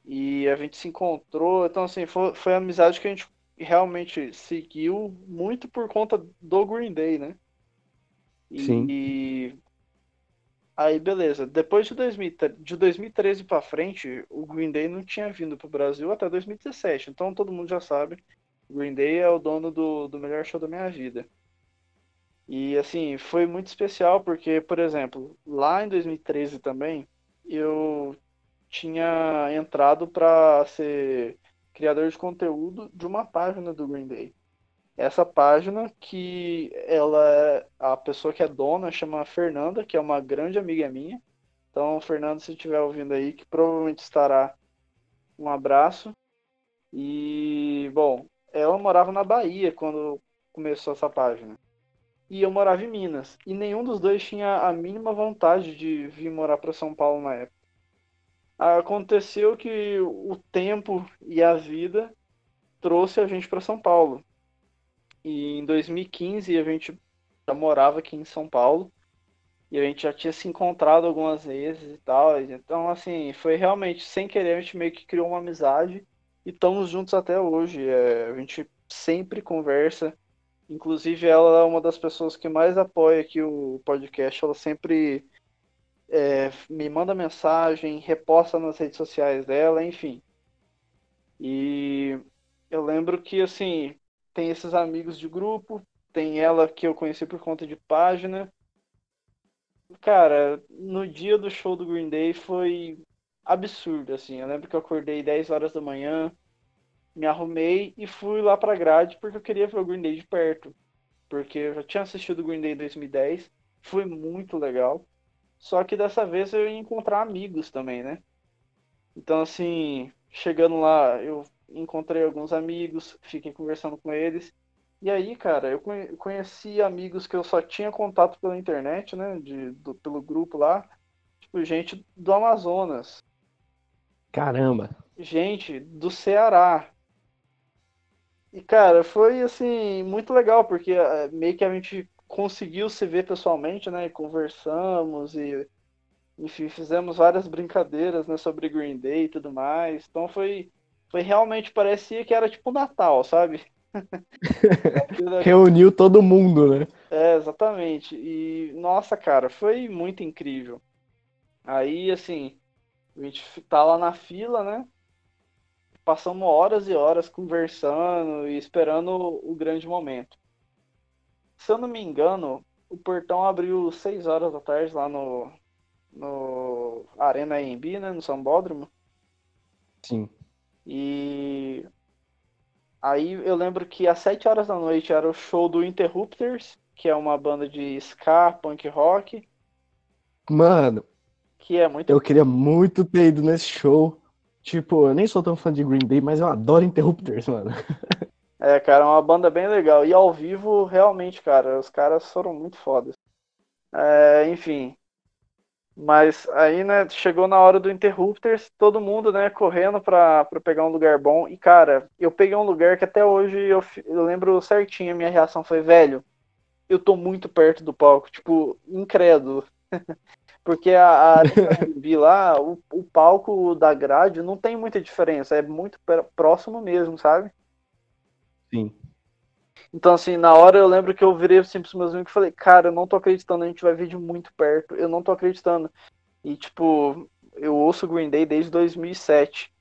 E a gente se encontrou. Então, assim, foi, foi a amizade que a gente realmente seguiu muito por conta do Green Day, né? E, Sim. E aí, beleza. Depois de, 2000, de 2013 para frente, o Green Day não tinha vindo pro Brasil até 2017. Então, todo mundo já sabe Green Day é o dono do, do melhor show da minha vida. E assim, foi muito especial porque, por exemplo, lá em 2013 também, eu tinha entrado para ser criador de conteúdo de uma página do Green Day. Essa página que ela é a pessoa que é dona chama Fernanda, que é uma grande amiga minha. Então, Fernanda, se estiver ouvindo aí, que provavelmente estará, um abraço. E, bom, ela morava na Bahia quando começou essa página. E eu morava em Minas. E nenhum dos dois tinha a mínima vontade de vir morar para São Paulo na época. Aconteceu que o tempo e a vida trouxe a gente para São Paulo. E em 2015 a gente já morava aqui em São Paulo. E a gente já tinha se encontrado algumas vezes e tal. Então, assim, foi realmente sem querer, a gente meio que criou uma amizade e estamos juntos até hoje. É, a gente sempre conversa. Inclusive, ela é uma das pessoas que mais apoia aqui o podcast. Ela sempre é, me manda mensagem, reposta nas redes sociais dela, enfim. E eu lembro que, assim, tem esses amigos de grupo, tem ela que eu conheci por conta de página. Cara, no dia do show do Green Day foi absurdo, assim. Eu lembro que eu acordei 10 horas da manhã, me arrumei e fui lá pra grade porque eu queria ver o Green Day de perto. Porque eu já tinha assistido o Green Day em 2010, foi muito legal. Só que dessa vez eu ia encontrar amigos também, né? Então, assim, chegando lá, eu encontrei alguns amigos, fiquei conversando com eles. E aí, cara, eu conheci amigos que eu só tinha contato pela internet, né? De, do, pelo grupo lá. Tipo, gente do Amazonas. Caramba! Gente do Ceará. E, cara, foi, assim, muito legal, porque eh, meio que a gente conseguiu se ver pessoalmente, né? E conversamos e, enfim, fizemos várias brincadeiras, né? Sobre Green Day e tudo mais. Então foi, foi realmente, parecia que era tipo Natal, sabe? Reuniu todo mundo, né? É, exatamente. E, nossa, cara, foi muito incrível. Aí, assim, a gente tá lá na fila, né? Passamos horas e horas conversando e esperando o grande momento. Se eu não me engano, o portão abriu 6 horas da tarde lá no, no Arena AMB, né? No Sambódromo. Sim. E aí eu lembro que às 7 horas da noite era o show do Interrupters, que é uma banda de ska, punk rock. Mano, que é muito. Eu queria muito ter ido nesse show. Tipo, eu nem sou tão fã de Green Day, mas eu adoro Interrupters, mano. É, cara, é uma banda bem legal. E ao vivo, realmente, cara, os caras foram muito fodas. É, enfim. Mas aí, né, chegou na hora do Interrupters, todo mundo, né, correndo pra, pra pegar um lugar bom. E, cara, eu peguei um lugar que até hoje eu, eu lembro certinho, a minha reação foi, velho, eu tô muito perto do palco, tipo, incrédulo. Porque a, a vi lá, o, o palco da grade não tem muita diferença, é muito próximo mesmo, sabe? Sim. Então, assim, na hora eu lembro que eu virei assim pros meus amigos e falei, cara, eu não tô acreditando, a gente vai ver de muito perto, eu não tô acreditando. E, tipo, eu ouço Green Day desde 2007.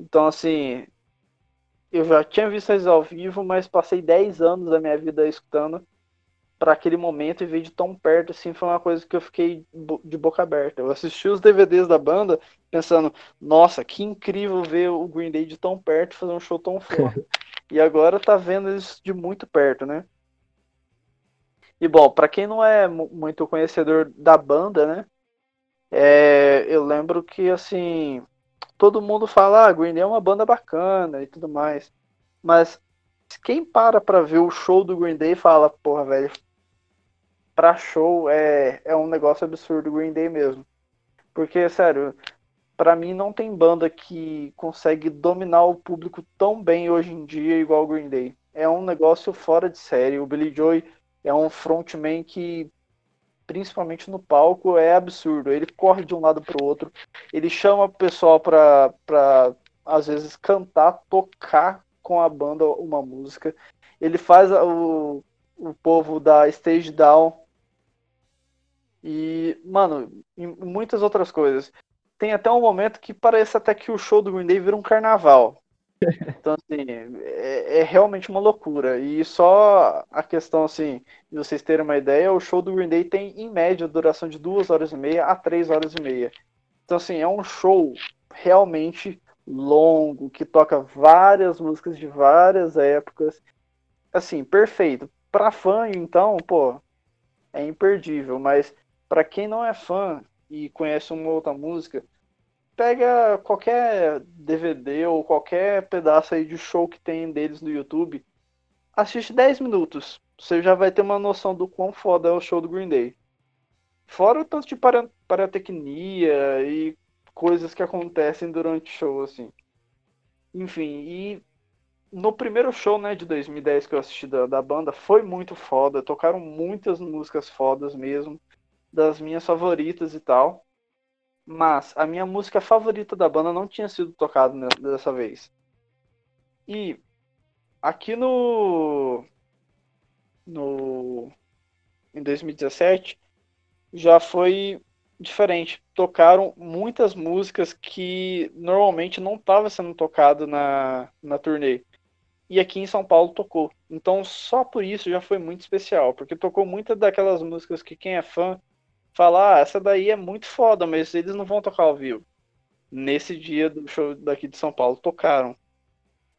Então, assim, eu já tinha visto eles ao vivo, mas passei 10 anos da minha vida escutando para aquele momento e ver de tão perto, assim, foi uma coisa que eu fiquei de boca aberta. Eu assisti os DVDs da banda pensando, nossa, que incrível ver o Green Day de tão perto fazer um show tão foda. e agora tá vendo eles de muito perto, né? E bom, para quem não é muito conhecedor da banda, né? É, eu lembro que assim, todo mundo fala, ah, Green Day é uma banda bacana e tudo mais. Mas quem para pra ver o show do Green Day fala, porra, velho, pra show é, é um negócio absurdo Green Day mesmo. Porque, sério, para mim não tem banda que consegue dominar o público tão bem hoje em dia igual o Green Day. É um negócio fora de série. O Billy Joy é um frontman que, principalmente no palco, é absurdo. Ele corre de um lado para o outro, ele chama o pessoal para, às vezes, cantar, tocar com a banda uma música. Ele faz o, o povo da stage down e, mano, muitas outras coisas. Tem até um momento que parece até que o show do Green Day vira um carnaval. Então, assim, é, é, realmente uma loucura. E só a questão, assim, de vocês terem uma ideia, o show do Green Day tem, em média, duração de duas horas e meia a três horas e meia. Então, assim, é um show realmente longo, que toca várias músicas de várias épocas. Assim, perfeito. Pra fã, então, pô, é imperdível. Mas para quem não é fã e conhece uma outra música, pega qualquer DVD ou qualquer pedaço aí de show que tem deles no YouTube, assiste 10 minutos. Você já vai ter uma noção do quão foda é o show do Green Day. Fora o tanto de paratecnia e coisas que acontecem durante o show, assim. Enfim, e no primeiro show, né, de 2010 que eu assisti da, da banda, foi muito foda. Tocaram muitas músicas fodas mesmo das minhas favoritas e tal. Mas a minha música favorita da banda não tinha sido tocada dessa vez. E aqui no no em 2017 já foi diferente. Tocaram muitas músicas que normalmente não estava sendo tocado na, na turnê. E aqui em São Paulo tocou. Então só por isso já foi muito especial, porque tocou muitas daquelas músicas que quem é fã falar, ah, essa daí é muito foda, mas eles não vão tocar ao vivo. Nesse dia do show daqui de São Paulo, tocaram.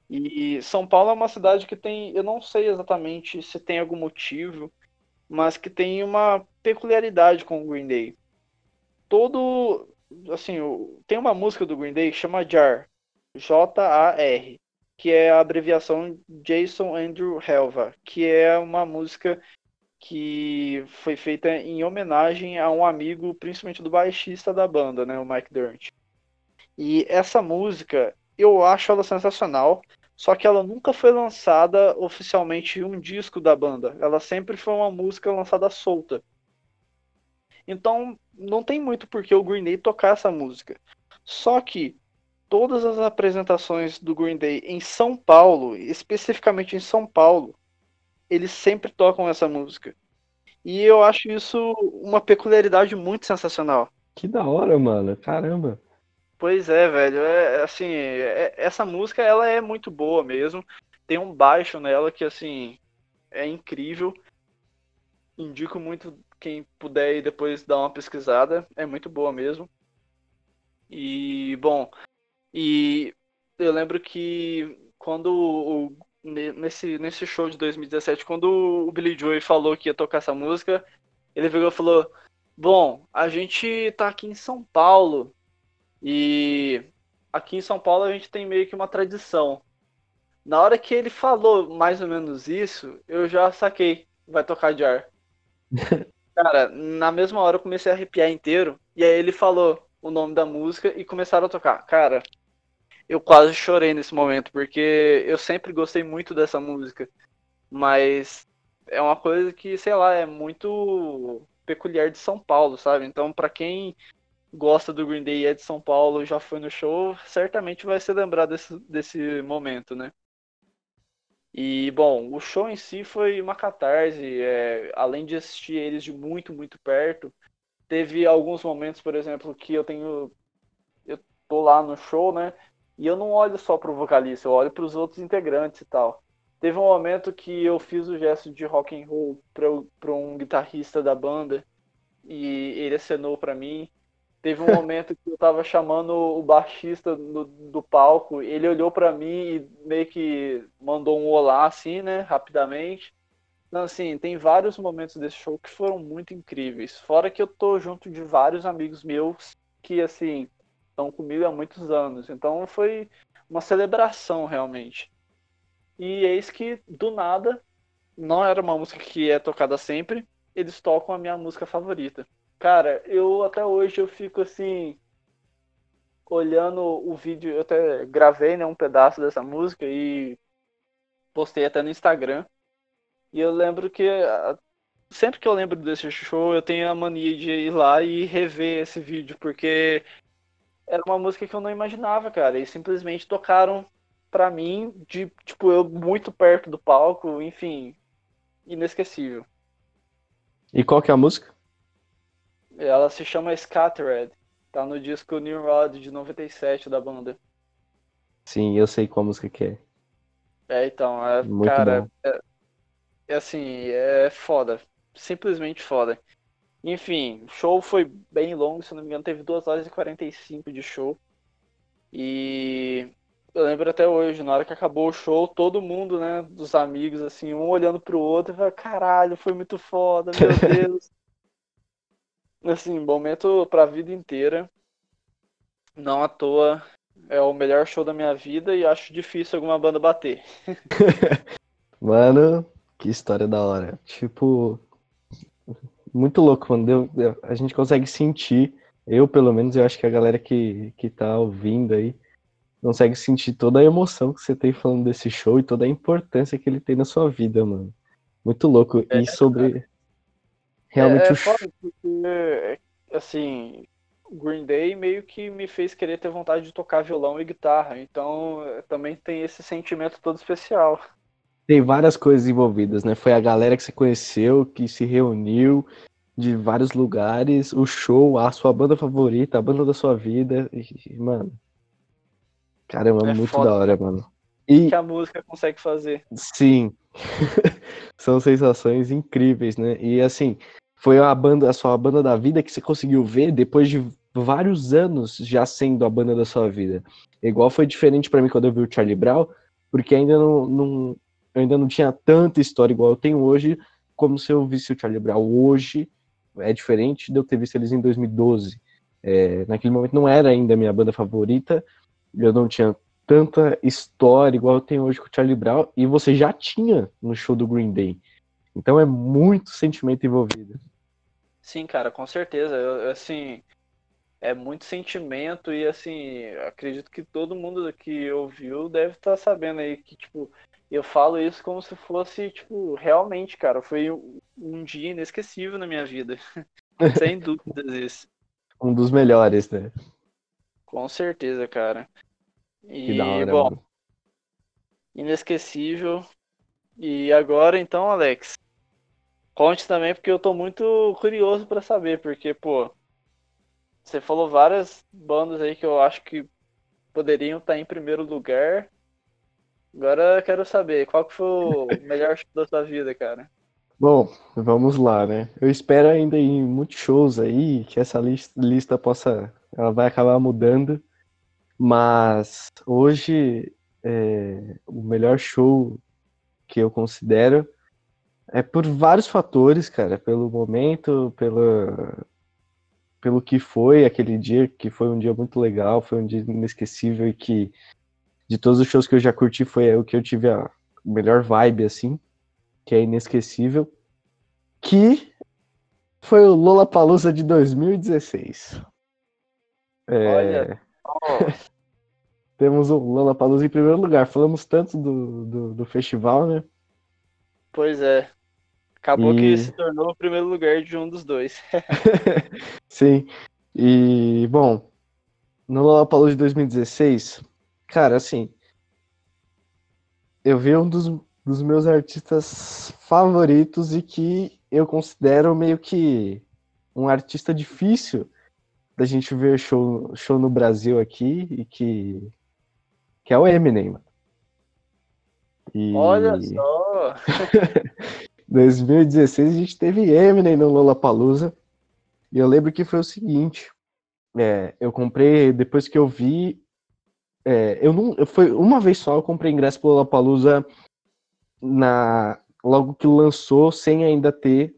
E São Paulo é uma cidade que tem, eu não sei exatamente se tem algum motivo, mas que tem uma peculiaridade com o Green Day. Todo, assim, tem uma música do Green Day que chama Jar, J-A-R. que é a abreviação Jason Andrew Helva, que é uma música que foi feita em homenagem a um amigo, principalmente do baixista da banda, né, o Mike Dirnt. E essa música, eu acho ela sensacional, só que ela nunca foi lançada oficialmente em um disco da banda. Ela sempre foi uma música lançada solta. Então, não tem muito por que o Green Day tocar essa música. Só que todas as apresentações do Green Day em São Paulo, especificamente em São Paulo, eles sempre tocam essa música. E eu acho isso uma peculiaridade muito sensacional. Que da hora, mano. Caramba. Pois é, velho. É, é assim, é, essa música ela é muito boa mesmo. Tem um baixo nela que assim é incrível. Indico muito quem puder ir depois dar uma pesquisada. É muito boa mesmo. E bom, e eu lembro que quando o nesse, nesse show de 2017, quando o Billy Joy falou que ia tocar essa música, ele virou e falou: Bom, a gente tá aqui em São Paulo e aqui em São Paulo a gente tem meio que uma tradição. Na hora que ele falou mais ou menos isso, eu já saquei, vai tocar de ar. Cara, na mesma hora eu comecei a arrepiar inteiro, e aí ele falou o nome da música e começaram a tocar. Cara, eu quase chorei nesse momento, porque eu sempre gostei muito dessa música. Mas é uma coisa que, sei lá, é muito peculiar de São Paulo, sabe? Então, para quem gosta do Green Day e é de São Paulo, já foi no show, certamente vai se lembrar desse, desse momento, né? E, bom, o show em si foi uma catarse. É, além de assistir eles de muito, muito perto, teve alguns momentos, por exemplo, que eu tenho. Eu tô lá no show, né? E eu não olho só pro vocalista, eu olho para os outros integrantes e tal. Teve um momento que eu fiz o gesto de rock and roll para um guitarrista da banda e ele acenou para mim. Teve um momento que eu tava chamando o baixista do, do palco, ele olhou para mim e meio que mandou um olá assim, né, rapidamente. Então, assim, tem vários momentos desse show que foram muito incríveis. Fora que eu tô junto de vários amigos meus que, assim, estão comigo há muitos anos. Então foi uma celebração realmente. E eis que do nada, não era uma música que é tocada sempre, eles tocam a minha música favorita. Cara, eu até hoje eu fico assim olhando o vídeo, eu até gravei né, um pedaço dessa música e postei até no Instagram. E eu lembro que sempre que eu lembro desse show, eu tenho a mania de ir lá e rever esse vídeo, porque era uma música que eu não imaginava, cara. E simplesmente tocaram pra mim, de, tipo, eu muito perto do palco, enfim, inesquecível. E qual que é a música? Ela se chama Scattered. Tá no disco New Rod de 97 da banda. Sim, eu sei qual música que é. É, então, é, Muito cara, é, é, assim, é foda. Simplesmente foda. Enfim, o show foi bem longo, se não me engano, teve 2 horas e 45 de show. E eu lembro até hoje, na hora que acabou o show, todo mundo, né, dos amigos, assim, um olhando pro outro e falando, caralho, foi muito foda, meu Deus. assim, momento pra vida inteira. Não à toa, é o melhor show da minha vida e acho difícil alguma banda bater. Mano, que história da hora. Tipo, muito louco, mano. a gente consegue sentir, eu pelo menos, eu acho que a galera que, que tá ouvindo aí consegue sentir toda a emoção que você tem falando desse show e toda a importância que ele tem na sua vida, mano. Muito louco. É, e sobre. Realmente é, é o show. Porque, assim, Green Day meio que me fez querer ter vontade de tocar violão e guitarra. Então também tem esse sentimento todo especial. Tem várias coisas envolvidas, né? Foi a galera que você conheceu, que se reuniu de vários lugares, o show, a sua banda favorita, a banda da sua vida. E, mano. Caramba, é muito foda. da hora, mano. E que a música consegue fazer. Sim. São sensações incríveis, né? E assim, foi a banda, a sua banda da vida que você conseguiu ver depois de vários anos já sendo a banda da sua vida. Igual foi diferente para mim quando eu vi o Charlie Brown, porque ainda não, não, eu ainda não tinha tanta história igual eu tenho hoje, como se eu visse o Charlie Brown hoje. É diferente de eu ter visto eles em 2012. É, naquele momento não era ainda a minha banda favorita, eu não tinha tanta história igual tem hoje com o Charlie Brown e você já tinha no show do Green Day. Então é muito sentimento envolvido. Sim, cara, com certeza. Eu, assim, é muito sentimento e assim, acredito que todo mundo que ouviu deve estar tá sabendo aí que, tipo, eu falo isso como se fosse, tipo, realmente, cara, foi um, dia inesquecível na minha vida. Sem dúvidas isso. Um dos melhores, né? Com certeza, cara. E, hora, bom, mano. inesquecível. E agora, então, Alex, conte também, porque eu tô muito curioso para saber, porque, pô, você falou várias bandas aí que eu acho que poderiam estar em primeiro lugar. Agora eu quero saber, qual que foi o melhor show da sua vida, cara? Bom, vamos lá, né? Eu espero ainda em muitos shows aí, que essa lista, lista possa. Ela vai acabar mudando. Mas hoje é, o melhor show que eu considero é por vários fatores, cara. Pelo momento, pela, pelo que foi aquele dia, que foi um dia muito legal, foi um dia inesquecível e que de todos os shows que eu já curti foi o que eu tive a melhor vibe, assim, que é inesquecível, que foi o Lollapalooza de 2016. É... Olha, temos o Lollapalooza em primeiro lugar. Falamos tanto do, do, do festival, né? Pois é. Acabou e... que se tornou o primeiro lugar de um dos dois. Sim. E, bom, no Lollapalooza de 2016, cara, assim, eu vi um dos, dos meus artistas favoritos e que eu considero meio que um artista difícil da gente ver show, show no Brasil aqui e que, que é o Eminem. E... Olha só! 2016 a gente teve Eminem no Lollapalooza. E eu lembro que foi o seguinte. É, eu comprei, depois que eu vi. É, eu não. Foi uma vez só eu comprei ingresso pro Lollapalooza na, logo que lançou, sem ainda ter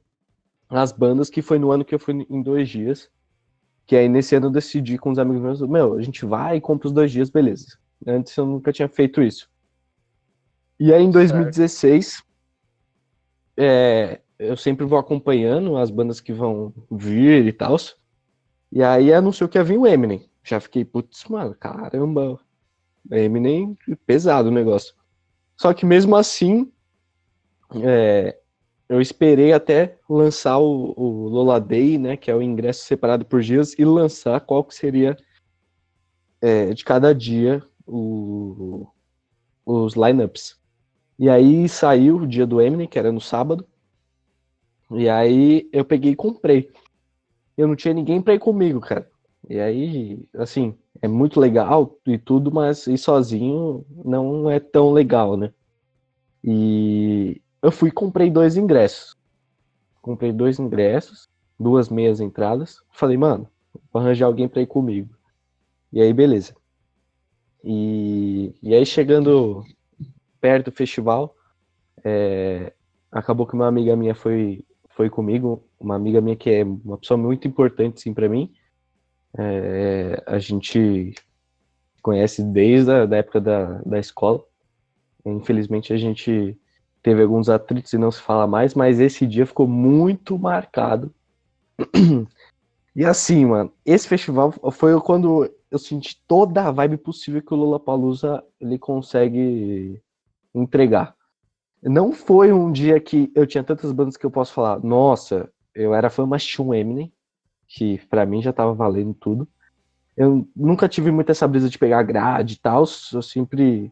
as bandas, que foi no ano que eu fui em dois dias. Que aí nesse ano eu decidi com os amigos meus, meu, a gente vai e compra os dois dias, beleza. Antes eu nunca tinha feito isso. E aí em 2016, é, eu sempre vou acompanhando as bandas que vão vir e tal. E aí anunciou que ia vir o Eminem. Já fiquei, putz, mano, caramba. Eminem, pesado o negócio. Só que mesmo assim, é, eu esperei até lançar o, o Lola Day, né, que é o ingresso separado por dias, e lançar qual que seria é, de cada dia o, os lineups. E aí saiu o dia do Eminem, que era no sábado. E aí eu peguei e comprei. Eu não tinha ninguém pra ir comigo, cara. E aí, assim, é muito legal e tudo, mas ir sozinho não é tão legal, né? E eu fui e comprei dois ingressos. Comprei dois ingressos, duas meias entradas. Falei, mano, vou arranjar alguém pra ir comigo. E aí, beleza. E, e aí, chegando perto do festival. É, acabou que uma amiga minha foi, foi comigo, uma amiga minha que é uma pessoa muito importante sim para mim. É, a gente conhece desde a da época da, da escola. Infelizmente a gente teve alguns atritos e não se fala mais, mas esse dia ficou muito marcado. E assim, mano, esse festival foi quando eu senti toda a vibe possível que o Lollapalooza ele consegue entregar. Não foi um dia que eu tinha tantas bandas que eu posso falar, nossa, eu era fã, mas tinha um Eminem, que para mim já tava valendo tudo. Eu nunca tive muito essa brisa de pegar grade e tal, eu sempre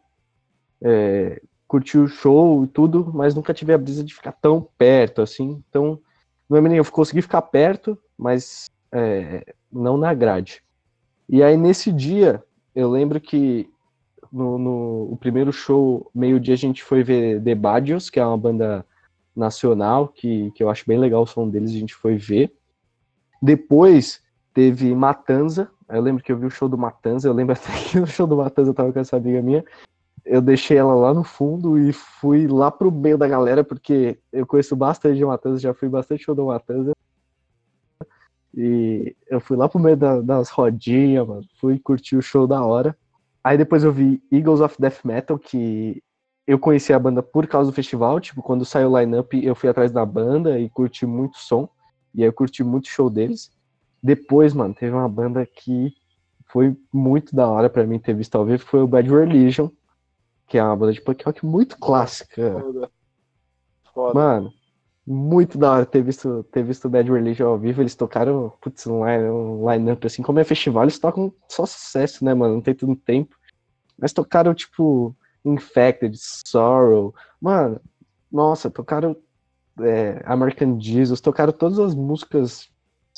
é, curti o show e tudo, mas nunca tive a brisa de ficar tão perto, assim. Então, no Eminem eu consegui ficar perto, mas é, não na grade. E aí nesse dia, eu lembro que no, no o primeiro show, meio-dia, a gente foi ver The Badios, que é uma banda nacional, que, que eu acho bem legal o som deles, a gente foi ver. Depois teve Matanza, eu lembro que eu vi o show do Matanza, eu lembro até que no show do Matanza eu tava com essa amiga minha, eu deixei ela lá no fundo e fui lá pro meio da galera, porque eu conheço bastante de Matanza, já fui bastante show do Matanza. E eu fui lá pro meio da, das rodinhas, mano, fui curtir o show da hora. Aí depois eu vi Eagles of Death Metal, que eu conheci a banda por causa do festival. Tipo, quando saiu o line-up, eu fui atrás da banda e curti muito som. E aí eu curti muito show deles. Depois, mano, teve uma banda que foi muito da hora para mim ter visto ao vivo, foi o Bad Religion, que é uma banda de punk rock muito clássica. Foda. Foda. Mano, muito da hora ter visto, ter visto Bad Religion ao vivo. Eles tocaram, putz, um line-up um assim, como é festival, eles tocam só sucesso, né, mano? Não tem tanto tempo. Mas tocaram, tipo, Infected, Sorrow. Mano, nossa, tocaram é, American Jesus, tocaram todas as músicas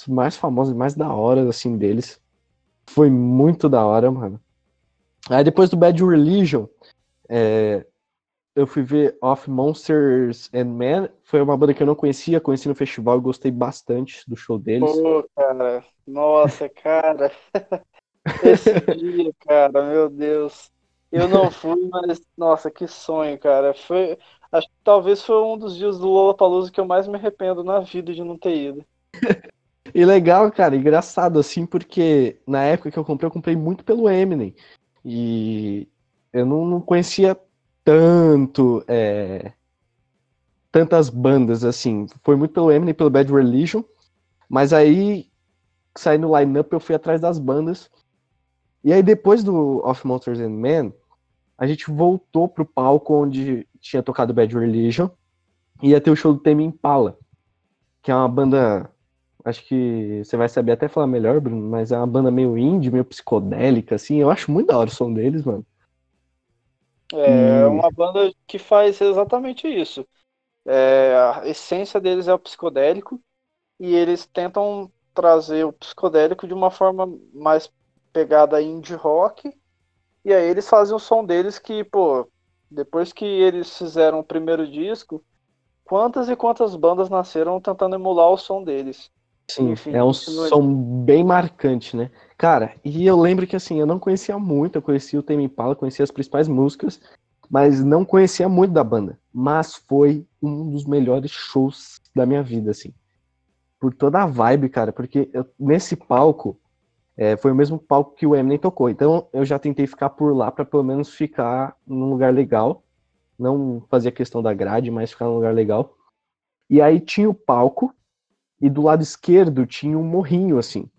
mais famosas, mais da hora, assim, deles. Foi muito da hora, mano. Aí depois do Bad Religion, é, eu fui ver Of Monsters and Men. Foi uma banda que eu não conhecia, conheci no festival e gostei bastante do show deles. Pô, cara. Nossa, cara. Esse dia, cara, meu Deus. Eu não fui, mas nossa, que sonho, cara. Foi, acho que talvez foi um dos dias do Lollapalooza que eu mais me arrependo na vida de não ter ido. e legal, cara, engraçado assim, porque na época que eu comprei, eu comprei muito pelo Eminem. E eu não, não conhecia tanto é, tantas bandas assim. Foi muito pelo Eminem, pelo Bad Religion, mas aí saindo no line-up eu fui atrás das bandas. E aí depois do Of Monsters and Men, a gente voltou pro palco onde tinha tocado Bad Religion e ia ter o show do Tame Impala, que é uma banda acho que você vai saber até falar melhor, Bruno, mas é uma banda meio indie, meio psicodélica, assim. Eu acho muito da hora o som deles, mano. É hum. uma banda que faz exatamente isso. É, a essência deles é o psicodélico e eles tentam trazer o psicodélico de uma forma mais pegada indie rock. E aí eles fazem o som deles que, pô, depois que eles fizeram o primeiro disco, quantas e quantas bandas nasceram tentando emular o som deles. Sim, Enfim, é um som bem marcante, né? Cara, e eu lembro que assim, eu não conhecia muito, eu conhecia o Tame Impala, conhecia as principais músicas, mas não conhecia muito da banda. Mas foi um dos melhores shows da minha vida, assim. Por toda a vibe, cara, porque eu, nesse palco, é, foi o mesmo palco que o Eminem tocou. Então eu já tentei ficar por lá para pelo menos ficar num lugar legal. Não fazia questão da grade, mas ficar num lugar legal. E aí tinha o palco, e do lado esquerdo tinha um morrinho, assim.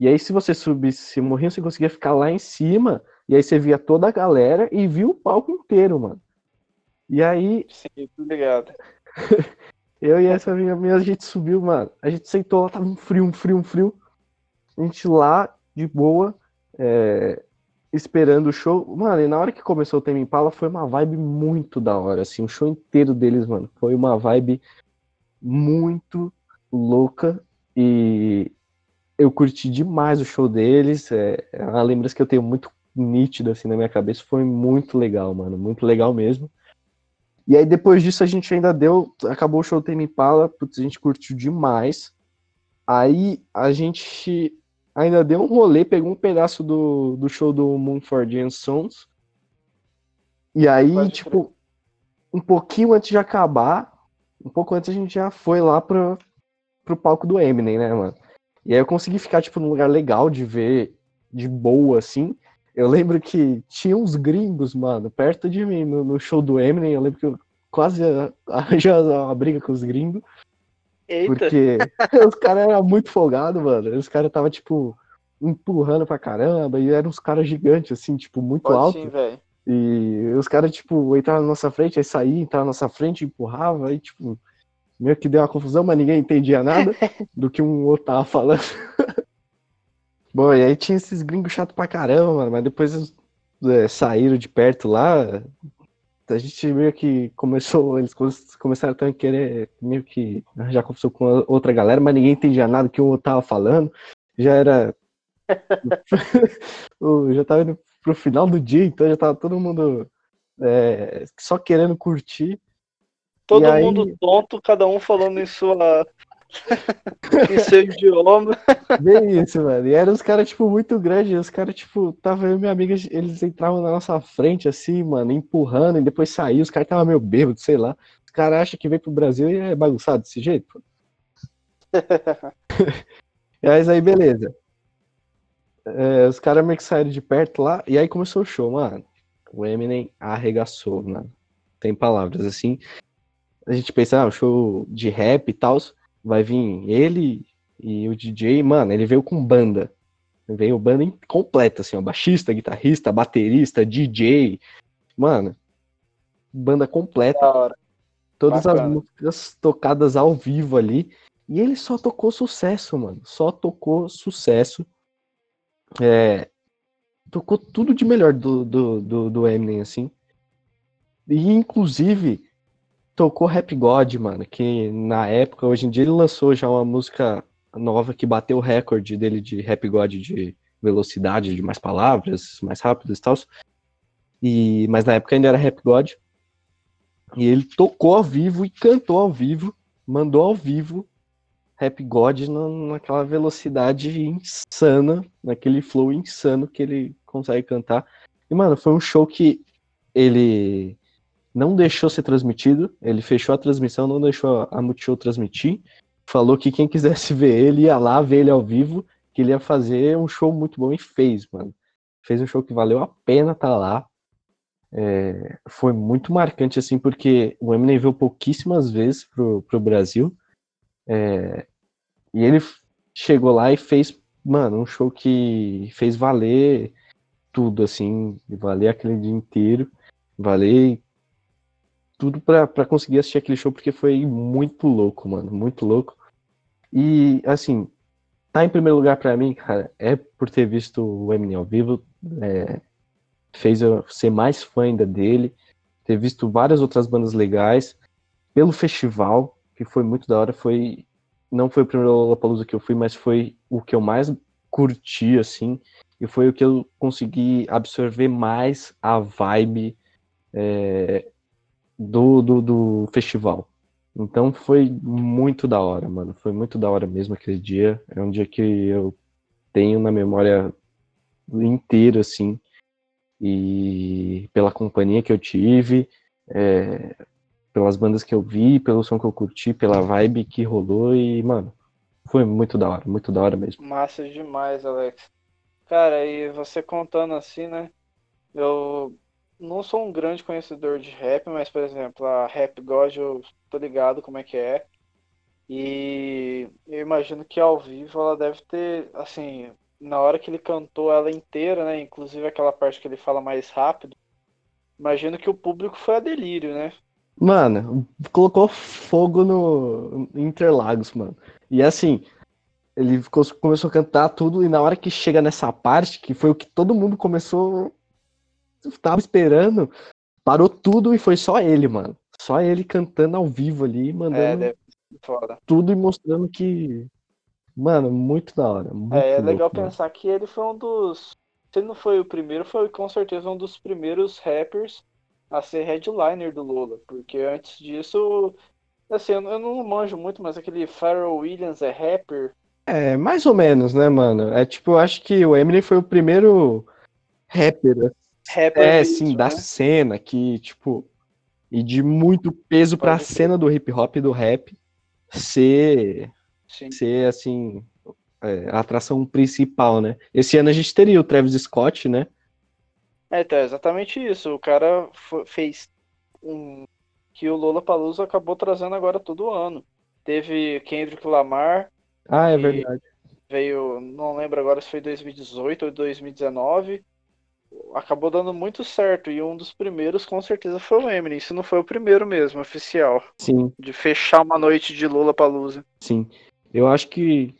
E aí, se você subisse esse morrinho, você conseguia ficar lá em cima, e aí você via toda a galera e viu o palco inteiro, mano. E aí. Sim, tudo ligado. eu e essa amiga minha, a gente subiu, mano. A gente sentou lá, tava um frio, um frio, um frio. A gente lá, de boa, é, esperando o show. Mano, e na hora que começou o Tema Impala, foi uma vibe muito da hora, assim. O show inteiro deles, mano. Foi uma vibe muito louca e eu curti demais o show deles. É, é uma lembrança que eu tenho muito nítida assim na minha cabeça. Foi muito legal, mano. Muito legal mesmo. E aí depois disso a gente ainda deu. Acabou o show do Tame Impala, putz, a gente curtiu demais. Aí a gente ainda deu um rolê, pegou um pedaço do, do show do Moonford and Sons. E aí, Pode tipo, crer. um pouquinho antes de acabar, um pouco antes a gente já foi lá pra, pro palco do Eminem, né, mano? E aí eu consegui ficar, tipo, num lugar legal de ver, de boa, assim. Eu lembro que tinha uns gringos, mano, perto de mim, no, no show do Eminem. Eu lembro que eu quase arranjei uma briga com os gringos. Eita. Porque os caras eram muito folgados, mano. Os caras tava, tipo, empurrando pra caramba. E eram uns caras gigantes, assim, tipo, muito Pode alto. Sim, velho. E os caras, tipo, entravam na nossa frente, aí saíam, entravam na nossa frente, empurrava, aí, tipo, meio que deu uma confusão, mas ninguém entendia nada do que um outro tava falando. Bom, e aí tinha esses gringos chato pra caramba, mano, mas depois é, saíram de perto lá. A gente meio que começou, eles começaram a querer meio que já confusão com outra galera, mas ninguém entendia nada que um outro tava falando. Já era. já tava indo pro final do dia, então já tava todo mundo é, só querendo curtir. Todo e mundo aí... tonto, cada um falando em sua. em seu idioma. Bem isso, mano. E eram os caras, tipo, muito grandes. Os caras, tipo, tava eu e minha amiga, eles entravam na nossa frente, assim, mano, empurrando, e depois saíam. Os caras estavam meio bêbados, sei lá. Os caras acham que vem pro Brasil e é bagunçado desse jeito. Mas aí, beleza. é, os caras meio que saíram de perto lá, e aí começou o show, mano. O Eminem arregaçou, mano. Tem palavras assim. A gente pensa, ah, show de rap e tal, vai vir ele e o DJ, mano, ele veio com banda. Veio banda completa, assim, ó, baixista, guitarrista, baterista, DJ. Mano, banda completa. Todas Bacana. as músicas tocadas ao vivo ali. E ele só tocou sucesso, mano. Só tocou sucesso. É, tocou tudo de melhor do, do, do, do Eminem, assim. E, inclusive, tocou Rap God, mano, que na época, hoje em dia, ele lançou já uma música nova que bateu o recorde dele de Rap God de velocidade, de mais palavras, mais rápidas e tal. E, mas na época ainda era Rap God. E ele tocou ao vivo e cantou ao vivo, mandou ao vivo Rap God naquela velocidade insana, naquele flow insano que ele consegue cantar. E, mano, foi um show que ele não deixou ser transmitido, ele fechou a transmissão, não deixou a Multishow transmitir, falou que quem quisesse ver ele ia lá ver ele ao vivo, que ele ia fazer um show muito bom e fez, mano. Fez um show que valeu a pena estar tá lá. É, foi muito marcante, assim, porque o Eminem veio pouquíssimas vezes pro, pro Brasil. É, e ele chegou lá e fez, mano, um show que fez valer tudo, assim, valer aquele dia inteiro, valer tudo para conseguir assistir aquele show, porque foi muito louco, mano, muito louco. E, assim, tá em primeiro lugar para mim, cara, é por ter visto o Eminem ao vivo, é, fez eu ser mais fã ainda dele, ter visto várias outras bandas legais, pelo festival, que foi muito da hora, foi não foi o primeiro Lollapalooza que eu fui, mas foi o que eu mais curti, assim, e foi o que eu consegui absorver mais a vibe é, do, do, do, festival. Então foi muito da hora, mano. Foi muito da hora mesmo aquele dia. É um dia que eu tenho na memória inteira, assim. E pela companhia que eu tive, é, pelas bandas que eu vi, pelo som que eu curti, pela vibe que rolou e, mano, foi muito da hora, muito da hora mesmo. Massa demais, Alex. Cara, e você contando assim, né? Eu não sou um grande conhecedor de rap, mas, por exemplo, a Rap God eu tô ligado como é que é. E eu imagino que ao vivo ela deve ter, assim, na hora que ele cantou ela inteira, né? Inclusive aquela parte que ele fala mais rápido. Imagino que o público foi a delírio, né? Mano, colocou fogo no Interlagos, mano. E assim, ele começou a cantar tudo, e na hora que chega nessa parte, que foi o que todo mundo começou. Tava esperando, parou tudo e foi só ele, mano. Só ele cantando ao vivo ali, mandando é, tudo e mostrando que. Mano, muito da hora. Muito é, é louco, legal mano. pensar que ele foi um dos. Se ele não foi o primeiro, foi com certeza um dos primeiros rappers a ser headliner do Lola. Porque antes disso. Assim, eu não manjo muito, mas aquele Pharrell Williams é rapper. É, mais ou menos, né, mano? É tipo, eu acho que o Eminem foi o primeiro rapper. Rapper é, sim, né? da cena, que, tipo, e de muito peso para a cena do hip hop e do rap ser, sim. ser assim, é, a atração principal, né? Esse ano a gente teria o Travis Scott, né? É, então, é exatamente isso. O cara fez um que o Lola Palusa acabou trazendo agora todo ano. Teve Kendrick Lamar, ah, é verdade. Veio, não lembro agora se foi 2018 ou 2019. Acabou dando muito certo. E um dos primeiros, com certeza, foi o Eminem. Se não foi o primeiro mesmo, oficial. Sim. De fechar uma noite de Lula Palusa. Sim. Eu acho que,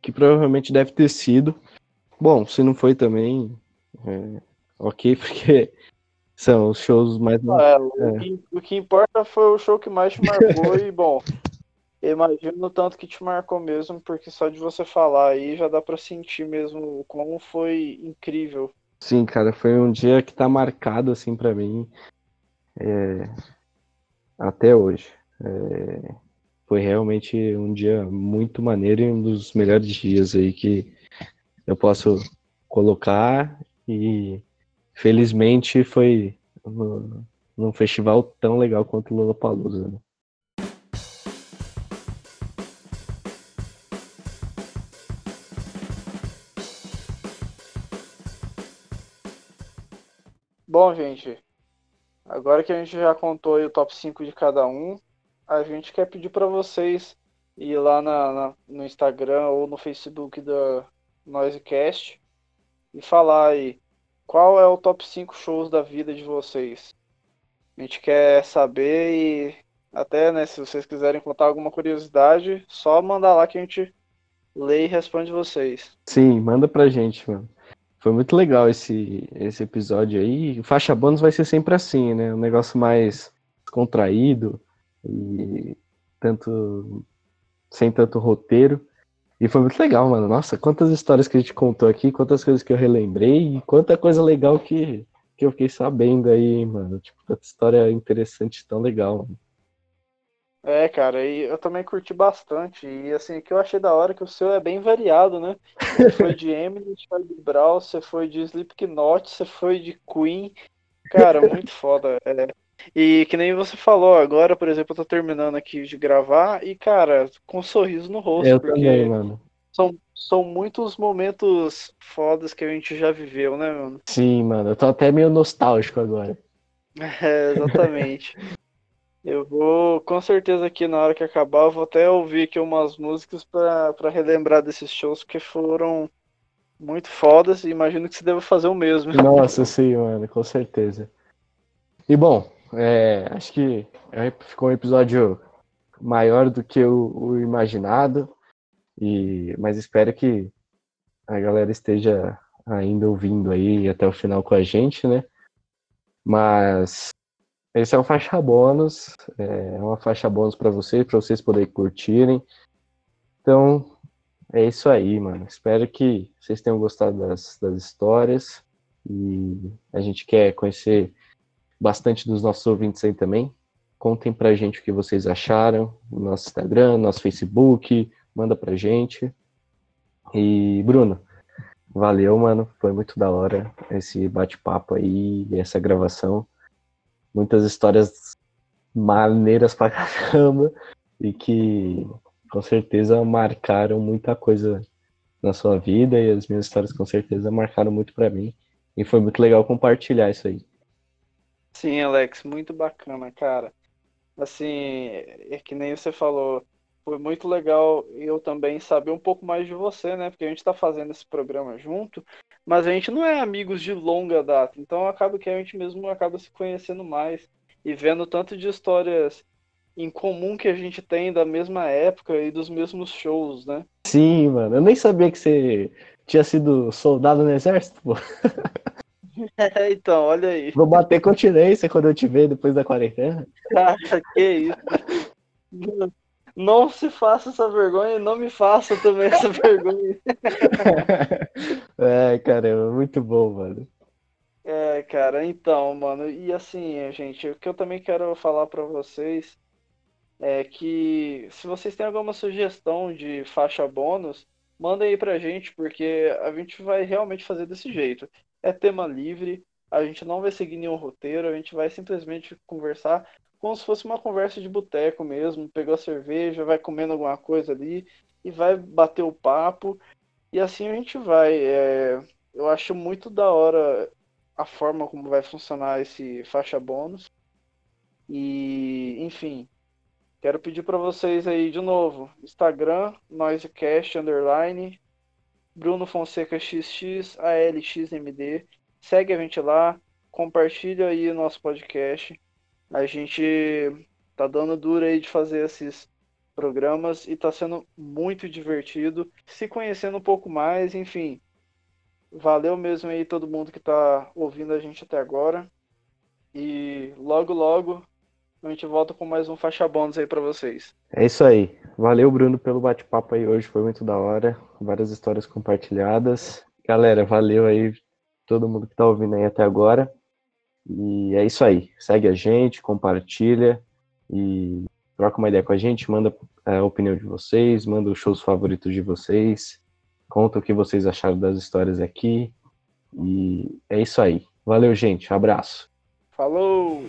que provavelmente deve ter sido. Bom, se não foi também. É, ok, porque são os shows mais. É, o, é. Que, o que importa foi o show que mais te marcou. e, bom, imagino o tanto que te marcou mesmo, porque só de você falar aí já dá para sentir mesmo como foi incrível. Sim, cara, foi um dia que tá marcado assim para mim é... até hoje. É... Foi realmente um dia muito maneiro e um dos melhores dias aí que eu posso colocar e felizmente foi num festival tão legal quanto o Lollapalooza, né? Bom, gente, agora que a gente já contou o top 5 de cada um, a gente quer pedir para vocês ir lá na, na, no Instagram ou no Facebook da Noisecast e falar aí qual é o top 5 shows da vida de vocês. A gente quer saber e até, né, se vocês quiserem contar alguma curiosidade, só mandar lá que a gente lê e responde vocês. Sim, manda pra gente, mano. Foi muito legal esse, esse episódio aí. Faixa Bônus vai ser sempre assim, né? Um negócio mais contraído e tanto sem tanto roteiro. E foi muito legal, mano. Nossa, quantas histórias que a gente contou aqui, quantas coisas que eu relembrei e quanta coisa legal que, que eu fiquei sabendo aí, mano. Tipo, tanta história interessante, tão legal. Mano. É, cara, e eu também curti bastante. E assim, o que eu achei da hora é que o seu é bem variado, né? Você foi de Emily, você foi de Brawl, você foi de Slipknot, você foi de Queen. Cara, muito foda. É. E que nem você falou, agora, por exemplo, eu tô terminando aqui de gravar e, cara, com um sorriso no rosto. Eu também, mano. São, são muitos momentos fodas que a gente já viveu, né, mano? Sim, mano. Eu tô até meio nostálgico agora. É, exatamente. Eu vou, com certeza, aqui na hora que acabar, eu vou até ouvir aqui umas músicas para relembrar desses shows que foram muito fodas e imagino que você deva fazer o mesmo. Nossa, sim, mano, com certeza. E bom, é, acho que ficou um episódio maior do que o, o imaginado, e, mas espero que a galera esteja ainda ouvindo aí até o final com a gente, né? Mas esse é um faixa bônus, é uma faixa bônus para vocês, para vocês poderem curtirem. Então, é isso aí, mano. Espero que vocês tenham gostado das, das histórias. E a gente quer conhecer bastante dos nossos ouvintes aí também. Contem pra gente o que vocês acharam no nosso Instagram, no nosso Facebook, manda pra gente. E, Bruno, valeu, mano. Foi muito da hora esse bate-papo aí, essa gravação muitas histórias maneiras pra caramba e que com certeza marcaram muita coisa na sua vida e as minhas histórias com certeza marcaram muito para mim e foi muito legal compartilhar isso aí. Sim, Alex, muito bacana, cara. Assim, é que nem você falou, foi muito legal eu também saber um pouco mais de você, né? Porque a gente está fazendo esse programa junto, mas a gente não é amigos de longa data, então acaba que a gente mesmo acaba se conhecendo mais e vendo tanto de histórias em comum que a gente tem da mesma época e dos mesmos shows, né? Sim, mano. Eu nem sabia que você tinha sido soldado no exército, pô. É, então, olha aí. Vou bater continência quando eu te ver depois da quarentena. Ah, que isso. Não se faça essa vergonha e não me faça também essa vergonha. é, cara, muito bom, mano. É, cara, então, mano, e assim, gente, o que eu também quero falar para vocês é que se vocês têm alguma sugestão de faixa bônus, mandem aí pra gente, porque a gente vai realmente fazer desse jeito. É tema livre, a gente não vai seguir nenhum roteiro, a gente vai simplesmente conversar como se fosse uma conversa de boteco mesmo. Pegou a cerveja, vai comendo alguma coisa ali e vai bater o papo. E assim a gente vai. É, eu acho muito da hora a forma como vai funcionar esse faixa bônus. E, enfim, quero pedir para vocês aí de novo: Instagram, Noisecast Underline, Bruno Fonseca XX, ALXMD. Segue a gente lá, compartilha aí o nosso podcast a gente tá dando duro aí de fazer esses programas e tá sendo muito divertido, se conhecendo um pouco mais, enfim. Valeu mesmo aí todo mundo que tá ouvindo a gente até agora. E logo logo a gente volta com mais um faixa bônus aí para vocês. É isso aí. Valeu, Bruno, pelo bate-papo aí hoje, foi muito da hora. Várias histórias compartilhadas. Galera, valeu aí todo mundo que tá ouvindo aí até agora. E é isso aí. Segue a gente, compartilha e troca uma ideia com a gente, manda a opinião de vocês, manda os shows favoritos de vocês, conta o que vocês acharam das histórias aqui. E é isso aí. Valeu, gente. Abraço. Falou!